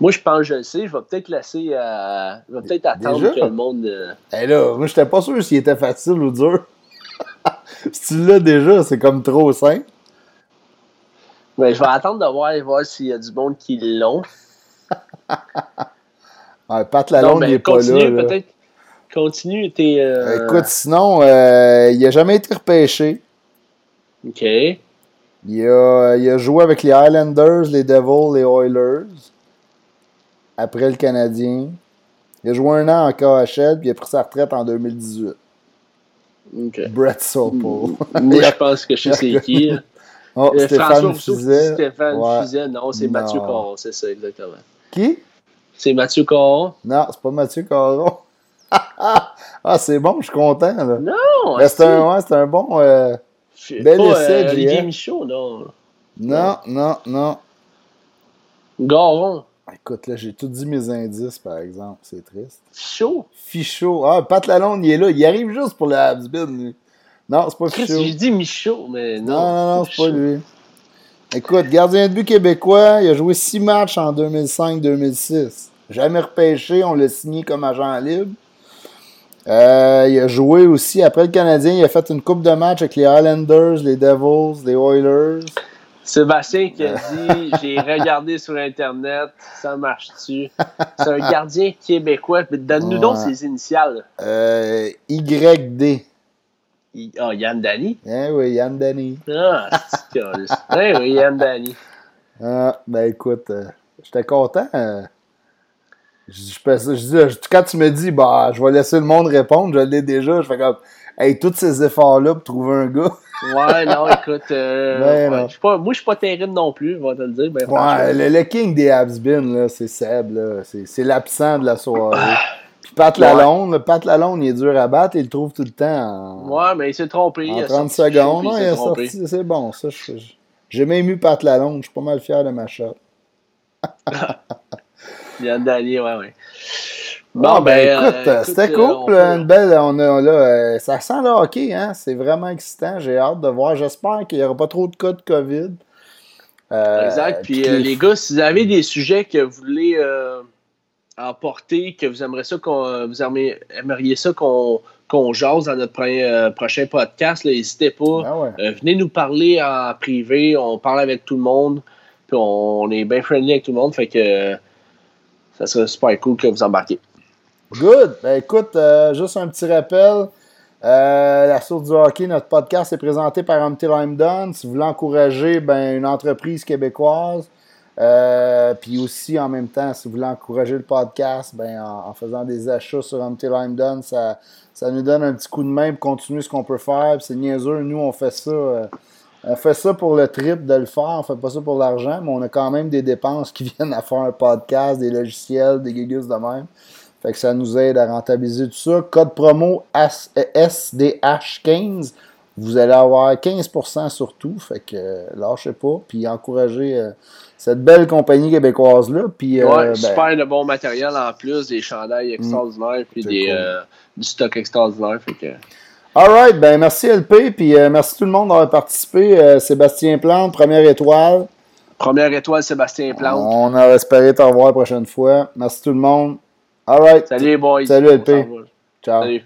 Moi, je pense que je le sais. Je vais peut-être laisser. Euh, je vais peut-être attendre que le monde. Euh... Eh là, moi, j'étais pas sûr s'il était facile ou dur. si tu l'as déjà, c'est comme trop simple. Mais je vais attendre de voir, voir s'il y a du monde qui l'ont. ouais, Pat Lalonde, il n'est pas là. peut-être. Continue, t'es. Euh, Écoute, sinon, euh, il n'a jamais été repêché. OK. Il a, il a joué avec les Highlanders, les Devils, les Oilers. Après le Canadien. Il a joué un an en KHL, puis il a pris sa retraite en 2018. OK. Brett Sopel. Moi, je pense que je sais c'est qui. Oh, euh, Stéphane Fizet. Stéphane ouais. non, c'est Mathieu Caron, c'est ça, exactement. Qui? C'est Mathieu Caron? Non, c'est pas Mathieu Caron. ah, c'est bon, je suis content. Là. Non! c'est un, ouais, un bon. Euh, bel pas, essai, euh, Olivier Michaud, non. Non, non, non. Garon. Écoute, là, j'ai tout dit mes indices, par exemple. C'est triste. Fichot. Fichot. Ah, Pat Lalonde, il est là. Il arrive juste pour le Habsbin, lui. Non, c'est pas Fichot. J'ai dit Michaud, mais non. Non, non, non, c'est pas lui. Écoute, gardien de but québécois, il a joué six matchs en 2005-2006. Jamais repêché, on l'a signé comme agent libre. Euh, il a joué aussi, après le Canadien, il a fait une coupe de match avec les Highlanders, les Devils, les Oilers. Sébastien qui a dit J'ai regardé sur Internet, ça marche-tu? C'est un gardien québécois. Donne-nous donc ses initiales. Euh, YD. Ah, Yann Dany Eh oui, Yann Dany. Ah, c'est? Eh oui, Yann Dany. Ah, ben écoute, euh, j'étais content. Je, quand tu me dis, bah, je vais laisser le monde répondre, je l'ai déjà, je fais comme, hey, tous ces efforts-là pour trouver un gars. ouais, non, écoute, euh, moi, je suis pas terrible non plus, je vais te le dire. Ben, ouais, le, king des Habsbin, c'est Seb, c'est l'absent de la soirée. Ah. Puis Pat Lalonde, Pat Lalonde, il est dur à battre, il le trouve tout le temps. Ouais, mais il s'est trompé. En 30 secondes, il a sorti, c'est bon, ça. J'ai même eu Pat Lalonde, je suis pas mal fier de ma shot. Yann Danier, ouais, ouais. Bon, ben, écoute, c'était cool. Une belle, on a, là, ça sent le hockey, hein? C'est vraiment excitant. J'ai hâte de voir. J'espère qu'il n'y aura pas trop de cas de COVID. exact. Puis, les gars, si vous avez des sujets que vous voulez emporter, que vous aimeriez ça qu'on vous aimeriez ça qu'on qu'on jase dans notre euh, prochain podcast, n'hésitez pas. Ah euh, venez nous parler en privé, on parle avec tout le monde, puis on, est bien friendly avec tout le monde, fait que ça serait super cool que vous embarquiez. Good! Ben écoute, euh, juste un petit rappel. la source du hockey, notre podcast est présenté par Until I'm Done. Si vous voulez encourager ben, une entreprise québécoise, puis aussi, en même temps, si vous voulez encourager le podcast, ben, en, faisant des achats sur Until I'm Done, ça, ça nous donne un petit coup de main pour continuer ce qu'on peut faire. C'est niaiseux, nous, on fait ça. Euh, on fait ça pour le trip de le faire, on fait pas ça pour l'argent, mais on a quand même des dépenses qui viennent à faire un podcast, des logiciels, des gigus de même. Fait que ça nous aide à rentabiliser tout ça. Code promo SDH15. Vous allez avoir 15% sur tout. Fait que euh, lâchez pas. Puis encouragez euh, cette belle compagnie québécoise-là. Puis, ouais, ben, super de bon matériel en plus, des chandails mm. extraordinaires. puis des, du stock extraordinaire. Fait que... Alright, ben merci LP, puis euh, merci tout le monde d'avoir participé. Euh, Sébastien Plante, première étoile. Première étoile, Sébastien Plante. On a espéré te revoir la prochaine fois. Merci tout le monde. Alright. Salut boys. Salut LP. Ciao. Salut.